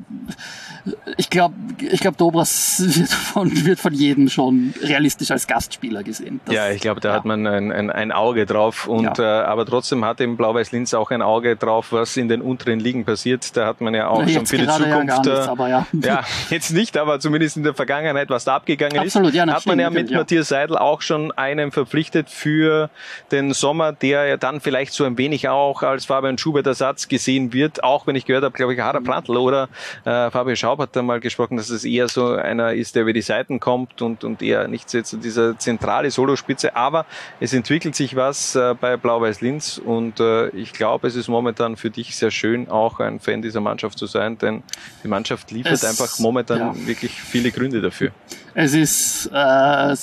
ich glaube, ich glaube, Dobras wird von, wird von jedem schon realistisch als Gastspieler gesehen. Das, ja, ich glaube, da hat man ein, ein, ein Auge drauf. Und äh, aber trotzdem hat eben Blau-Weiß-Linz auch ein Auge drauf, was in den unteren Ligen passiert. Da hat man ja auch Na, schon für die ja Zukunft. nichts, äh, ja. ja, jetzt nicht, aber zumindest in der Vergangenheit, was da abgegangen Absolut, ist, ja, hat man ja mit ja. Matthias Seidel auch schon einen verpflichtet für den Sommer, der ja dann vielleicht so ein wenig auch als Fabian Schubert Ersatz gesehen wird, auch wenn ich gehört habe, glaube ich, Harald Brandl oder äh, Fabio Schaub hat da mal gesprochen, dass es eher so einer ist, der über die Seiten kommt und, und eher nicht so so dieser zentrale Solospitze, aber es entwickelt sich was äh, bei Blau-Weiß-Linz und äh, ich glaube, es ist momentan für dich sehr schön, auch ein Fan dieser Mannschaft zu sein, denn die Mannschaft liefert Es- einfach momentan ja. wirklich viele Gründe dafür. Es ist, äh, äh,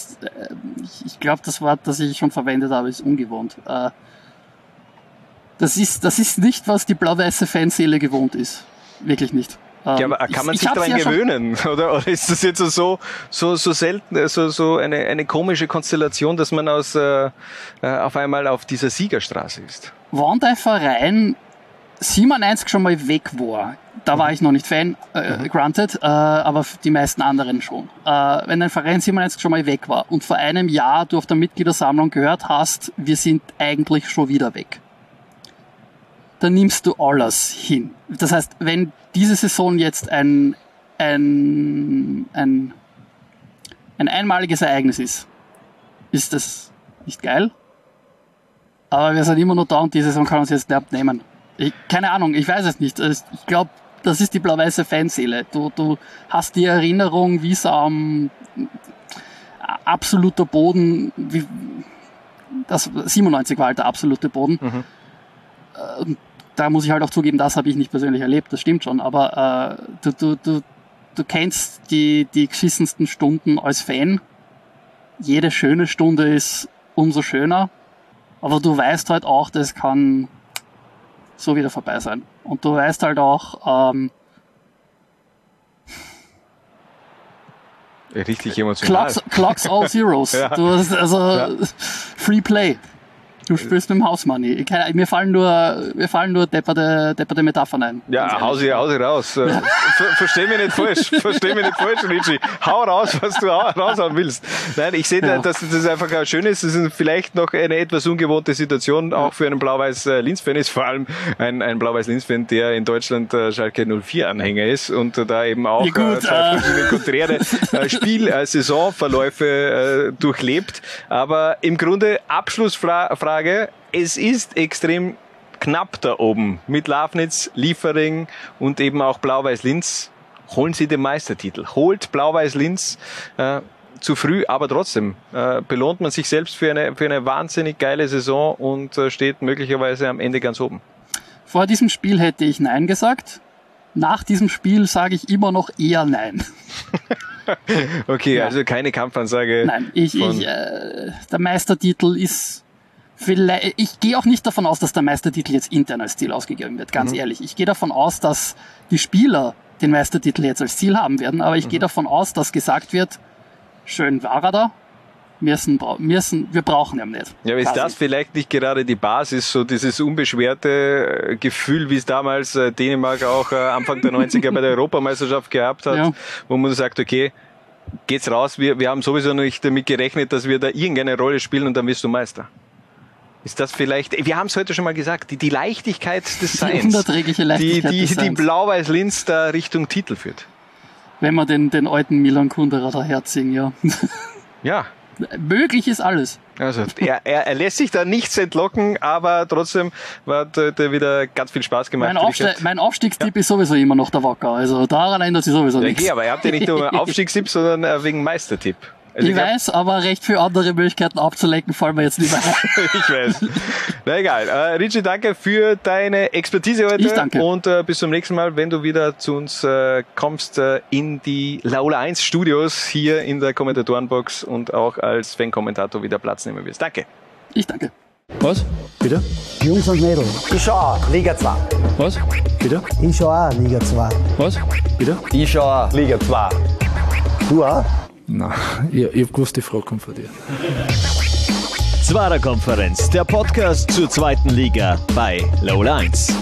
ich- glaube, das Wort, das ich schon verwendet habe, ist ungewohnt. Das ist, das ist nicht, was die blau-weiße Fanseele gewohnt ist. Wirklich nicht. Ähm, Ja, aber kann man ich- sich ich daran ja gewöhnen, oder? Oder ist das jetzt so, so, so selten, äh, so, so eine, eine komische Konstellation, dass man aus, äh, äh, auf einmal auf dieser Siegerstraße ist? Wenn der Verein 97 schon mal weg war, da war ich noch nicht Fan, äh, granted, äh, aber die meisten anderen schon. Äh, wenn ein Verein 97 schon mal weg war und vor einem Jahr du auf der Mitgliedersammlung gehört hast, wir sind eigentlich schon wieder weg. Dann nimmst du alles hin. Das heißt, wenn diese Saison jetzt ein, ein, ein, ein einmaliges Ereignis ist, ist das nicht geil. Aber wir sind immer noch da und die Saison kann uns jetzt nicht abnehmen. Ich, keine Ahnung, ich weiß es nicht. Ich glaube, das ist die blau-weiße Fanseele. Du, du hast die Erinnerung, wie es am absoluter Boden, wie, das 97 war halt der absolute Boden. Mhm. Da muss ich halt auch zugeben, das habe ich nicht persönlich erlebt, das stimmt schon, aber äh, du, du, du, du kennst die, die geschissensten Stunden als Fan. Jede schöne Stunde ist umso schöner, aber du weißt halt auch, das kann so wieder vorbei sein. Und du weißt halt auch, ähm, Richtig emotional. Clocks, Clocks all zeros. ja. Du hast also ja. Free Play. Du spielst mit dem House Money. Kann, mir fallen nur, mir fallen nur depperte, depperte Metaphern ein. Ja, hau sie, hau sie raus. Ja. Ver, versteh mich nicht falsch. Versteh mich nicht falsch, Richie. Hau raus, was du raushauen willst. Nein, ich sehe, ja. dass das einfach schön ist. Es ist vielleicht noch eine etwas ungewohnte Situation, auch für einen Blau-Weiß-Linz-Fan ist. Vor allem ein, ein Blau-Weiß-Linz-Fan, der in Deutschland äh, Schalke 04-Anhänger ist und da eben auch ja, gut, äh, zwei verschiedene konträre äh, Spiel-, äh, Saisonverläufe äh, durchlebt. Aber im Grunde Abschlussfrage Frage. Es ist extrem knapp da oben mit Lafnitz, Liefering und eben auch Blau-Weiß-Linz. Holen Sie den Meistertitel. Holt Blau-Weiß-Linz äh, zu früh, aber trotzdem äh, belohnt man sich selbst für eine, für eine wahnsinnig geile Saison und äh, steht möglicherweise am Ende ganz oben. Vor diesem Spiel hätte ich Nein gesagt. Nach diesem Spiel sage ich immer noch eher Nein. okay, ja. also keine Kampfansage. Nein, ich, ich äh, der Meistertitel ist Vielleicht, ich gehe auch nicht davon aus, dass der Meistertitel jetzt intern als Ziel ausgegeben wird, ganz mhm. ehrlich. Ich gehe davon aus, dass die Spieler den Meistertitel jetzt als Ziel haben werden, aber ich mhm. gehe davon aus, dass gesagt wird, schön war er da, müssen, müssen, wir brauchen ihn nicht. Ja, aber ist das vielleicht nicht gerade die Basis, so dieses unbeschwerte äh, Gefühl, wie es damals äh, Dänemark auch äh, Anfang der 90er bei der Europameisterschaft gehabt hat, ja. wo man sagt, okay, geht's raus, wir, wir haben sowieso nicht damit gerechnet, dass wir da irgendeine Rolle spielen und dann bist du Meister. Ist das vielleicht, wir haben es heute schon mal gesagt, die, die Leichtigkeit des Seins. Die unerträgliche Leichtigkeit die, die, die Blau-Weiß-Linz da Richtung Titel führt. Wenn wir den, den alten Milan Kundera da herziehen, ja. Ja. Möglich ist alles. Also er, er, er lässt sich da nichts entlocken, aber trotzdem hat heute wieder ganz viel Spaß gemacht. Mein, Aufste mein Aufstiegstipp ja. ist sowieso immer noch der Wacker. Also daran ändert sich sowieso ja, nichts. Okay, aber ihr habt ja nicht nur Aufstiegstipp, sondern äh, wegen Meistertipp. Also ich, ich weiß, aber recht viele andere Möglichkeiten abzulenken fallen mir jetzt nicht mehr Ich weiß. Na egal. Äh, Richie, danke für deine Expertise heute. Ich danke. Und äh, bis zum nächsten Mal, wenn du wieder zu uns äh, kommst äh, in die Laula 1 Studios hier in der Kommentatorenbox und auch als Fan-Kommentator wieder Platz nehmen wirst. Danke. Ich danke. Was? Bitte? Jungs und Mädels. Ich schau Liga 2. Was? Bitte? Ich schau auch Liga 2. Was? Bitte? Ich schau Liga 2. Du auch? Nein, ich, ich habe gewusst, die Frage kommt von dir. Zwarer Konferenz, der Podcast zur zweiten Liga bei Low Lines.